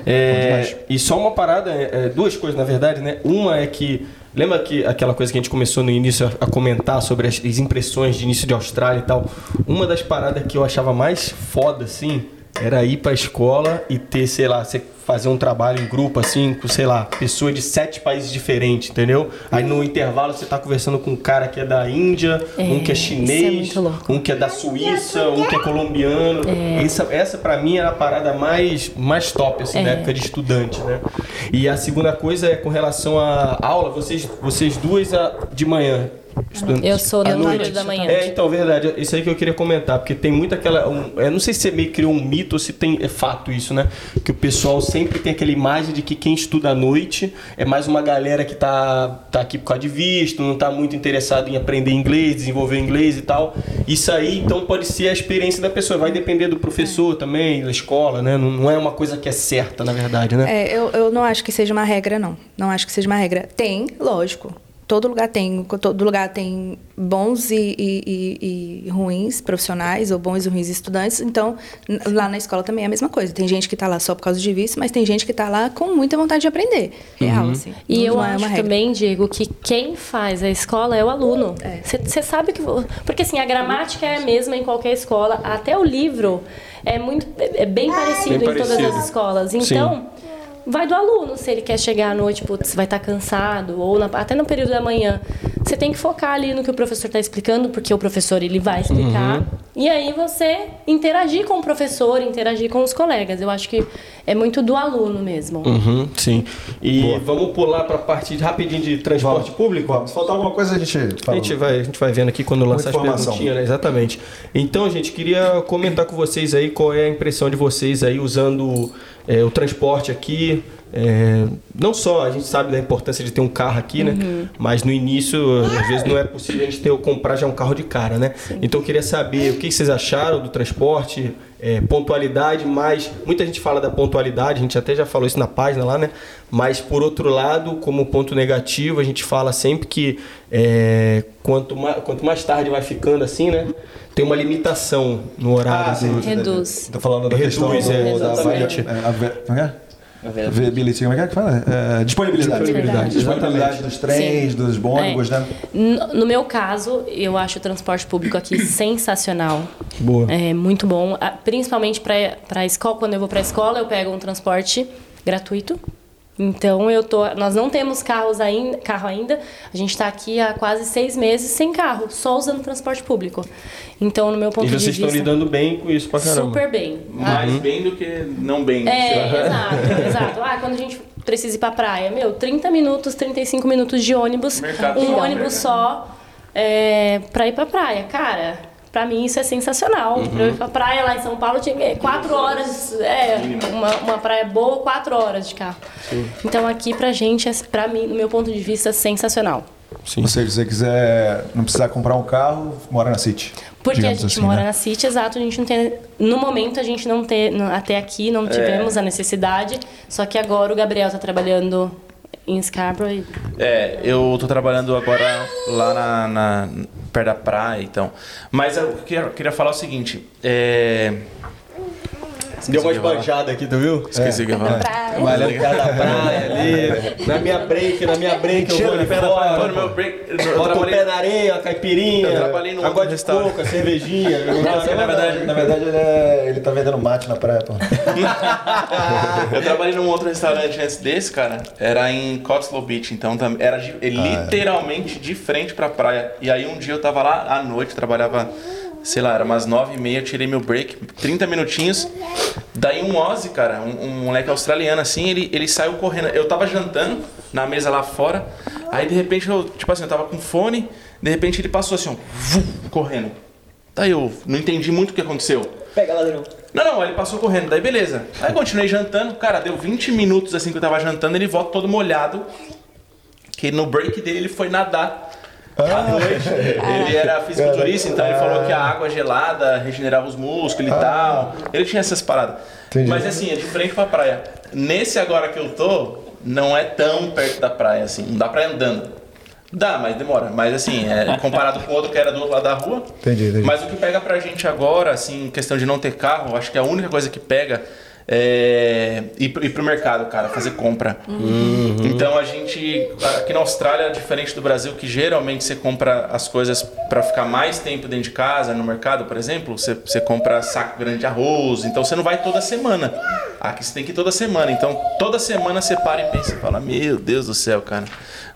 É, e só uma parada, é, é, duas coisas na verdade, né? Uma é que. Lembra que aquela coisa que a gente começou no início a, a comentar sobre as, as impressões de início de Austrália e tal? Uma das paradas que eu achava mais foda, assim, era ir pra escola e ter, sei lá, você fazer um trabalho em grupo, assim, com, sei lá, pessoa de sete países diferentes, entendeu? Aí no intervalo você tá conversando com um cara que é da Índia, É, um que é é chinês, louco. um que é da Suíça, um que é colombiano. Essa, essa para mim era a parada mais, mais top, assim, na É. época de estudante, né? E a segunda coisa é com relação à aula, vocês, vocês duas a- de manhã. Estudando- Eu sou no noite. da manhã. É, então, verdade. Isso aí que eu queria comentar, porque tem muito aquela. Um, eu não sei se você meio que criou um mito ou se tem, é fato isso, né? Que o pessoal sempre tem aquela imagem de que quem estuda à noite é mais uma galera que tá, tá aqui por causa de visto, não tá muito interessado em aprender inglês, desenvolver inglês e tal. Isso aí, então, pode ser a experiência da pessoa. Vai depender do professor também, da escola, né? Não, não é uma coisa que é certa, na verdade, né? É, eu, eu não acho que seja uma regra, não. Não acho que seja uma regra. Tem, lógico. Todo lugar tem, todo lugar tem bons e, e- e- e ruins profissionais, ou bons e ruins estudantes. Então, lá na escola também é a mesma coisa. Tem gente que está lá só por causa de visto, mas tem gente que está lá com muita vontade de aprender. Real, assim. E eu é acho regra. também, Diego, que quem faz a escola é o aluno. É. Você sabe que. Porque assim, a gramática é a mesma em qualquer escola, até o livro é muito. é bem parecido Bem em todas parecido. as escolas. Então. Vai do aluno, se ele quer chegar à noite, putz, vai estar cansado, ou na- até no período da manhã. Você tem que focar ali no que o professor está explicando, porque o professor ele vai explicar. E aí você interagir com o professor, interagir com os colegas. Eu acho que é muito do aluno mesmo. Uhum, sim. E vamos pular para a parte de- rapidinho de transporte público. Vamos. Se faltar alguma coisa, a gente A fala. gente, vai, a gente vai vendo aqui quando lançar as informação. perguntinhas, né? Exatamente. Então, gente, queria comentar com vocês aí qual é a impressão de vocês aí usando é, o transporte aqui. É, não só a gente sabe da importância de ter um carro aqui, né? Mas no início, às vezes não é possível a gente ter, comprar já um carro de cara, né? Então eu queria saber o que vocês acharam do transporte, é, pontualidade, mas muita gente fala da pontualidade, a gente até já falou isso na página lá, né? Mas por outro lado, como ponto negativo, a gente fala sempre que é, quanto, mais, quanto mais tarde vai ficando assim, né? Tem uma limitação no horário Ah, sim. do, Reduz. Tô falando da Reduz, questão do, é, da exatamente. varia- é, a ve- como é que é? Availability, como é que é que fala? É, disponibilidade. Disponibilidade, Disponibilidade dos trens, Sim. dos ônibus, É. né? No no meu caso, eu acho o transporte público aqui sensacional. Boa. É muito bom. Principalmente para a escola. Quando eu vou para a escola, eu pego um transporte gratuito. Então eu tô. Nós não temos carros ainda, carro ainda. A gente está aqui há quase seis meses sem carro, só usando transporte público. Então, no meu ponto E de vocês vista. estão lidando bem com isso pra caramba. super bem. Mais bem do que não bem. É, exato, exato. Ah, quando a gente precisa ir pra praia, meu, 30 minutos, 35 minutos de ônibus, Mercado um ônibus mercado. só é, pra ir pra praia. Cara, pra mim isso é sensacional. Pra eu ir pra praia lá em São Paulo, tinha que- quatro horas, é, uma, uma praia boa, quatro horas de carro. Então aqui pra gente, é, pra mim, no meu ponto de vista, sensacional. Sim. Ou seja, se você quiser não precisar comprar um carro, mora na City. Porque a gente assim, mora né? na City, exato, a gente não tem. No momento a gente não tem. Até aqui não tivemos a necessidade. Só que agora o Gabriel tá trabalhando em Scarborough. É, eu tô trabalhando agora lá na, na- perto da praia, então. Mas eu queria, queria falar o seguinte, é... Deu uma Esqueci o que eu ia falar. esbanjada aqui, tu viu? Esqueci o que eu falar. Praia. Malhando perto da praia ali. Na minha break, na minha break, eu vou ali praia. no meu break, eu Bota o pé na areia, a caipirinha, Eu trabalhei num água outro de restaurante. coco, a cervejinha. Nossa, na verdade, Na verdade, ele, é, ele tá vendendo mate na praia, pô. Eu trabalhei num outro restaurante antes desse, cara. Era em Cotswold Beach, então era de- literalmente de frente pra praia. E aí um dia eu tava lá à noite, trabalhava, sei lá, era umas nove e meia, eu tirei meu break, 30 minutinhos. Daí um Ozzy, cara, um, um moleque australiano assim, ele, ele saiu correndo. Eu tava jantando na mesa lá fora, aí de repente eu, tipo assim, eu tava com fone, de repente ele passou assim, ó, vum, correndo. Daí eu não entendi muito o que aconteceu. Pega ladrão. Não, não, ele passou correndo, daí beleza. Aí continuei jantando, cara, deu 20 minutos assim que eu tava jantando, ele volta todo molhado. Que no break dele ele foi nadar. À noite, ele era fisiculturista, então ele falou que a água gelada regenerava os músculos e tal. Ele tinha essas paradas. Entendi. Mas assim, é de frente pra praia. Nesse agora que eu tô, não é tão perto da praia assim, não dá pra ir andando. Dá, mas demora. Mas assim, é, comparado com o outro que era do outro lado da rua. Entendi, entendi. Mas o que pega pra gente agora, assim, questão de não ter carro, acho que a única coisa que pega é ir, pro- ir pro mercado, cara, fazer compra. Então a gente, aqui na Austrália, diferente do Brasil, que geralmente você compra as coisas pra ficar mais tempo dentro de casa, no mercado, por exemplo, você, você compra saco grande de arroz, então você não vai toda semana. Aqui você tem que ir toda semana. Então toda semana você para e pensa e fala: Meu Deus do céu, cara,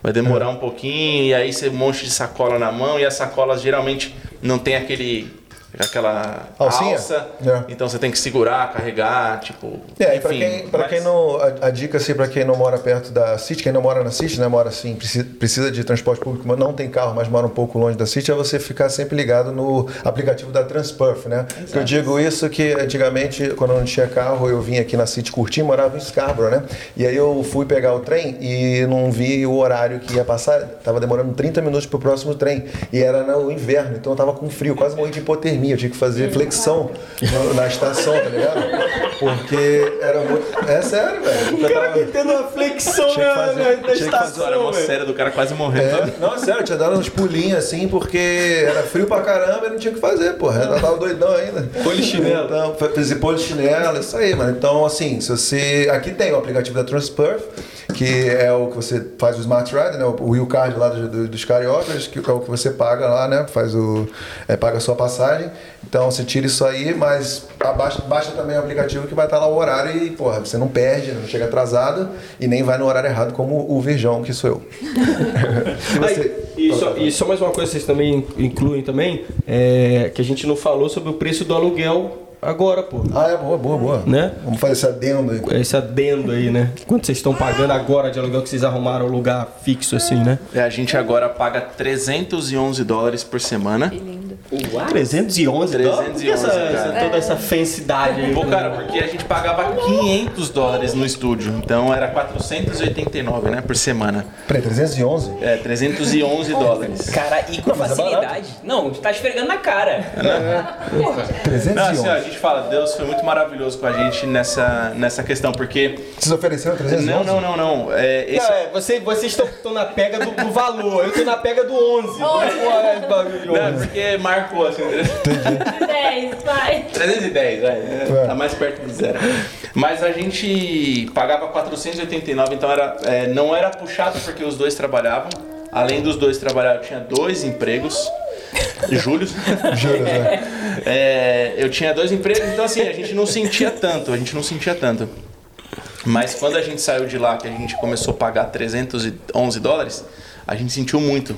vai demorar um pouquinho, e aí você um monte de sacola na mão, e as sacolas geralmente não tem aquele aquela Alcinha? alça. É. Então você tem que segurar, carregar, tipo. É, e pra enfim, quem, pra mas- quem não. A, a dica, assim, pra quem não mora perto da City, quem não mora na City, né? Mora assim, precisa, precisa de transporte público, mas não tem carro, mas mora um pouco longe da City, é você ficar sempre ligado no aplicativo da Transperf, né? Eu digo isso que antigamente, quando eu não tinha carro, eu vinha aqui na City curtir, morava em Scarborough, né? E aí eu fui pegar o trem e não vi o horário que ia passar, tava demorando 30 minutos pro próximo trem. E era no inverno, então eu tava com frio, quase morri de hipotermia, eu tinha que fazer flexão no- na estação, tá ligado? Porque era muito. É sério, velho. porque eu tava- Tendo uma flexão Tinha que fazer- na, na, na tinha que fazer A história mó estação, velho. séria do cara quase morrendo. É, não, sério, eu tinha dado uns pulinhos assim, porque era frio pra caramba e não tinha o que fazer, porra. Eu tava doidão ainda. Polichinelo. Então, fiz polichinelo, isso aí, mano. Então, assim, se você. Aqui tem o aplicativo da Transperf, que é o que você faz o Smart Ride, né? O Will Card lá do- do- dos cariocas, que é o que você paga lá, né? Faz o. é, paga a sua passagem. Então você tira isso aí, mas abaixa, baixa também o aplicativo que vai estar lá o horário e, porra, você não perde, não chega atrasado e nem vai no horário errado como o Virgão, que sou eu. Você- Aí, e, só, e só mais uma coisa que vocês também incluem também, é que a gente não falou sobre o preço do aluguel agora, pô. Ah, é boa, boa, boa. Né? Vamos fazer esse adendo aí. Esse adendo aí, né? Quanto vocês estão pagando agora de aluguel que vocês arrumaram um lugar fixo assim, né? É, a gente agora paga 311 dólares por semana. 311 dólares? Por que essa, 311, essa- cara. toda essa fensidade aí? Pô, cara, porque a gente pagava 500 dólares no estúdio. Então era 489, né, por semana. Peraí, 311? É, 311 dólares. Cara, e com mas é facilidade. não, tá esfregando na cara. Não, 311. assim, ó, a gente fala, Deus foi muito maravilhoso com a gente nessa, nessa questão, porque. Vocês ofereceram 311? Não, não, não, não. É, esse, Não, é, você, vocês estão estão na pega do, do valor, eu tô na pega do 11. Porra, é esse bagulho de não, é 11. porque marcou assim. 10, vai. 310, vai. É. Tá mais perto do zero. Mas a gente pagava 489, então era, é, não era puxado porque os dois trabalhavam. Além dos dois trabalhar, eu tinha dois empregos. Júlio. Juro, né? É, eu tinha dois empregos, então assim, a gente não sentia tanto, a gente não sentia tanto. Mas quando a gente saiu de lá, que a gente começou a pagar 311 dólares, a gente sentiu muito.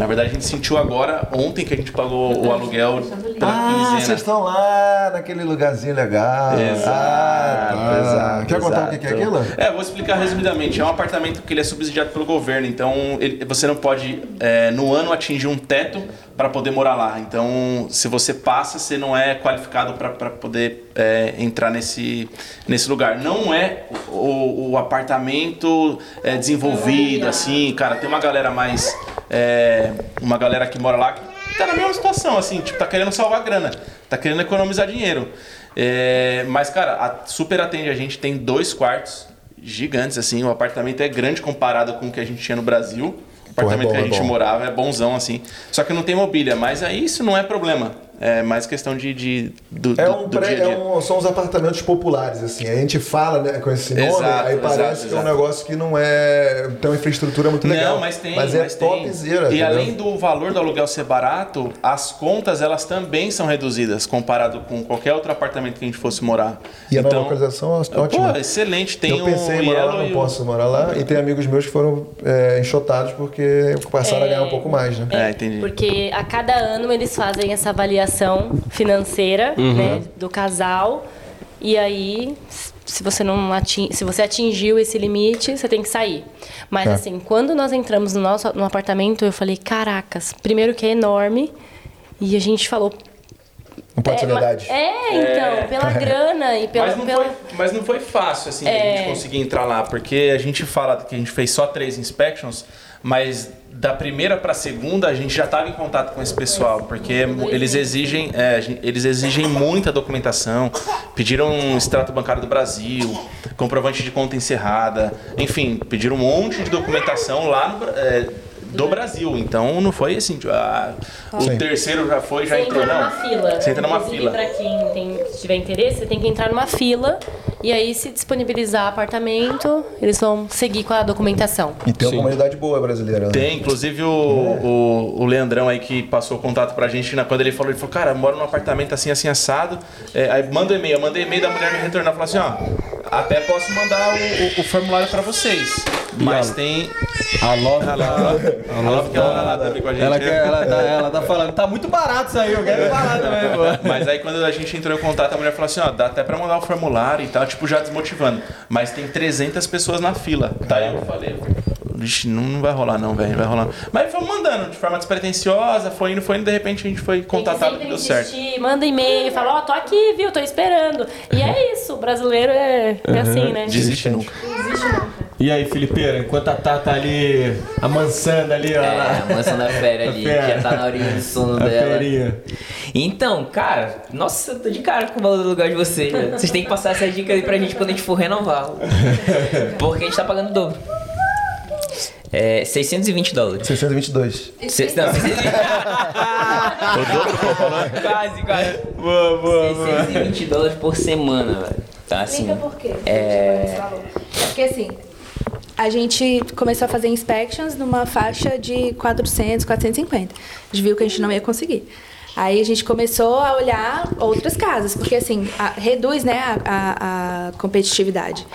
Na verdade, a gente sentiu agora, ontem que a gente pagou o aluguel pela Ah, vocês estão lá naquele lugarzinho legal. Exato, ah, tá. exato, Quer contar o que é exato. aquilo? É, vou explicar resumidamente. É um apartamento que ele é subsidiado pelo governo, então ele- você não pode, é, no ano, atingir um teto para poder morar lá. Então, se você passa, você não é qualificado para poder é, entrar nesse, nesse lugar. Não é o, o apartamento é, desenvolvido, assim, cara. Tem uma galera mais. É, uma galera que mora lá que tá na mesma situação, assim, tipo, tá querendo salvar grana, tá querendo economizar dinheiro. É, mas, cara, a- super atende a gente, tem dois quartos gigantes, assim, o apartamento é grande comparado com o que a gente tinha no Brasil. O apartamento bom, que a é gente morava é bonzão, assim. Só que não tem mobília, mas aí isso não é problema. É mais questão de, de- do, É um, do pré- dia a dia. é um- são os apartamentos populares, assim. A gente fala né, com esse nome, Exato, aí parece exato, que é um exato. negócio que não é. tem uma infraestrutura muito legal. Não, mas tem, Mas é mas topzera. E entendeu? além do valor do aluguel ser barato, as contas elas também são reduzidas comparado com qualquer outro apartamento que a gente fosse morar. E a nova localização é ótima. Pô, excelente. Tem eu pensei o em morar lá, não o- posso morar lá. E tem amigos meus que foram é, enxotados porque passaram a ganhar um pouco mais, né? É, entendi. Porque a cada ano eles fazem essa avaliação financeira né, do casal. E aí, se você não se você atingiu esse limite, você tem que sair. Mas É. assim, quando nós entramos no nosso no apartamento, eu falei, caracas, primeiro que é enorme. E a gente falou. Não pode é, ser verdade. É, então, pela grana e pela. Mas não, pela... foi, mas não foi fácil assim a É. gente conseguir entrar lá, porque a gente fala que a gente fez só três inspections, mas da primeira para a segunda a gente já estava em contato com esse pessoal, porque eles exigem, é, eles exigem muita documentação, pediram um extrato bancário do Brasil, comprovante de conta encerrada, enfim, pediram um monte de documentação lá no, é, do Brasil. Então não foi assim, tipo, ah, o Sim. terceiro já foi, já Você entrou, entra não. numa fila. Você entra numa Inclusive, fila. Pra quem tem, tiver interesse, você tem que entrar numa fila. E aí, se disponibilizar apartamento, eles vão seguir com a documentação. E tem uma comunidade boa brasileira. né? Tem, inclusive o, o, o Leandrão aí que passou o contato pra gente, né, quando ele falou, ele falou, cara, eu moro num apartamento assim, assim, assado. É, aí manda um e-mail, eu mandei e-mail da mulher me retornar, falou assim, ó, até posso mandar o, o- o formulário pra vocês. Mas tem. A Love A tá. Love. A A Love que ela tá lá também com a gente. Ela, quer, ela, tá, ela tá falando, tá muito barato isso aí, eu quero barato também, pô. Mas aí quando a gente entrou em contato, a mulher falou assim, ó, dá até pra mandar o formulário e tal, tipo, já desmotivando. Mas tem 300 pessoas na fila. Daí eu falei, vixe, não, não vai rolar não, velho, não vai rolar. Mas foi mandando de forma despretensiosa, foi indo, foi indo, de repente a gente foi que contatado e deu certo. manda e-mail, fala, ó, tô aqui, viu, tô esperando. E é isso, o brasileiro é, é assim, né? Desiste nunca. E aí, Felipeira, enquanto a Tá tá ali amansando ali, ó. É, a mansão da fera ali, A fera. já tá na horinha do sono a dela. ferinha. Então, cara, nossa, eu tô de cara com o valor do lugar de vocês. né? Vocês têm que passar essa dica aí pra gente quando a gente for renovar. Porque a gente tá pagando o dobro. É 620 dólares. 622. Se, não, 620. quase, quase. Boa, boa, boa. 620 dólares por semana, velho. Tá assim. Explica por quê. É. É porque assim, a gente começou a fazer inspections numa faixa de 400, 450. A gente viu que a gente não ia conseguir. Aí a gente começou a olhar outras casas, porque assim, a- reduz né, a, a- a competitividade.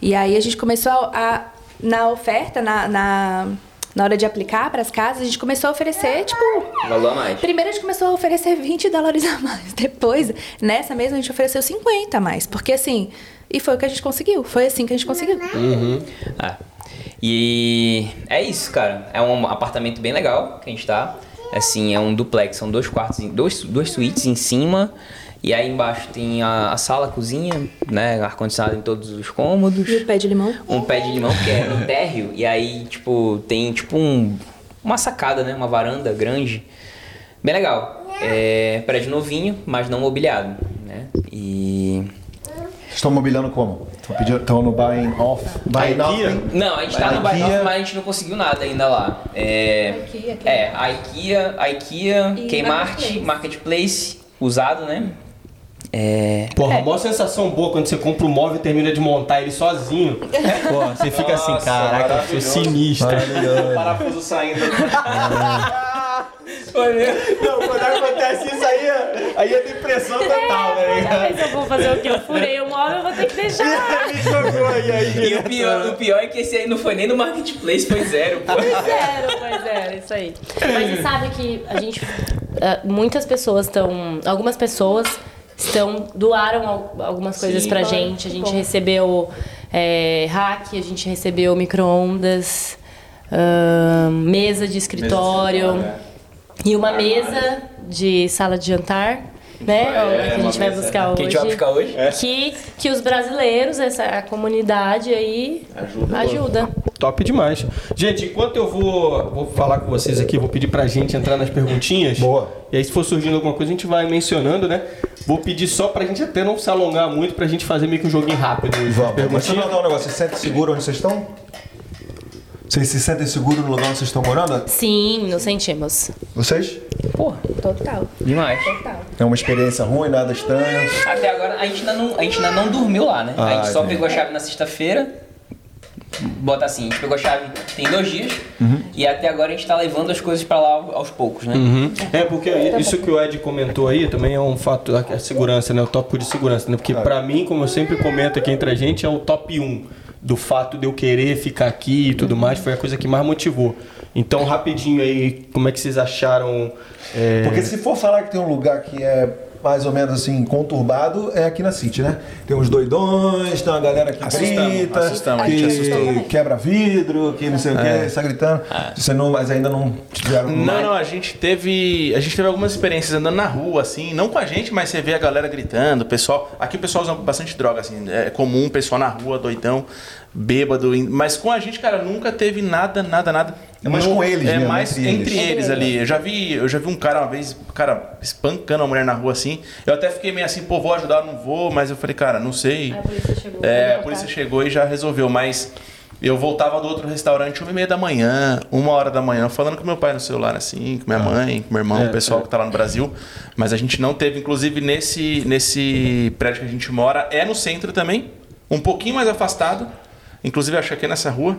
E aí a gente começou a, na oferta, na, na, na hora de aplicar para as casas, a gente começou a oferecer, tipo, Valor a mais. Primeiro a gente começou a oferecer 20 dólares a mais. Depois, nessa mesma, a gente ofereceu 50 a mais. Porque assim, e foi o que a gente conseguiu. Foi assim que a gente conseguiu. Ah. E é isso, cara. É um apartamento bem legal que a gente tá. Assim, é um duplex, são dois quartos, dois, duas suítes em cima. E aí embaixo tem a, a sala, a cozinha, né? Ar-condicionado em todos os cômodos. E o pé de limão? Um pé de limão que é no térreo. E aí, tipo, tem tipo um, uma sacada, né? Uma varanda grande. Bem legal. É prédio novinho, mas não mobiliado, né? E... Estão mobiliando como? Estão pedindo- Estão no buying off? Nothing? Não, a gente tá no Ikea. Bairro, mas a gente não conseguiu nada ainda lá. É, A IKEA, é? é a IKEA, a IKEA, E Kmart, Marketplace. Marketplace, usado, né? É, Porra, a maior sensação boa quando você compra um móvel e termina de montar ele sozinho. Pô, você fica assim, Nossa, caraca, eu sou sinistro. O parafuso saindo. Não, quando acontece isso aí, é- aí é depressão total, né? Já pensou, eu vou fazer o quê? Eu furei o móvel, eu vou ter que deixar. Me jogou aí, aí. E o pior, o pior é que esse aí não foi nem no Marketplace, foi zero, pô. Pois era, pois era, isso aí. Mas você sabe que a gente. ah, Muitas pessoas estão. Algumas pessoas estão. doaram al- algumas coisas Sim. pra Ai, gente. A gente bom. recebeu é, hack, a gente recebeu micro-ondas, ah, mesa de escritório e uma mesa de sala de jantar. Né? É, que a gente vai buscar Que a hoje. gente vai buscar hoje? Que, que os brasileiros, essa a comunidade aí, Ajuda. ajuda. Top demais. Gente, enquanto eu vou, vou falar com vocês aqui, vou pedir pra gente entrar nas perguntinhas. Boa. E aí, se for surgindo alguma coisa, a gente vai mencionando, né? Vou pedir só pra gente até não se alongar muito, pra gente fazer meio que um joguinho rápido. Vamos. Deixa eu Perguntinha. perguntar um negócio. Vocês se sentem seguro onde vocês estão? Vocês se sentem seguros no lugar onde vocês estão morando? Sim, nos sentimos. Vocês? Porra, Total. demais. Total. É uma experiência ruim, nada estranho. Até agora a gente ainda não, a gente ainda não dormiu lá, né? a Ah, gente só entendi. pegou a chave na sexta-feira. Bota assim, a gente pegou a chave tem dois dias. E até agora a gente tá levando as coisas pra lá aos poucos, né? Uhum. É, porque isso que o Ed comentou aí também é um fato, a segurança, né? O tópico de segurança, né? Porque pra mim, como eu sempre comento aqui entre a gente, é o top 1 do fato de eu querer ficar aqui e tudo mais, foi a coisa que mais motivou. Então, rapidinho aí, como é que vocês acharam? é, Porque se for falar que tem um lugar que é mais ou menos assim, conturbado, é aqui na City, né? Tem uns doidões, tem uma galera que Assustamos, grita, assustamos, que quebra vidro, que não sei o que, está gritando. Você não, mas ainda não tiveram. Não, não, a gente teve. A gente teve algumas experiências andando na rua, assim, não com a gente, mas você vê a galera gritando, o pessoal. Aqui o pessoal usa bastante droga, assim. É comum o pessoal na rua, doidão, bêbado. Mas com a gente, cara, nunca teve nada, nada, nada. É mais com eles É mesmo, mais entre entre, eles. eles. ali. Eu já vi, eu já vi um cara uma vez, cara, espancando uma mulher na rua assim. Eu até fiquei meio assim, pô, vou ajudar, não vou, mas eu falei, cara, não sei. A polícia chegou. É, a polícia chegou e já resolveu, mas eu voltava do outro restaurante uma e meia da manhã, uma hora da manhã, falando com meu pai no celular, assim, com minha mãe, com meu irmão, É, o pessoal é. que tá lá no Brasil. Mas a gente não teve, inclusive, nesse, nesse prédio que a gente mora, é no centro também, um pouquinho mais afastado. Inclusive, acho que aqui nessa rua,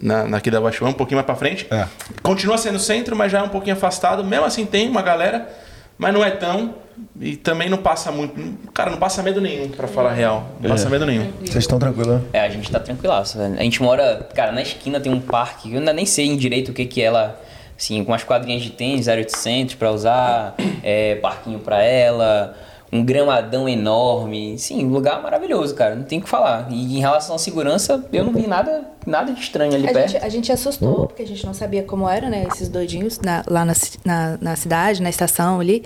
na, na aqui da Baixão, um pouquinho mais pra frente. É. Continua sendo centro, mas já é um pouquinho afastado. Mesmo assim, tem uma galera, mas não é tão. E também não passa muito. Cara, não passa medo nenhum, pra falar a real. Não passa medo nenhum. Vocês estão tranquilos, né? É, a gente tá tranquilaço. A gente mora, cara, na esquina tem um parque, eu ainda nem sei direito o que que ela, assim, com umas quadrinhas de tênis 0800 pra usar, é, parquinho pra ela, um gramadão enorme, sim, um lugar maravilhoso, cara, não tem o que falar. E em relação à segurança, eu não vi nada, nada de estranho ali A perto. gente, a gente assustou, porque a gente não sabia como era, né? Esses doidinhos na- lá na, na, na cidade, na estação ali.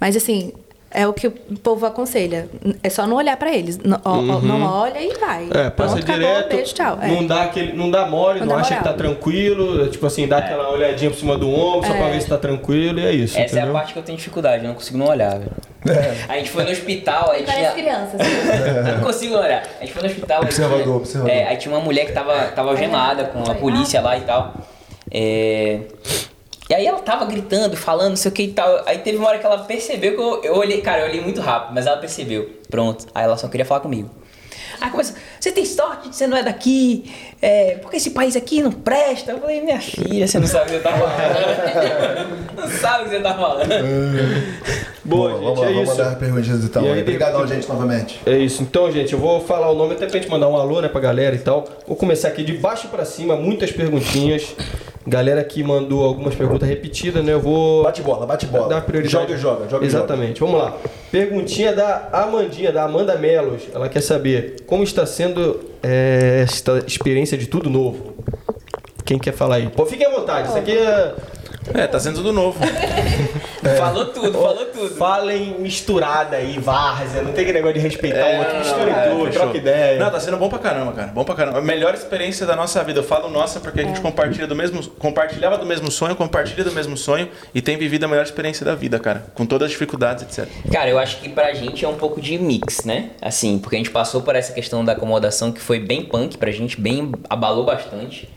Mas assim, é o que o povo aconselha. É só não olhar pra eles. Não, ó- não olha e vai. É, passa Pronto, acabou, direto. beijo, tchau. É. Não dá aquele, não dá mole, Não não, dá acha que moral. tá tranquilo, tipo assim, dá aquela olhadinha por cima do ombro só pra É. ver se tá tranquilo e é isso, Essa é a entendeu? parte que eu tenho dificuldade, eu não consigo não olhar, velho. A gente foi no hospital, aí Parece tinha... crianças. Eu não consigo olhar. A gente foi no hospital. aí Observador, tinha- observador. É, aí tinha uma mulher que tava, tava algemada com a polícia lá e tal. É, E aí ela tava gritando, falando, não sei o que e tal. Aí teve uma hora que ela percebeu que eu, eu olhei, cara, eu olhei muito rápido, mas ela percebeu. Pronto. Aí ela só queria falar comigo. Aí começa, você tem sorte de você não é daqui, é, porque esse país aqui não presta. Eu falei, minha filha, você não sabe o que você tá falando. não sabe o que você tá falando. Boa, vamos gente, lá, é vamos isso. mandar as perguntinhas então. E aí. Obrigadão, gente, novamente. É isso. Então, gente, eu vou falar o nome até pra gente mandar um alô, né, pra galera e tal. Vou começar aqui de baixo pra cima, muitas perguntinhas. Galera que mandou algumas perguntas repetidas, né? Eu vou Bate bola, bate bola. dar prioridade. Joga e joga, joga e Exatamente. Vamos lá. Perguntinha da Amandinha, da Amanda Melos. Ela quer saber como está sendo é, esta experiência de tudo novo. Quem quer falar aí? Pô, fique à vontade. Isso aqui é. É, tá sendo tudo novo. Falou tudo, falou tudo. Falem misturada aí, várzea. Não tem aquele negócio de respeitar o outro. Mistura é, tudo, troca ideia. Não, tá sendo bom pra caramba, cara. Bom pra caramba. A melhor experiência da nossa vida. Eu falo nossa porque a gente compartilha do mesmo, compartilhava do mesmo sonho, compartilha do mesmo sonho e tem vivido a melhor experiência da vida, cara. Com todas as dificuldades, etc. Cara, eu acho que pra gente é um pouco de mix, né? Assim, porque a gente passou por essa questão da acomodação que foi bem punk pra gente, bem abalou bastante.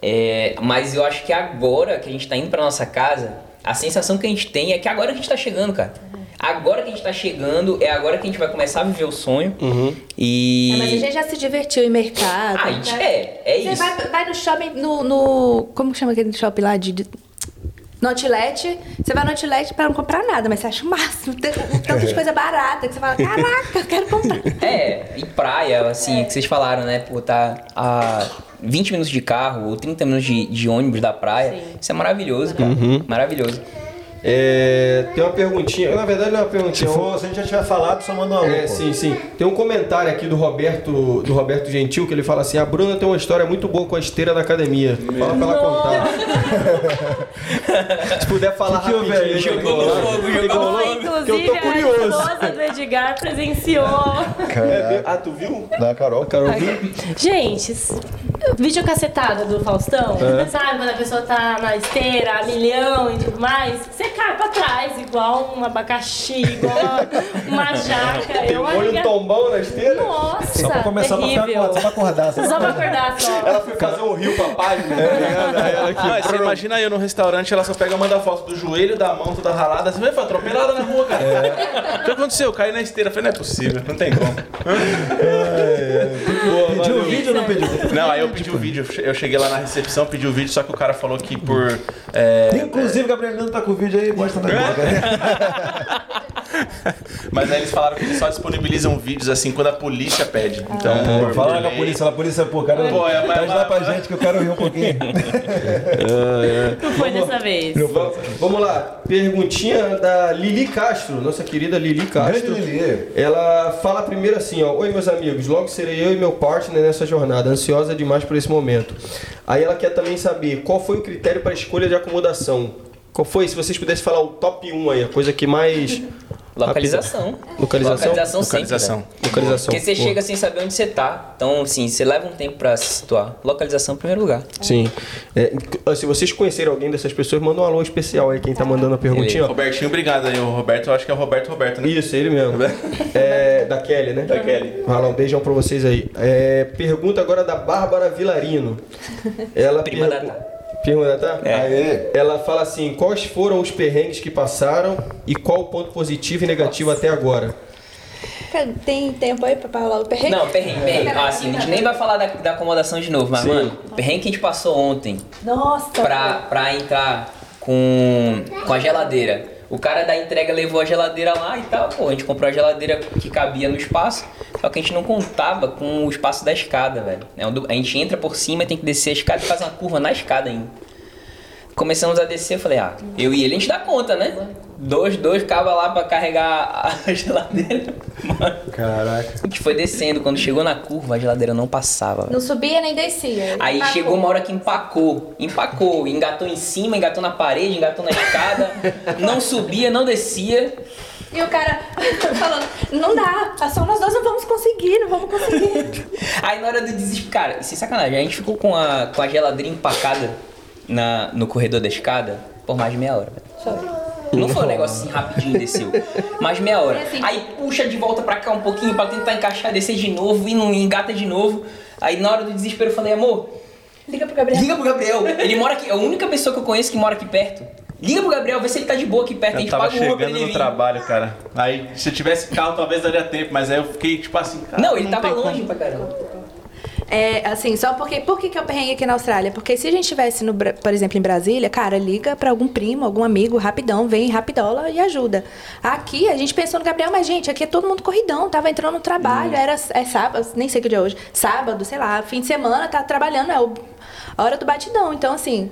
É, mas eu acho que agora que a gente tá indo pra nossa casa, a sensação que a gente tem é que agora que a gente tá chegando, cara. Agora que a gente tá chegando, é agora que a gente vai começar a viver o sonho. E. É, mas a gente já se divertiu em mercado. Ah, a gente né? é, é Você isso. vai, vai no shopping, no, no- Como que chama aquele shopping lá de. no outlet, você vai no outlet pra não comprar nada, mas você acha o máximo. Tem tanto de coisa barata que você fala, caraca, eu quero comprar. É, e praia, assim, que vocês falaram, né? Pô, tá a 20 minutos de carro ou 30 minutos de, de ônibus da praia. Sim. Isso é maravilhoso, cara. Maravilhoso. É, tem uma perguntinha. Na verdade, não é uma Se perguntinha. é um- for, se a gente já tiver falado, só manda uma É, pô. sim, sim. Tem um comentário aqui do Roberto, do Roberto Gentil que ele fala assim: a Bruna tem uma história muito boa com a esteira da academia. Fala pra ela contar. Se puder falar Que rapidinho. que Jogou no fogo, jogou no fogo. Que eu Inclusive, tô a curioso. esposa do Edgar presenciou. É, ah, tu viu? Da Carol. Carol viu? Gente, vídeo cacetada do Faustão, sabe? Quando a pessoa tá na esteira, a milhão e tudo mais, você cai pra trás, igual um abacaxi, igual uma jaca. Eu Olha acho um tombão na esteira. Nossa, Só pra começar pra ficar terrível. acordado, só pra acordar. Só Só pra acordar só. Ela foi fazer um rio pra página? Aí ela aqui. Ah, você imagina eu no restaurante, ela só pega e manda foto do joelho, da mão toda ralada. Você vai foi atropelada na rua, cara. O que aconteceu? Eu caí na esteira. Eu falei, não é possível, não tem como. Pediu o vídeo ou não pediu? Não, aí eu pedi o vídeo. Eu cheguei lá na recepção, pedi o vídeo, só que o cara falou que por. é, Inclusive, o Gabriel Leandro tá com o vídeo aí, mostra na boca. Mas aí eles falaram que eles só disponibilizam vídeos assim quando a polícia pede. Então, por- Fala com a polícia, a polícia, pô, cara, Pô, é, mas- traz lá pra gente que eu quero rir um pouquinho. Não foi dessa vez. Vamos- Vamos lá, perguntinha da Lili Castro, nossa querida Lili Castro. Lili. Ela fala primeiro assim, ó, oi meus amigos, logo serei eu e meu partner nessa jornada, ansiosa demais por esse momento. Aí ela quer também saber qual foi o critério para a escolha de acomodação. Qual foi, se vocês pudessem falar o top 1 aí, a coisa que mais Localização. Localização? Localização sempre. Localização. né? localização. Porque você Boa. chega sem saber onde você tá. Então, assim, você leva um tempo pra se situar. Localização em primeiro lugar. Sim. É, se vocês conhecerem alguém dessas pessoas, manda um alô especial aí, quem tá mandando a perguntinha. ó. Robertinho, obrigado aí. O Roberto, eu acho que é o Roberto Roberto, né? Isso, ele mesmo. É, da Kelly, né? Da Kelly. Vai lá, um beijão pra vocês aí. É, pergunta agora da Bárbara Vilarino. Ela Prima pergu- da Prima da Tá? É. Aê. Ela fala assim: quais foram os perrengues que passaram e qual o ponto positivo e negativo até agora? Tem tempo aí pra falar o perrengue? Não, perrengue, perrengue. Ah, assim, a gente nem vai falar da, da acomodação de novo, mas, Sim. mano, perrengue que a gente passou ontem Nossa. pra, pra entrar com, com a geladeira. O cara da entrega levou a geladeira lá e tal, pô, a gente comprou a geladeira que cabia no espaço, só que a gente não contava com o espaço da escada, velho. É A gente entra por cima, tem que descer a escada e faz uma curva na escada ainda. Começamos a descer, eu falei, ah, eu e ele a gente dá conta, né? Dois, dois cabos lá pra carregar a geladeira. Mano, Caraca. a gente foi descendo, quando chegou na curva, a geladeira não passava. Não subia nem descia. Aí Empacou. chegou uma hora que empacou, empacou, engatou em cima, engatou na parede, engatou na escada, não subia, não descia. E o cara falando, não dá, só nós dois não vamos conseguir, não vamos conseguir. Aí na hora do desespero, cara, sem sacanagem, a gente ficou com a, com a geladeira empacada na, no corredor da escada por mais de meia hora. velho. Não foi um negócio assim rapidinho desceu, mais de meia hora. Aí puxa de volta pra cá um pouquinho pra tentar encaixar, descer de novo e não engata de novo. Aí na hora do desespero eu falei, amor, Liga pro Gabriel. Liga pro Gabriel. Ele mora aqui. É a única pessoa que eu conheço que mora aqui perto. Liga pro Gabriel, vê se ele tá de boa aqui perto. a Eu gente tava paga pra chegando ele no vir. trabalho, cara. Aí, se eu tivesse carro, talvez daria tempo, mas aí eu fiquei tipo assim, cara. Não, ele tava tem longe como. pra caramba. É, assim, só porque. Por que, que eu perrengue aqui na Austrália? Porque se a gente estivesse, no por exemplo, em Brasília, cara, liga pra algum primo, algum amigo, rapidão, vem rapidola e ajuda. Aqui, a gente pensou no Gabriel, mas, gente, aqui é todo mundo corridão, tava entrando no trabalho, era é sábado, nem sei que dia é hoje, sábado, sei lá, fim de semana, tá trabalhando, é o- a hora do batidão. Então, assim,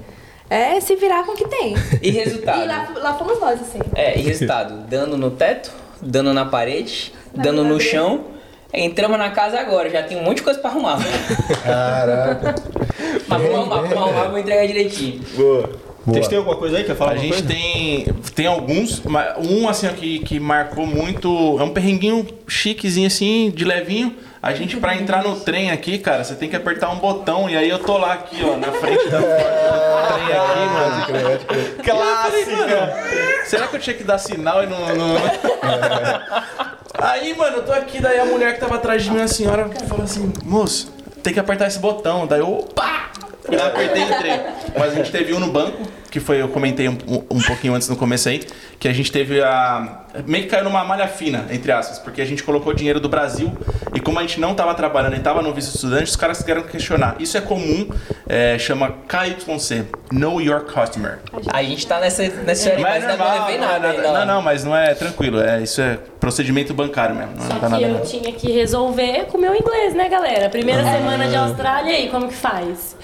é se virar com o que tem. E resultado? E lá, lá fomos nós, assim. É, e resultado? Dano no teto, dano na parede, dano no chão. Entramos na casa agora, já tem um monte de coisa pra arrumar. Caraca. Mas vamos arrumar, vamos arrumar, vamos entregar direitinho. Boa. Vocês têm alguma coisa aí? Quer falar A gente coisa? tem, tem alguns, mas um assim que, que marcou muito, é um perrenguinho chiquezinho assim, de levinho. A gente pra entrar no trem aqui, cara, você tem que apertar um botão e aí eu tô lá aqui, ó, na frente da porta do trem aqui, mano. Clássica! Será que eu tinha que dar sinal e não. não- Aí, mano, eu tô aqui, daí a mulher que tava atrás de mim, a senhora, falou assim, moço, tem que apertar esse botão. Daí eu, pá! Fui lá, apertei e entrei. Mas a gente teve um no banco, que foi, eu comentei um, um pouquinho antes no começo aí, que a gente teve a. meio que caiu numa malha fina, entre aspas, porque a gente colocou dinheiro do Brasil e como a gente não tava trabalhando e tava no visto estudante, os caras quiseram questionar. Isso é comum, é, chama KYC, Know Your Customer. A gente tá nessa, nessa hora, Mas mas é não normal, levei não, é nada. nada- ainda lá. não, não, mas não é tranquilo, é, isso é procedimento bancário mesmo. Não, Só tá que nada eu não. tinha que resolver com o meu inglês, né, galera? Primeira semana de Austrália, e aí, como que faz?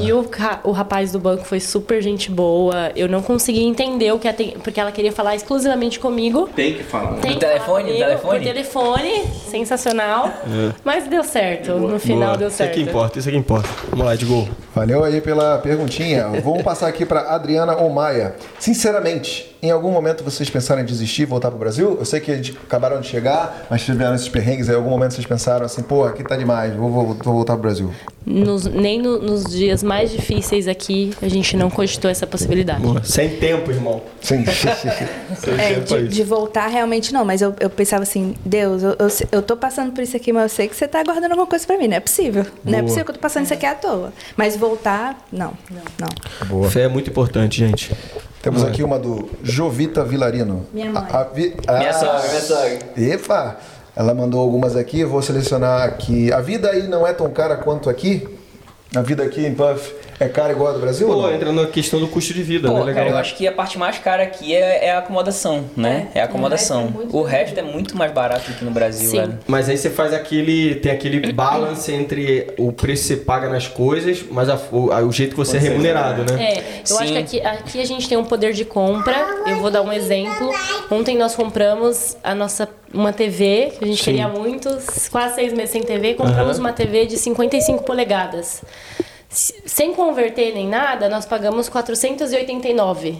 E o, o rapaz do banco foi super gente boa. Eu não consegui entender o que porque ela queria falar exclusivamente comigo. Tem que falar. Tem No que falar telefone? comigo, Telefone? Por telefone, sensacional. Mas deu certo, no final Boa. deu Isso certo. aqui importa, isso aqui importa. Vamos lá, Edgol. Valeu aí pela perguntinha. Vamos passar aqui para Adriana Omaia. Sinceramente, em algum momento vocês pensaram em desistir e voltar pro Brasil? Eu sei que de- acabaram de chegar, mas tiveram esses perrengues. Aí, em algum momento vocês pensaram assim, pô, aqui tá demais, vou, vou- vou voltar pro Brasil. Nos- nem no- nos dias mais difíceis aqui, a gente não cogitou essa possibilidade. Boa. Sem tempo, irmão. Sem É, tempo aí. de, de voltar realmente não, mas eu, eu pensava assim, Deus, eu, eu, eu tô passando por isso aqui, mas eu sei que você tá guardando alguma coisa pra mim, não é possível. Não é Boa. possível que eu tô passando isso aqui à toa. Mas voltar, não, não. Boa. Fé é muito importante, gente. Temos aqui uma do Jovita Vilarino. Minha mãe. A- a Vi- Minha sogra, minha sogra. Epa! Ela mandou algumas aqui, eu vou selecionar aqui. A vida aí não é tão cara quanto aqui? A vida aqui em Puff é cara igual a do Brasil? Pô, entra na questão do custo de vida, Pô, né? Legal. cara, eu acho que a parte mais cara aqui é, é a acomodação, né? É, a acomodação. o resto é muito o resto é muito mais barato do que no Brasil, Sim. velho. Mas aí você faz aquele. Tem aquele balance entre o preço que você paga nas coisas, mas a- o, a- o jeito que você é remunerado, né? É, eu acho Sim. que aqui, aqui a gente tem um poder de compra. Eu vou dar um exemplo. Ontem nós compramos a nossa uma TV, que a gente Sim. queria muito, quase seis meses sem TV, compramos Aham. uma TV de 55 polegadas. Sem converter nem nada, nós pagamos 489,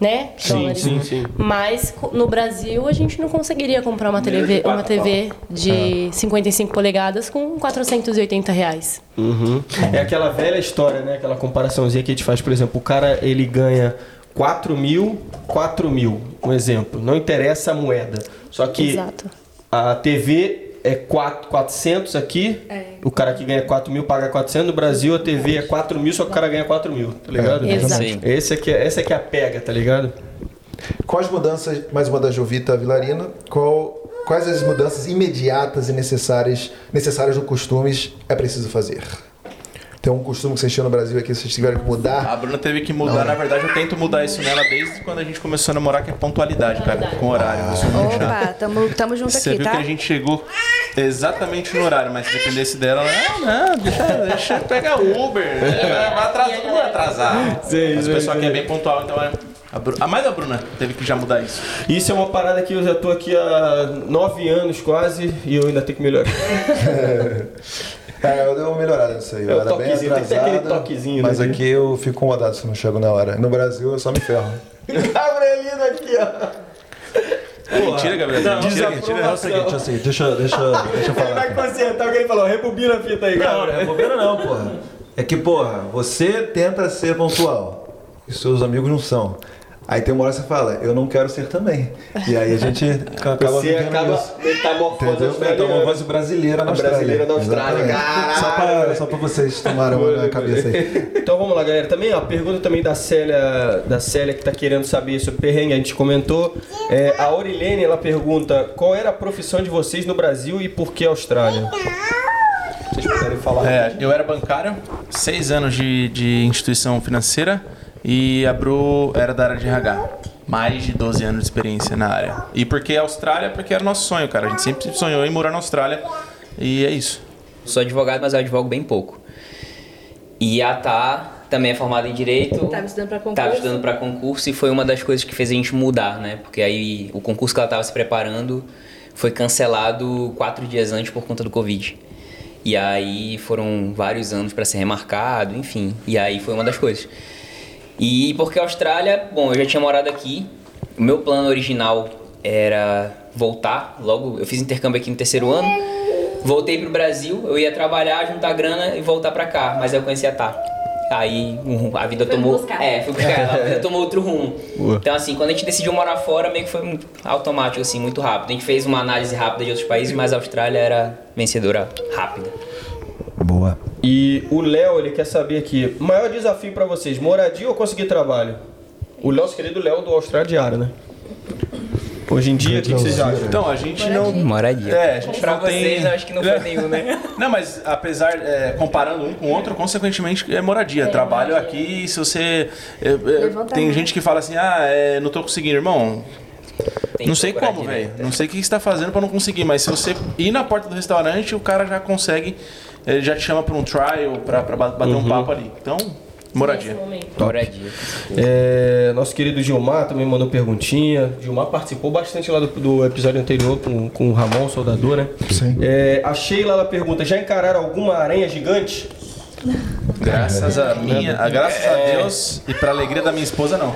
né? Sim, dólares. sim, sim. Mas no Brasil a gente não conseguiria comprar uma TV, uma TV de 55 polegadas com 480 reais. Uhum. É aquela velha história, né? Aquela comparaçãozinha que a gente faz, por exemplo, o cara ele ganha 4 mil, 4 mil, um exemplo. Não interessa a moeda. Só que Exato. a TV é 4, 400 aqui, o cara que ganha 4 mil paga 400, no Brasil a TV é 4 mil, só que o cara ganha 4 mil, tá ligado? É, Exato. Esse aqui, é- essa aqui é a pega, tá ligado? Quais mudanças, mais uma da Jovita Vilarino, qual, quais as mudanças imediatas e necessárias, necessárias do costumes é preciso fazer? Tem um costume que vocês tinham no Brasil aqui, vocês tiveram que mudar? A Bruna teve que mudar, na verdade eu tento mudar isso nela desde quando a gente começou a namorar, que é pontualidade, cara, com horário. Muito chato. Opa, tamo, tamo junto Você aqui, viu tá? que a gente chegou exatamente no horário, mas se dependesse dela, ela, não, não, deixa, deixa eu pegar Uber. É, Vai atrasar, não vai atrasar. Mas o pessoal aqui é bem pontual, então é. A Bru... ah, mais a Bruna teve que já mudar isso. Isso é uma parada que eu já tô aqui há nove anos quase e eu ainda tenho que melhorar. É, eu dei uma melhorada nisso aí. É Eu era bem toquezinho, tem que ter aquele atrasado, toquezinho, Mas né? aqui eu fico incomodado se eu não chego na hora. No Brasil eu só me ferro. Gabrielino aqui, ó. É mentira, Gabriel. Não, mentira, mentira. É o seguinte, é o seguinte, deixa, deixa, deixa eu Ele falar. vai consertar o que ele falou. Rebobina a fita aí, Não, não é Gabriel. bobeira não, porra. É que, porra, você tenta ser pontual e seus amigos não são. Aí tem uma hora que você fala, eu não quero ser também. E aí a gente acaba Você vivendo acaba isso. metamorfose. Então, voz brasileira na A brasileira na Austrália. Só pra, só pra vocês tomarem uma na cabeça aí. Então vamos lá, galera. Também a pergunta também da Célia, da Célia que tá querendo saber sobre perrengue, a gente comentou. É, a Aurilene, ela pergunta qual era a profissão de vocês no Brasil e por que Austrália? Vocês puderem falar. É, eu era bancário, seis anos de, de instituição financeira e a Bru era da área de RH. Mais de 12 anos de experiência na área. E por que Austrália? Porque era nosso sonho, cara. A gente sempre sonhou em morar na Austrália. E é isso. Sou advogado, mas eu advogo bem pouco. E a Tá também é formada em Direito. Tava estudando pra concurso. Tava estudando pra concurso e foi uma das coisas que fez a gente mudar, né? Porque aí o concurso que ela tava se preparando foi cancelado quatro dias antes por conta do Covid. E aí foram vários anos para ser remarcado, enfim. E aí foi uma das coisas. E porque a Austrália, bom, eu já tinha morado aqui. O meu plano original era voltar. Logo, eu fiz intercâmbio aqui no terceiro ano. Voltei pro Brasil, eu ia trabalhar, juntar grana e voltar pra cá. Mas aí eu conheci a Tá. Aí a vida Foi tomou. buscar. É, fui buscar ela, a vida tomou outro rumo. Boa. Então, assim, quando a gente decidiu morar fora, meio que foi automático, assim, muito rápido. A gente fez uma análise rápida de outros países, mas a Austrália era vencedora rápida. Boa. E o Léo, ele quer saber aqui, maior desafio pra vocês, moradia ou conseguir trabalho? O Léo, nosso querido Léo do Austrália Diário, né? Hoje em dia, o que, que vocês acham? Então, a gente não. Moradia. É, a gente Pra não vocês, eu acho que não foi nenhum, né? Não, mas apesar, é, comparando um com o outro, consequentemente é moradia. Trabalho aqui, se você. é, é, tem gente que fala assim, ah, é, não tô conseguindo, irmão. Tem não sei como, velho. Não sei o que você tá fazendo pra não conseguir, mas se você ir na porta do restaurante, o cara já consegue, ele já te chama pra um trial, ba- bater um papo ali. Então, moradia. Moradia. É, nosso querido Gilmar também mandou perguntinha. Gilmar participou bastante lá do, do episódio anterior com, com o Ramon, soldador, né? Sim. É, a Sheila ela pergunta: já encararam alguma aranha gigante? Graças a minha, a, graças a Deus e pra alegria da minha esposa, não.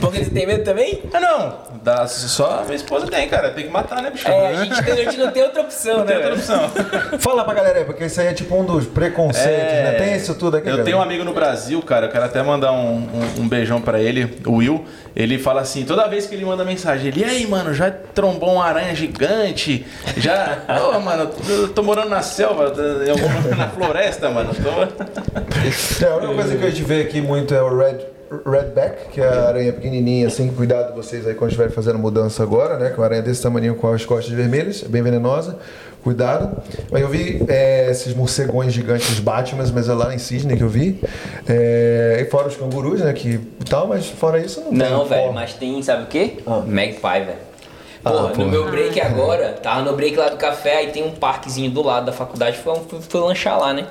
Porque você tem medo também? Ah, não. Da, só a minha esposa tem, cara. Tem que matar, né, bicho? É, a gente, tem- a gente não tem outra opção, Não tem né? outra velho? opção. Fala pra galera aí, porque isso aí é tipo um dos preconceitos, né? Tem isso tudo aqui, É. Eu galera? tenho um amigo no Brasil, cara, eu quero até mandar um, um, um beijão pra ele, o Will. Ele fala assim, toda vez que ele manda mensagem, ele, e aí, mano, já trombou uma aranha gigante? Já. Ô, mano, eu tô morando na selva, em algum- na floresta, mano. Tô... É, a única coisa que a gente vê aqui muito é o Red, Redback, que é a aranha pequenininha, assim, cuidado vocês aí quando estiverem fazendo mudança agora, né? Que é uma aranha desse tamanho com as costas vermelhas, é bem venenosa, cuidado. Mas eu vi é, esses morcegões gigantes, os Batmans, mas é lá em Sydney que eu vi. É, e fora os cangurus, né? Que tal, mas fora isso não, tem. Não, velho, forma. mas tem, sabe o quê? Ah. Magpie, velho. Porra, Ah, porra. no meu break agora, tava no break lá do café, aí tem um parquezinho do lado da faculdade, fui, fui, fui lanchar lá, né?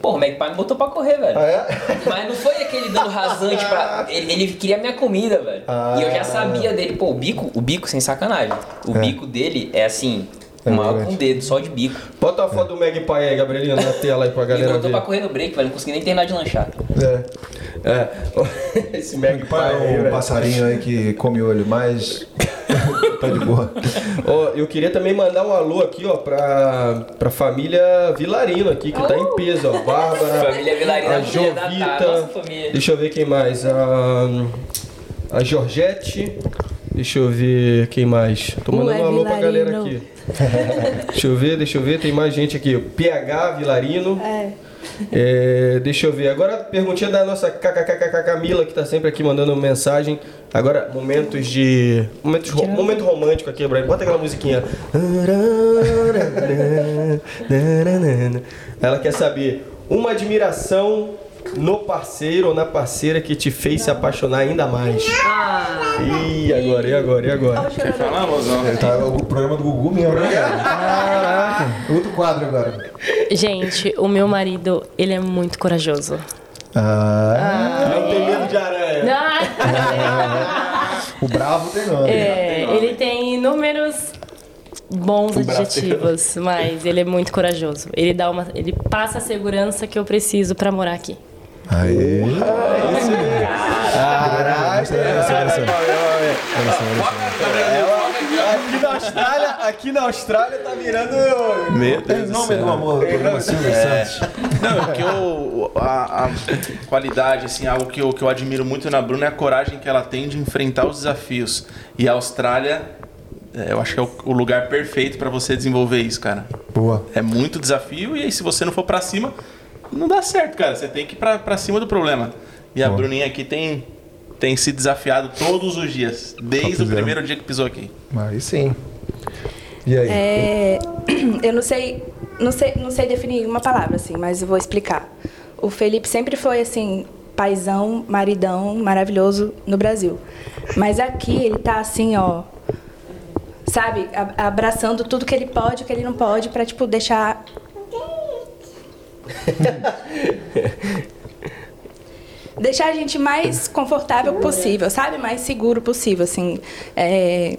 Porra, o Magpie me botou pra correr, velho. Ah, é? Mas não foi aquele dando rasante pra. Ele, ele queria minha comida, velho. Ah. E eu já sabia dele. Pô, o bico, o bico, sem sacanagem. O bico dele é assim, É maior verdade. que um dedo, só de bico. Bota a foto do Magpie aí, Gabrielino, na tela aí pra galera botou pra correr no break, velho. Não consegui nem terminar de lanchar. É. É. Esse Magpie é um passarinho aí que come olho, mas tá de boa. Ó, eu queria também mandar um alô aqui, ó, pra, pra família Vilarino aqui, que tá em peso, ó. Bárbara, Família Vilarino, a Tá, Jovita, nossa família. deixa eu ver quem mais, a, a Georgette, deixa eu ver quem mais. Tô mandando Ué, um alô pra galera aqui. deixa eu ver, deixa eu ver, tem mais gente aqui. PH Vilarino. É. É, deixa eu ver. Agora, perguntinha da nossa KKKK Camila, que tá sempre aqui mandando mensagem. Agora, momentos de. Momentos, ro- momento romântico aqui, Brian. Bota aquela musiquinha. Ela quer saber uma admiração no parceiro ou na parceira que te fez se apaixonar ainda mais. E agora, e agora, e agora? Quer falar, mozão? Tá o programa do Gugu mesmo, né? Caraca. Outro quadro agora. Gente, o meu marido, ele é muito corajoso. Ah, Não tem medo de aranha. Não. o bravo tem nome. É, ele tem inúmeros bons adjetivos, mas ele é muito corajoso. Ele dá uma, ele passa a segurança que eu preciso pra morar aqui. Aê. Aqui na Austrália, aqui na Austrália tá virando. Meu Deus do nome do amor do programa Silvio Santos. Não, o que eu, a, a qualidade, assim, algo que eu, que eu admiro muito na Bruna é a coragem que ela tem de enfrentar os desafios. E a Austrália, é, eu acho que é o, o lugar perfeito pra você desenvolver isso, cara. Boa. É muito desafio e aí se você não for pra cima, não dá certo, cara. Você tem que ir pra, pra cima do problema. E a. Bruninha aqui tem, tem se desafiado todos os dias, desde o primeiro dia que pisou aqui. Aí sim. E aí? É, eu não sei, não sei, não sei definir uma palavra assim, mas eu vou explicar. O Felipe sempre foi assim, paizão, maridão, maravilhoso no Brasil. Mas aqui ele tá assim, ó, sabe, abraçando tudo que ele pode, o que ele não pode pra tipo deixar deixar a gente mais confortável possível, sabe? Mais seguro possível, assim. É,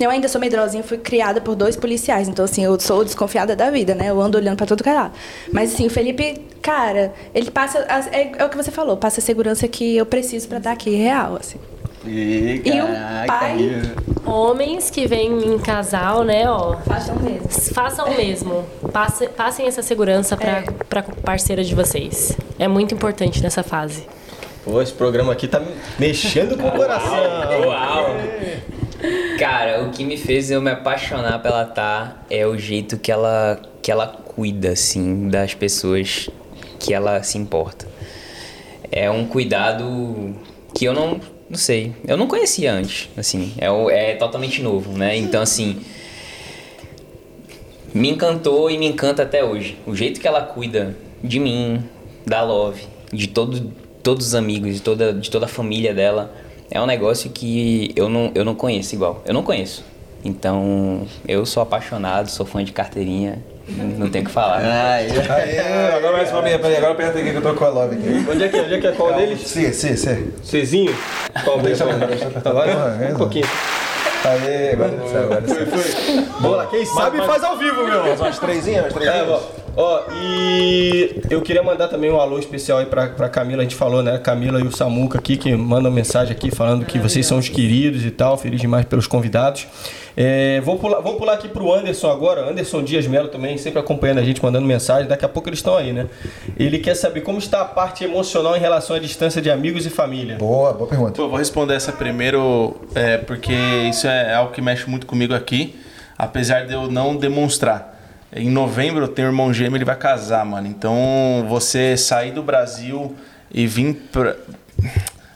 eu ainda sou medrosinha, fui criada por dois policiais, então assim, eu sou desconfiada da vida, né? Eu ando olhando pra tudo que é lado. Mas assim, o Felipe, cara, ele passa as- é, é o que você falou, passa a segurança que eu preciso pra estar aqui real, assim. E o pai Homens que vêm em casal, né, ó, façam mesmo. façam o mesmo. Passe- passem essa segurança pra, É. pra parceira de vocês. É muito importante nessa fase. Pô, esse programa aqui tá me- mexendo com o coração. Uau! Cara, o que me fez eu me apaixonar pela Tá é o jeito que ela, que ela cuida, assim, das pessoas que ela se importa. É um cuidado que eu não, não sei, eu não conhecia antes, assim, é, é totalmente novo, né? Então, assim, me encantou e me encanta até hoje. O jeito que ela cuida de mim, da Love, de todo, todos os amigos, de toda, de toda a família dela, é um negócio que eu não, eu não conheço igual. Eu não conheço. Então, eu sou apaixonado, sou fã de carteirinha, não tem o que falar. Aê, agora mais pra mim, peraí, agora aperta aqui que eu tô com a love aqui. Onde é que, onde é, que é? Qual deles? C, C, C. Cezinho? Qual deles? Agora? Ah, é, Um pouquinho. Aê, agora saiu, agora saiu. Vamos lá, quem sabe faz ao vivo, meu. Mais umas trezinhas, umas É, trezinhas. Ó, ó, e eu queria mandar também um alô especial aí pra, pra Camila, a gente falou, né? Camila e o Samuca aqui, que mandam mensagem aqui falando que vocês são os queridos e tal, feliz demais pelos convidados. É, vou pular, vou pular aqui pro Anderson agora, Anderson Dias Melo também, sempre acompanhando a gente, mandando mensagem, daqui a pouco eles estão aí, né? Ele quer saber como está a parte emocional em relação à distância de amigos e família. Boa, boa pergunta. Pô, vou responder essa primeiro, é, porque isso é algo que mexe muito comigo aqui, apesar de eu não demonstrar. Em novembro eu tenho um irmão gêmeo, ele vai casar, mano. Então você sair do Brasil e vir pra.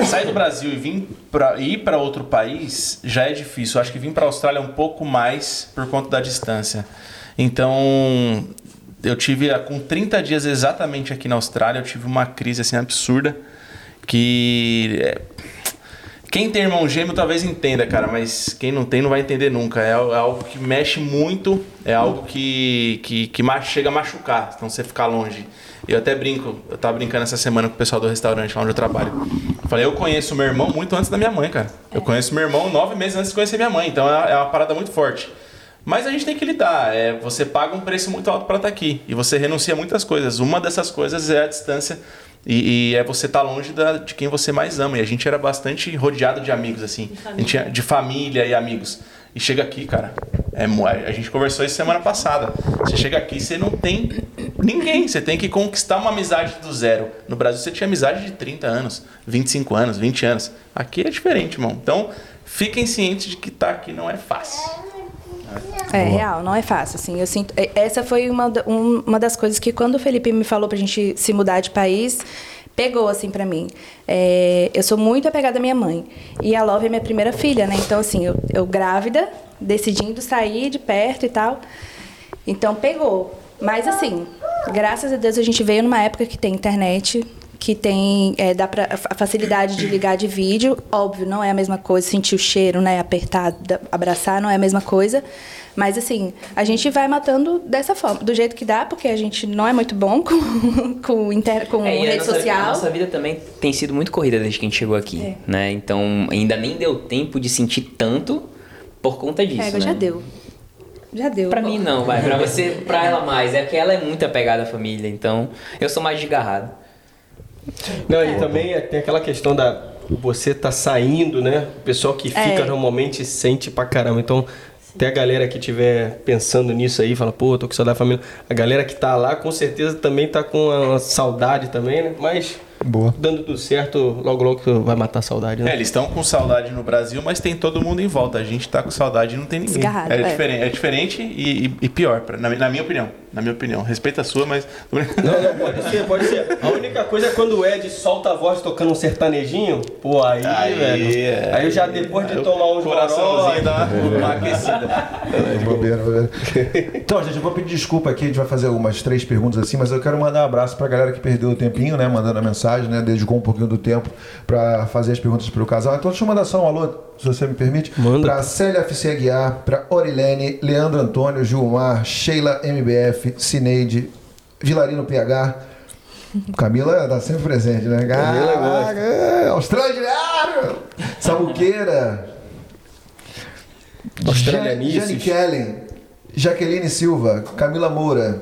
Sair do Brasil e vir pra, ir para outro país já é difícil. Eu acho que vir para a Austrália é um pouco mais por conta da distância. Então, eu tive ah, com 30 dias exatamente aqui na Austrália, eu tive uma crise assim absurda que é, quem tem irmão gêmeo talvez entenda, cara, mas quem não tem não vai entender nunca. É, é algo que mexe muito, é algo que, que, que chega a machucar, então você ficar longe. Eu até brinco, eu tava brincando essa semana com o pessoal do restaurante lá onde eu trabalho. Eu falei, eu conheço meu irmão muito antes da minha mãe, cara. Eu conheço meu irmão nove meses antes de conhecer minha mãe, então é é uma parada muito forte. Mas a gente tem que lidar. É, você paga um preço muito alto para estar aqui. E você renuncia a muitas coisas. Uma dessas coisas é a distância. E, e é você estar longe da- de quem você mais ama. E a gente era bastante rodeado de amigos, assim. A gente tinha- de família e amigos. E chega aqui, cara. É, a gente conversou isso semana passada. Você chega aqui, você não tem ninguém. Você tem que conquistar uma amizade do zero. No Brasil você tinha amizade de 30 anos, 25 anos, 20 anos. Aqui é diferente, irmão. Então, fiquem cientes de que tá aqui não é fácil. É real, não é fácil, assim. Eu sinto, é, essa foi uma, um- uma das coisas que quando o Felipe me falou pra gente se mudar de país, pegou assim pra mim. É, eu sou muito apegada à minha mãe e a Love é minha primeira filha, né? Então assim, eu, eu grávida, decidindo sair de perto e tal. Então pegou. Mas assim, graças a Deus a gente veio numa época que tem internet, que tem é, dá pra, a facilidade de ligar de vídeo. Óbvio, não é a mesma coisa, sentir o cheiro, né? Apertar, abraçar, não é a mesma coisa. Mas assim, a gente vai matando dessa forma, do jeito que dá, porque a gente não é muito bom com, com, inter, com É, a rede nossa, social. A nossa vida também tem sido muito corrida desde que a gente chegou aqui, É. né? Então ainda nem deu tempo de sentir tanto por conta disso, É, né? já deu. Já deu. Pra mim não, vai. Pra você, pra ela mais. É que ela é muito apegada à família, então eu sou mais desgarrado. Não, e também é- tem aquela questão da você tá saindo, né? O pessoal que fica É. normalmente sente pra caramba. Então, até a galera que estiver pensando nisso aí, fala, pô, tô com saudade da família. A galera que tá lá, com certeza também tá com uma saudade também, né? Mas Boa. dando tudo certo, logo logo vai matar a saudade, É, né? eles estão com saudade no Brasil, mas tem todo mundo em volta. A gente tá com saudade e não tem ninguém. Desgarrado, é, é. diferente, é diferente e, e- e pior, pra- na, na minha opinião. Na minha opinião. Respeita a sua, mas. Não, não, pode ser, pode ser. A única coisa é quando o Ed solta a voz tocando um sertanejinho, pô, aí, Aí, velho. é. Aí eu já depois de tomar um coraçãozinho dá uma, uma aquecida. É, bobeira, bobeira. Então, gente, eu vou pedir desculpa aqui, a gente vai fazer umas três perguntas assim, mas eu quero mandar um abraço pra galera que perdeu o tempinho, né? Mandando a mensagem, né? Dedicou um pouquinho do tempo pra fazer as perguntas pro casal. Então, deixa eu mandar só um alô, se você me permite. Manda. Pra Célia FC Aguiar, pra Orilene, Leandro Antônio, Gilmar, Sheila MBF, Cineide, Vilarino PH. Camila tá sempre presente, né? Camila é, Australiano! Sabuqueira! Australianices. Jane Kellen, Jaqueline Silva, Camila Moura,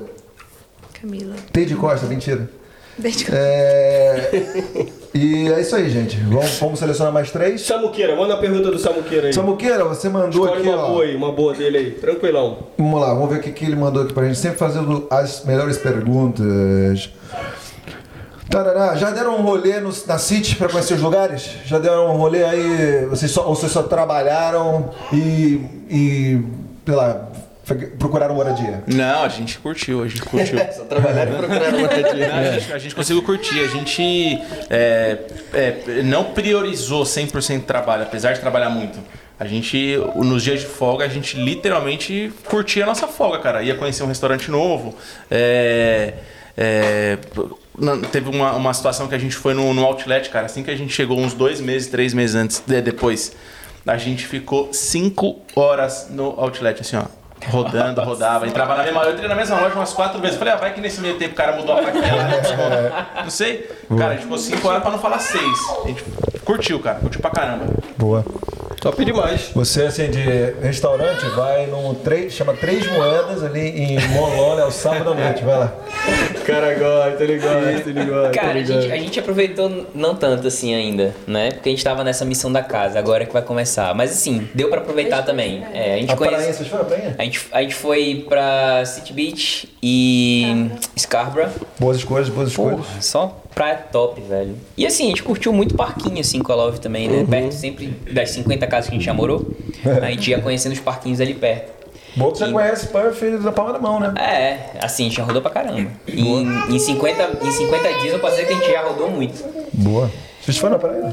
Camila. Teide Costa, mentira. Desde É... E é isso aí, gente. Vamos, vamos selecionar mais três. Samuqueira, manda a pergunta do Samuqueira aí. Samuqueira, você mandou Escolhe aqui, uma ó. boa aí, uma boa dele aí. Tranquilão. Vamos lá, vamos ver o que, que ele mandou aqui pra gente. Sempre fazendo as melhores perguntas. Tarará, já deram um rolê no, na City pra conhecer os lugares? Já deram um rolê aí? Vocês só, ou vocês só trabalharam e. e sei lá, foi- procuraram moradia? Não, a gente curtiu, a gente curtiu. Só trabalharam e procuraram moradia. Não, a, gente, a gente conseguiu curtir, a gente é, é, não priorizou 100% trabalho, apesar de trabalhar muito. A gente, nos dias de folga, a gente literalmente curtia a nossa folga, cara. Ia conhecer um restaurante novo. é, é, teve uma, uma situação que a gente foi no, no outlet, cara. Assim que a gente chegou, uns dois meses, três meses antes, de- depois, a gente ficou cinco horas no outlet, assim, ó. Rodando, rodava, entrava na mesma. Eu entrei na mesma loja umas quatro vezes. Falei, ah, vai que nesse meio tempo o cara mudou a plaquinha lá, né? Não sei. Cara, a gente ficou cinco horas pra não falar seis. A gente curtiu, cara, curtiu pra caramba. Boa. Top demais. Você, assim, de restaurante, vai num três, chama Três Moedas ali em Molona, é o sábado à noite, vai lá. Cara, gosta, ele gosta, ele gosta. Cara, a gente, a gente aproveitou não tanto assim ainda, né? Porque a gente tava nessa missão da casa, agora que vai começar. Mas assim, deu pra aproveitar também. É, a gente A conhece. vocês foram prainha? A gente, a gente foi pra City Beach e Scarborough. Boas escolhas, boas escolhas. Porra, só praia top, velho. E assim, a gente curtiu muito parquinho, assim, com a Love também, né? Perto sempre das 50 casas que a gente já morou. A gente ia conhecendo os parquinhos ali perto. Bom que você conhece Perth da palma da mão, né? É, assim, a gente já rodou pra caramba. Em, em, 50, em 50 dias eu posso dizer que a gente já rodou muito. Boa. Vocês foram à praia?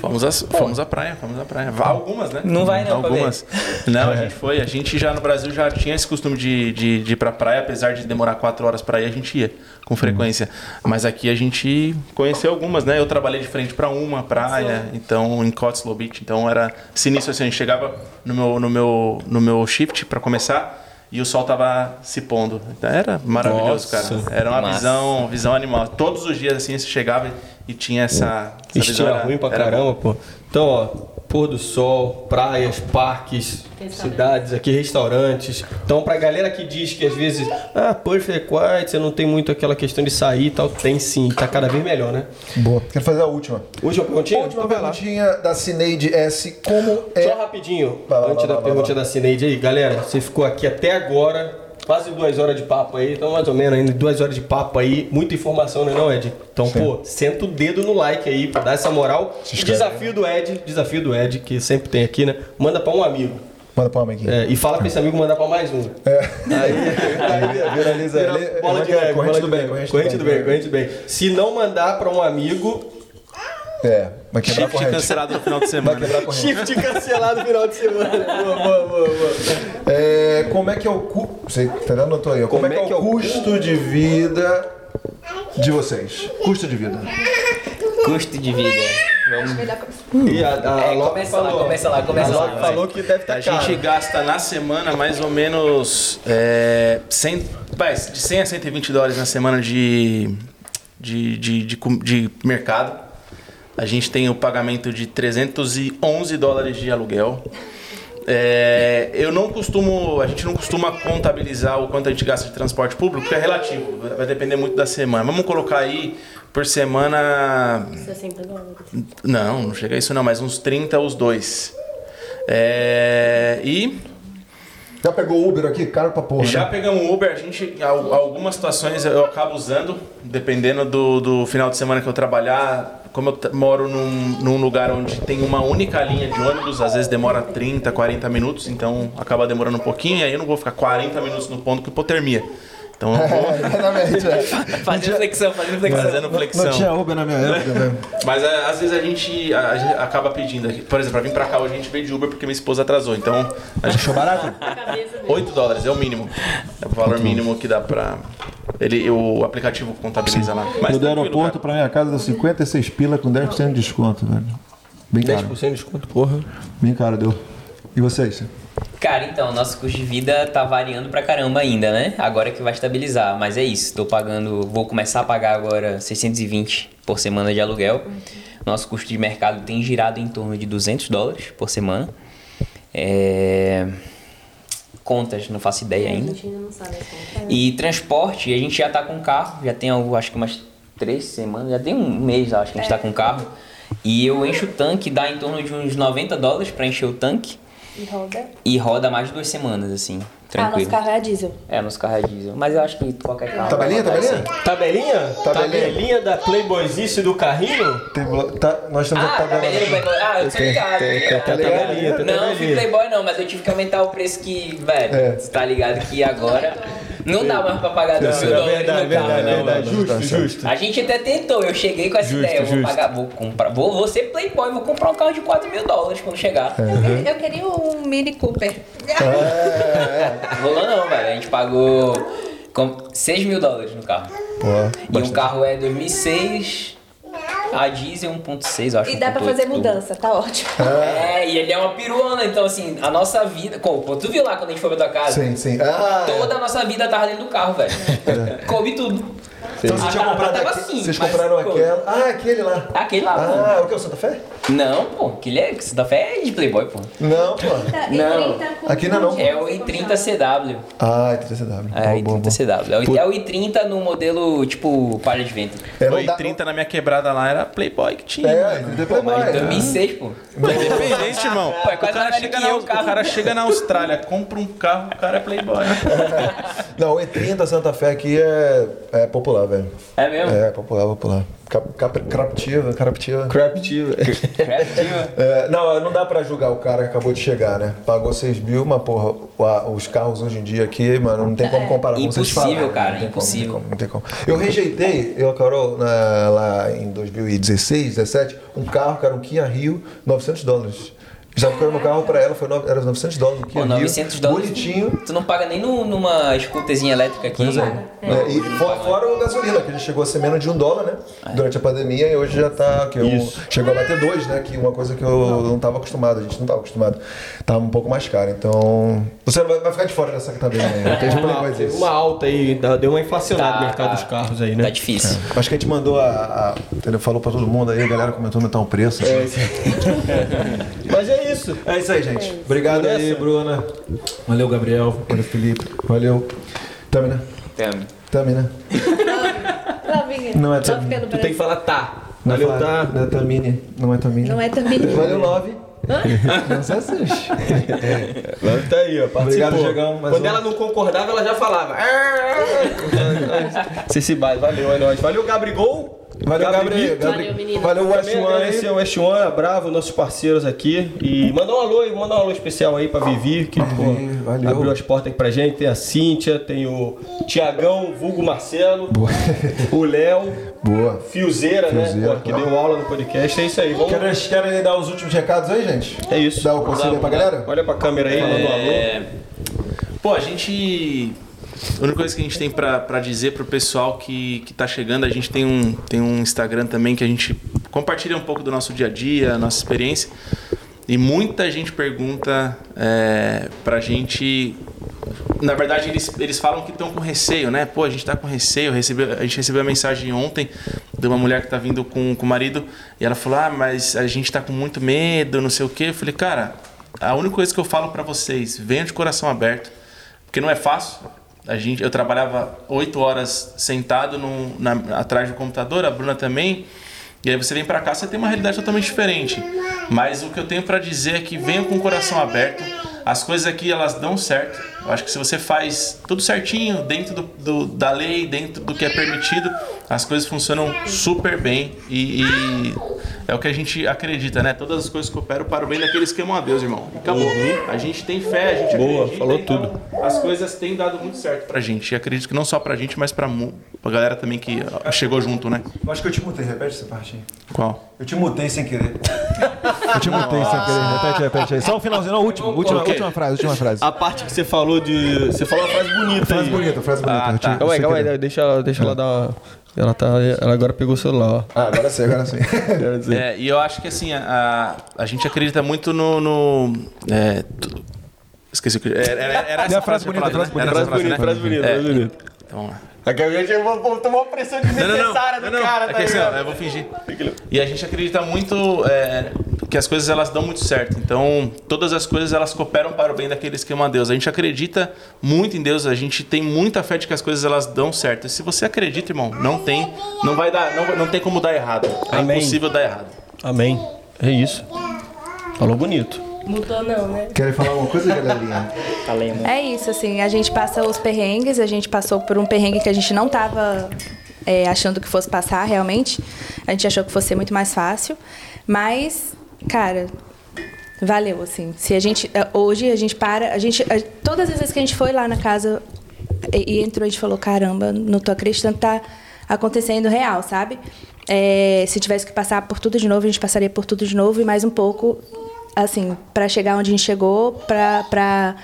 Fomos, à- fomos à praia, fomos à praia. Vá Algumas, né? Não vai não, pra Algumas. Não, a gente foi. A gente já no Brasil já tinha esse costume de, de, de ir pra praia, apesar de demorar quatro horas pra ir, a gente ia com frequência. Mas aqui a gente conheceu algumas, né? Eu trabalhei de frente pra uma praia, então em Cotslow Beach. Então era sinistro assim, a gente chegava no meu, no meu, no meu shift pra começar. E o sol tava se pondo. Então era maravilhoso, Nossa. cara. Era uma Massa. visão, visão animal. Todos os dias assim você chegava e tinha essa, essa visão. Era- ruim pra era caramba, pô. Então, ó, pôr do sol, praias, parques, cidades aqui, restaurantes. Então, pra galera que diz que às vezes, ah, Perth é quiet, você não tem muito aquela questão de sair e tal, tem sim, tá cada vez melhor, né? Boa. Quero fazer a última. Última perguntinha? Última Então vai lá. perguntinha da Cineide S. Como é. Só rapidinho, Vai lá, antes vai da vai pergunta da Cineide aí, galera, você ficou aqui até agora, quase duas horas de papo aí, então mais ou menos ainda duas horas de papo aí, muita informação, né não, Ed? Então, pô, senta o dedo no like aí pra dar essa moral. Desafio do Ed, desafio do Ed, que sempre tem aqui, né? Manda pra um amigo. Manda palma aqui. É, e fala pra esse amigo mandar pra mais um. Aí, viraliza. Vira Ele- bola de é neve, corrente do bem, neve. corrente do Corrente do bem. bem, corrente do bem. Se não mandar pra um amigo, É, vai quebrar a Shift corrente. cancelado no final de Vai semana. quebrar a corrente. Shift cancelado no final de semana. Boa, boa, boa, boa. É, como é que é o cu... Você tá dando anotou aí? ó. Como, é que é o custo de vida de vocês? Custo de vida. Custo de vida. Vamos. E a, a É, Loki começa lá, falou, começa lá, começa a lá, vai. falou que deve estar A caro. gente gasta na semana mais ou menos é, 100, vai, de 100 a 120 dólares na semana de, de, de, de, de mercado. A gente tem o pagamento de 311 dólares de aluguel. É, eu não costumo, a gente não costuma contabilizar o quanto a gente gasta de transporte público, porque é relativo, vai depender muito da semana. Vamos colocar aí por semana 60 dólares. não, não chega a isso não, mas uns 30 os dois. É, e Já pegou Uber aqui? Caro pra porra. já né? pegamos Uber, a gente, al- algumas situações eu acabo usando, dependendo do, do final de semana que eu trabalhar. Como eu moro num, num lugar onde tem uma única linha de ônibus, às vezes demora 30, 40 minutos, então acaba demorando um pouquinho, e aí eu não vou ficar 40 minutos no ponto com hipotermia. Então eu vou Exatamente. é. Fazendo flexão, fazendo flexão. fazendo flexão. Não tinha Uber na minha época, né? Mas é, às vezes a gente, a- a gente acaba pedindo. aqui. Por exemplo, pra vir pra cá hoje a gente veio de Uber porque minha esposa atrasou. Então, a gente Achou barato? A cabeça dele. 8 dólares é o mínimo. É o valor mínimo que dá pra. Ele, o aplicativo contabiliza lá. Mas Eu do aeroporto cara. pra minha casa deu 56 pila com 10% de desconto, velho. Bem caro. 10% de desconto, porra. Bem caro deu. E vocês? Cara, então, nosso custo de vida tá variando pra caramba ainda, né? Agora que vai estabilizar, mas é isso. Tô pagando, vou começar a pagar agora 620 por semana de aluguel. Nosso custo de mercado tem girado em torno de 200 dólares por semana. É... Contas, não faço ideia A ainda. gente ainda não sabe contas. E transporte, a gente já tá com carro, já tem algo, acho que umas três semanas, já tem um mês, acho que a gente tá com carro. E eu encho o tanque, dá em torno de uns 90 dólares pra encher o tanque. E roda. E roda mais de duas semanas, assim, Ah, nosso tranquilo. carro é a diesel. É, nosso carro é diesel. Mas eu acho que qualquer carro. Tabelinha, tabelinha? assim. Tabelinha? Tabelinha. Tabelinha da Playboyzice do carrinho? Tem blo- tá- nós temos Ah, a tabela. tabelinha Playboy. Ah, eu tô ligado. tem, tem, Ah, tem tá ligado. tabelinha, Não, eu fui. Playboy não, mas eu tive que aumentar o preço que, velho, É. você tá ligado que agora não dá mais pra pagar dois mil É dólares verdade, no carro, verdade, não, verdade. mano. Justo, justo. A gente até tentou, eu cheguei com essa Justo, ideia, eu vou justo. pagar, vou comprar, vou, vou ser Playboy, vou comprar um carro de 4 mil dólares quando chegar. Eu queria um Mini Cooper. Rolou não, velho, a gente pagou com 6 mil dólares no carro. Pô, E o bastante. carro é 2006, a diesel 1.6, eu acho. E dá pra 1.8 fazer mudança, tá ótimo. É, e ele é uma peruana, então assim, a nossa vida. Pô, tu viu lá quando a gente foi pra tua casa? Sim, sim. Ah, é. Toda a nossa vida tava dentro do carro, velho. Coube tudo. Então vocês Ah, tinham tá, comprado aque- assim, Vocês mas, compraram pô. aquela. Ah, aquele lá. Aquele lá, Ah, o que? O Santa Fé? Não, pô, aquele é. Da fé é de Playboy, pô. Não, pô. Não. Aqui não é não. É o i30 CW. Ah, é 3CW. É, o Boa, boa, i30 boa. CW. É o, é o i30 no modelo, tipo, palha de vento. É, não Foi dá- 30 na minha quebrada lá, era Playboy que tinha. É, mano. depois Mas mais. em 2006, pô. Independente, irmão. Pô, é o, quase cara chega na, eu, o cara chega na Austrália, compra um carro, o cara é Playboy. Não, o E30 Santa Fé aqui é, é popular, velho. É mesmo? É, popular, popular. Captiva, captiva. Craptiva. Creativa. É, não, não dá pra julgar o cara que acabou de chegar, né? Pagou 6 mil, mas porra, os carros hoje em dia aqui, mano, não tem como comparar com vocês Impossível, cara, não tem como, impossível. Não tem como, não tem como. Eu rejeitei, eu, Carol, na- lá em 2016, 17, um carro que era um Kia Rio, 900 dólares. Já procurou meu carro pra ela, foi no, era 900 dólares o Kia Pô, Rio. 900 dólares. Bonitinho. Tu não paga nem no- numa scooterzinha elétrica aqui. Pois é. É, e fora, fora o gasolina, que já chegou a ser menos de um dólar, né? Durante a pandemia e hoje já tá. Que eu, chegou a bater dois, né? Que uma coisa que eu não estava acostumado, a gente não estava acostumado. Tava um pouco mais caro. Então. Você vai, vai ficar de fora dessa tabela aí. né? Tem Uma, coisa teve isso. uma alta aí, deu uma inflacionada Tá, no mercado tá. dos carros aí, né? Tá difícil. Acho que a gente mandou a. a entendeu? Falou pra todo mundo aí, a galera comentou aumentar o preço. assim. Mas é isso. É isso aí, gente. Obrigado Vamos aí? Bruna. Valeu, Gabriel. Valeu, Felipe. Valeu. Tamina. Tamo. Tamina. Lavinha. Não é pelo Tu tem que falar tá. É Valeu, tá. Não é Tamine. Não é Tamine. Não é também. Valeu, Love. Não se assuste. Vamos tá aí, ó. Participou. Obrigado, Diegão, Quando um. ela não concordava, ela já falava. Você se vai, valeu, é nóis. Valeu, Gabrigol. Valeu, Gabriel. Gabriel. Valeu, menino. Valeu, West Também One agradecer aí. ao West One, a Bravo, nossos parceiros aqui. E mandar um alô, mandar um alô especial aí pra Vivi, que pô, valeu. abriu as portas aqui pra gente. Tem a Cíntia, tem o Tiagão, vulgo Marcelo, o Léo, Boa. Fiozeira, né? Fiozeira, Pô, que deu aula no podcast. É isso aí, vamos. Querem, querem dar os últimos recados aí, gente? É isso. Dá o conselho aí pra galera? Olha pra câmera aí, manda um alô. É, Pô, a gente. A única coisa que a gente tem pra dizer pro pessoal que, que tá chegando, a gente tem um, tem um Instagram também que a gente compartilha um pouco do nosso dia a dia, nossa experiência. E muita gente pergunta é, pra gente. Na verdade, eles, eles falam que estão com receio, né? Pô, a gente tá com receio. Recebeu, a gente recebeu a mensagem ontem de uma mulher que tá vindo com, com o marido e ela falou: Ah, mas a gente tá com muito medo, não sei o quê. Eu falei, cara, a única coisa que eu falo pra vocês, venham de coração aberto, porque não é fácil. A gente, eu trabalhava oito horas sentado no, na- atrás do computador, a Bruna também. E aí você vem pra cá, você tem uma realidade totalmente diferente. Mas o que eu tenho pra dizer é que venham com o coração aberto. As coisas aqui elas dão certo. Eu acho que se você faz tudo certinho, dentro do, do- da lei, dentro do que é permitido, as coisas funcionam super bem. E, e é o que a gente acredita, né? Todas as coisas cooperam para o bem daqueles que amam a Deus, irmão. E acabou. A gente tem fé, a gente Boa, acredita. falou então tudo. As coisas têm dado muito certo pra gente. E acredito que não só pra gente, mas pra, mu- pra galera também que chegou junto, né? Eu acho que eu te mutei. Repete essa parte aí. Qual? Eu te mutei sem querer. Eu te mutei sem querer. Repete, repete aí. Só o finalzinho. Não, último. Última, última frase, última frase. A parte que você falou de. Você falou uma frase bonita Frase aí. bonita, frase bonita. Ah, te- tá. Calma aí, calma aí, deixa ela, deixa ela dar uma. Ela, tá, ela agora pegou o celular, ó. Ah, agora sim, agora sim. É, e eu acho que assim, a, a, gente acredita muito no. no é, tu- esqueci o que. Era, era, era essa É a frase eu bonita, frase né? Era bonita, Frase bonita, né? frase bonita, É. frase bonita. Então, vamos lá. Aqui a gente vou, vou tomar uma pressão Não, não, não. desnecessária não, do não. cara, é tá que assim, eu vou fingir. E a gente acredita muito é, que as coisas elas dão muito certo. Então, todas as coisas elas cooperam para o bem daqueles que amam a Deus. A gente acredita muito em Deus, a gente tem muita fé de que as coisas elas dão certo. E se você acredita, irmão, não tem, não vai dar, não, não tem como dar errado. É Amém. impossível dar errado. Amém. É isso. Falou bonito. Mudou não, né? Querem falar alguma coisa, galerinha? Falei. É isso, assim, a gente passa os perrengues, a gente passou por um perrengue que a gente não tava é, achando que fosse passar realmente. A gente achou que fosse ser muito mais fácil. Mas, cara, valeu, assim. Se a gente. eh, Hoje a gente para. A gente. a- todas as vezes que a gente foi lá na casa e, e entrou, a gente falou, caramba, não tô acreditando tá acontecendo real, sabe? É, se tivesse que passar por tudo de novo, a gente passaria por tudo de novo e mais um pouco, assim, para chegar onde a gente chegou, pra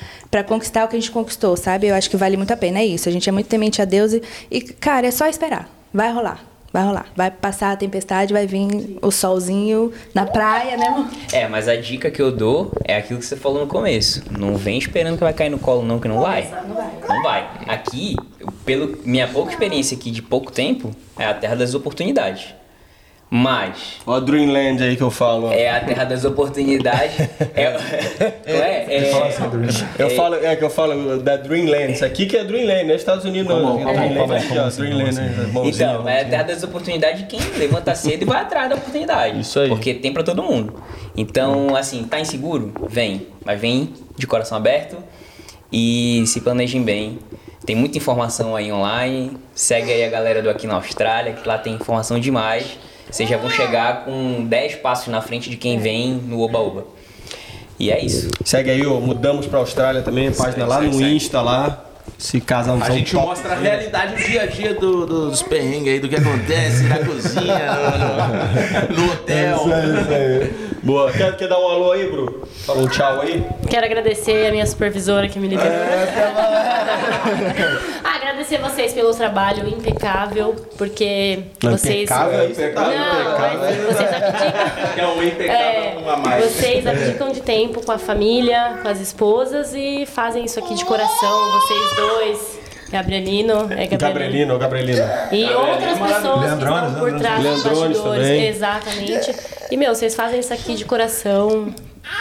conquistar o que a gente conquistou, sabe? Eu acho que vale muito a pena, é isso. A gente é muito temente a Deus e, e cara, é só esperar. Vai rolar. Vai rolar. Vai passar a tempestade, vai vir o solzinho na praia, né, amor? É, mas a dica que eu dou é aquilo que você falou no começo. Não vem esperando que vai cair no colo, não, que não vai. Não vai. Não vai. Aqui, pelo minha pouca experiência aqui de pouco tempo, é a terra das oportunidades. Mas Ó a Dreamland aí que eu falo. é a terra das oportunidades. é, não é, é, Eu falo, é que eu falo da Dreamland. Isso aqui que é Dreamland, não é Estados Unidos não. Como- como- Dreamland como- aqui, como ó. assim, Dreamland, né? Então, é a terra das oportunidades de quem levanta cedo e vai atrás da oportunidade. Isso aí. Porque tem pra todo mundo. Então, assim, tá inseguro? Vem. Mas vem de coração aberto e se planejem bem. Tem muita informação aí online. Segue aí a galera do Aqui na Austrália, que lá tem informação demais. Vocês já vão chegar com 10 passos na frente de quem vem no Oba-Oba. E é isso. Segue aí, ó. Mudamos pra Austrália também, página Segue, lá segue, no segue. Insta lá. Se casalzão A gente top. mostra a realidade, o dia a dia do- do- dos perrengues aí, do que acontece na cozinha, no, no- hotel. Boa. Quer, quer dar um alô aí, Bru? Fala um tchau aí. Quero agradecer a minha supervisora que me liberou. ah, agradecer vocês pelo trabalho impecável, porque vocês. Impecável aí, tá Não, mas vocês abdicam. É um impecável É, mais. vocês abdicam de tempo com a família, com as esposas e fazem isso aqui de coração, vocês dois. Gabrielino, é Gabrielino. Gabrielino, Gabrielino. E outras pessoas que Leandrones, estão por Leandrones. trás dos Leandrones bastidores. também. Exatamente. E, meu, vocês fazem isso aqui de coração.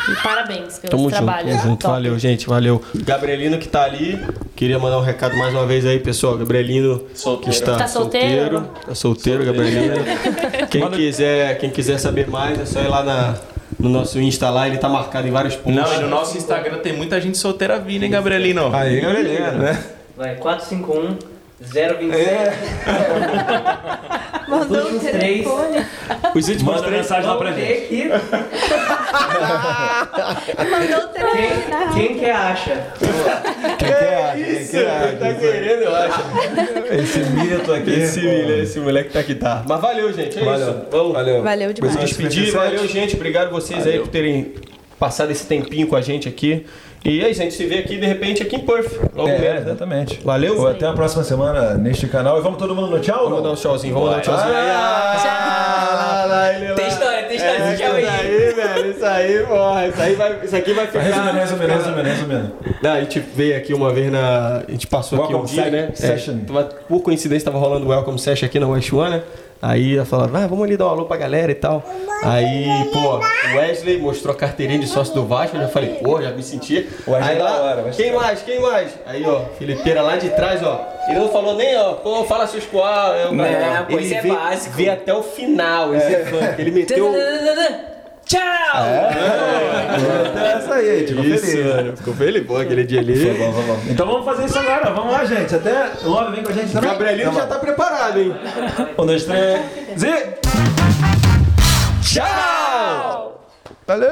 E parabéns pelo Tamo junto, trabalho. junto. Top. Valeu, gente, valeu. Gabrielino que tá ali, queria mandar um recado mais uma vez aí, pessoal. Gabrielino Solteiro. que está Tá solteiro? Tá solteiro, Gabrielino. Quem quiser, quem quiser saber mais, é só ir lá na, no nosso Insta lá, ele tá marcado em vários pontos. Não, e no nosso Instagram tem muita gente solteira vindo, hein, Gabrielino? Aí, galerinha, né? Vai, 451 027. Mandou o últimos três. telefone. Os últimos Manda três. mensagem lá pra gente. aqui. Mandou o telefone na Quem, quem que acha? Quem quer? Quem quer? Tá querendo, eu acho. Esse mito aqui. Esse, moleque, esse moleque tá que tá. Mas valeu, gente. É Valeu. isso. Vamos. Valeu. Valeu demais. Despedir. Valeu, gente. Obrigado vocês aí por terem passado esse tempinho com a gente aqui. E é isso, a gente se vê aqui de repente aqui em Perth. Logo É, menos, né? exatamente. Valeu. Até a próxima semana neste canal. E vamos todo mundo no tchau? Vamos dar um tchauzinho, vamos dar um tchauzinho. Ah, Tem história, tem história desse tchau aí. aí, velho. Isso aí, porra. Isso, aí vai, isso aqui vai ficar. Resumindo, resumindo, resumindo, resumindo. Não, a gente veio aqui uma vez na. A gente passou aqui um Welcome dia, né? session. É, tava- por coincidência, tava rolando o Welcome Session aqui na West One, né? Aí ela falava, ah, vamos ali dar um alô pra galera e tal. Aí, pô, o Wesley mostrou a carteirinha de sócio do Vasco, eu já falei, pô, já me senti. Aí é lá, hora, quem mais? Quem mais? Aí, ó, Felipeira lá de trás, ó. Ele não falou nem, ó, pô, fala seus qual. Eu, Não, pô, ele isso é veio, básico. veio até o final, esse é funk. Ele meteu. Tchau! É essa aí, ficou Isso, feliz. mano. Ficou feliz, pô, aquele dia ali. Vamos, vamos, vamos. Então vamos fazer isso agora. Vamos lá, gente. Até logo vem com a gente também. Gabrielino já tá preparado, hein? Um, dois, três. E... Tchau! Valeu!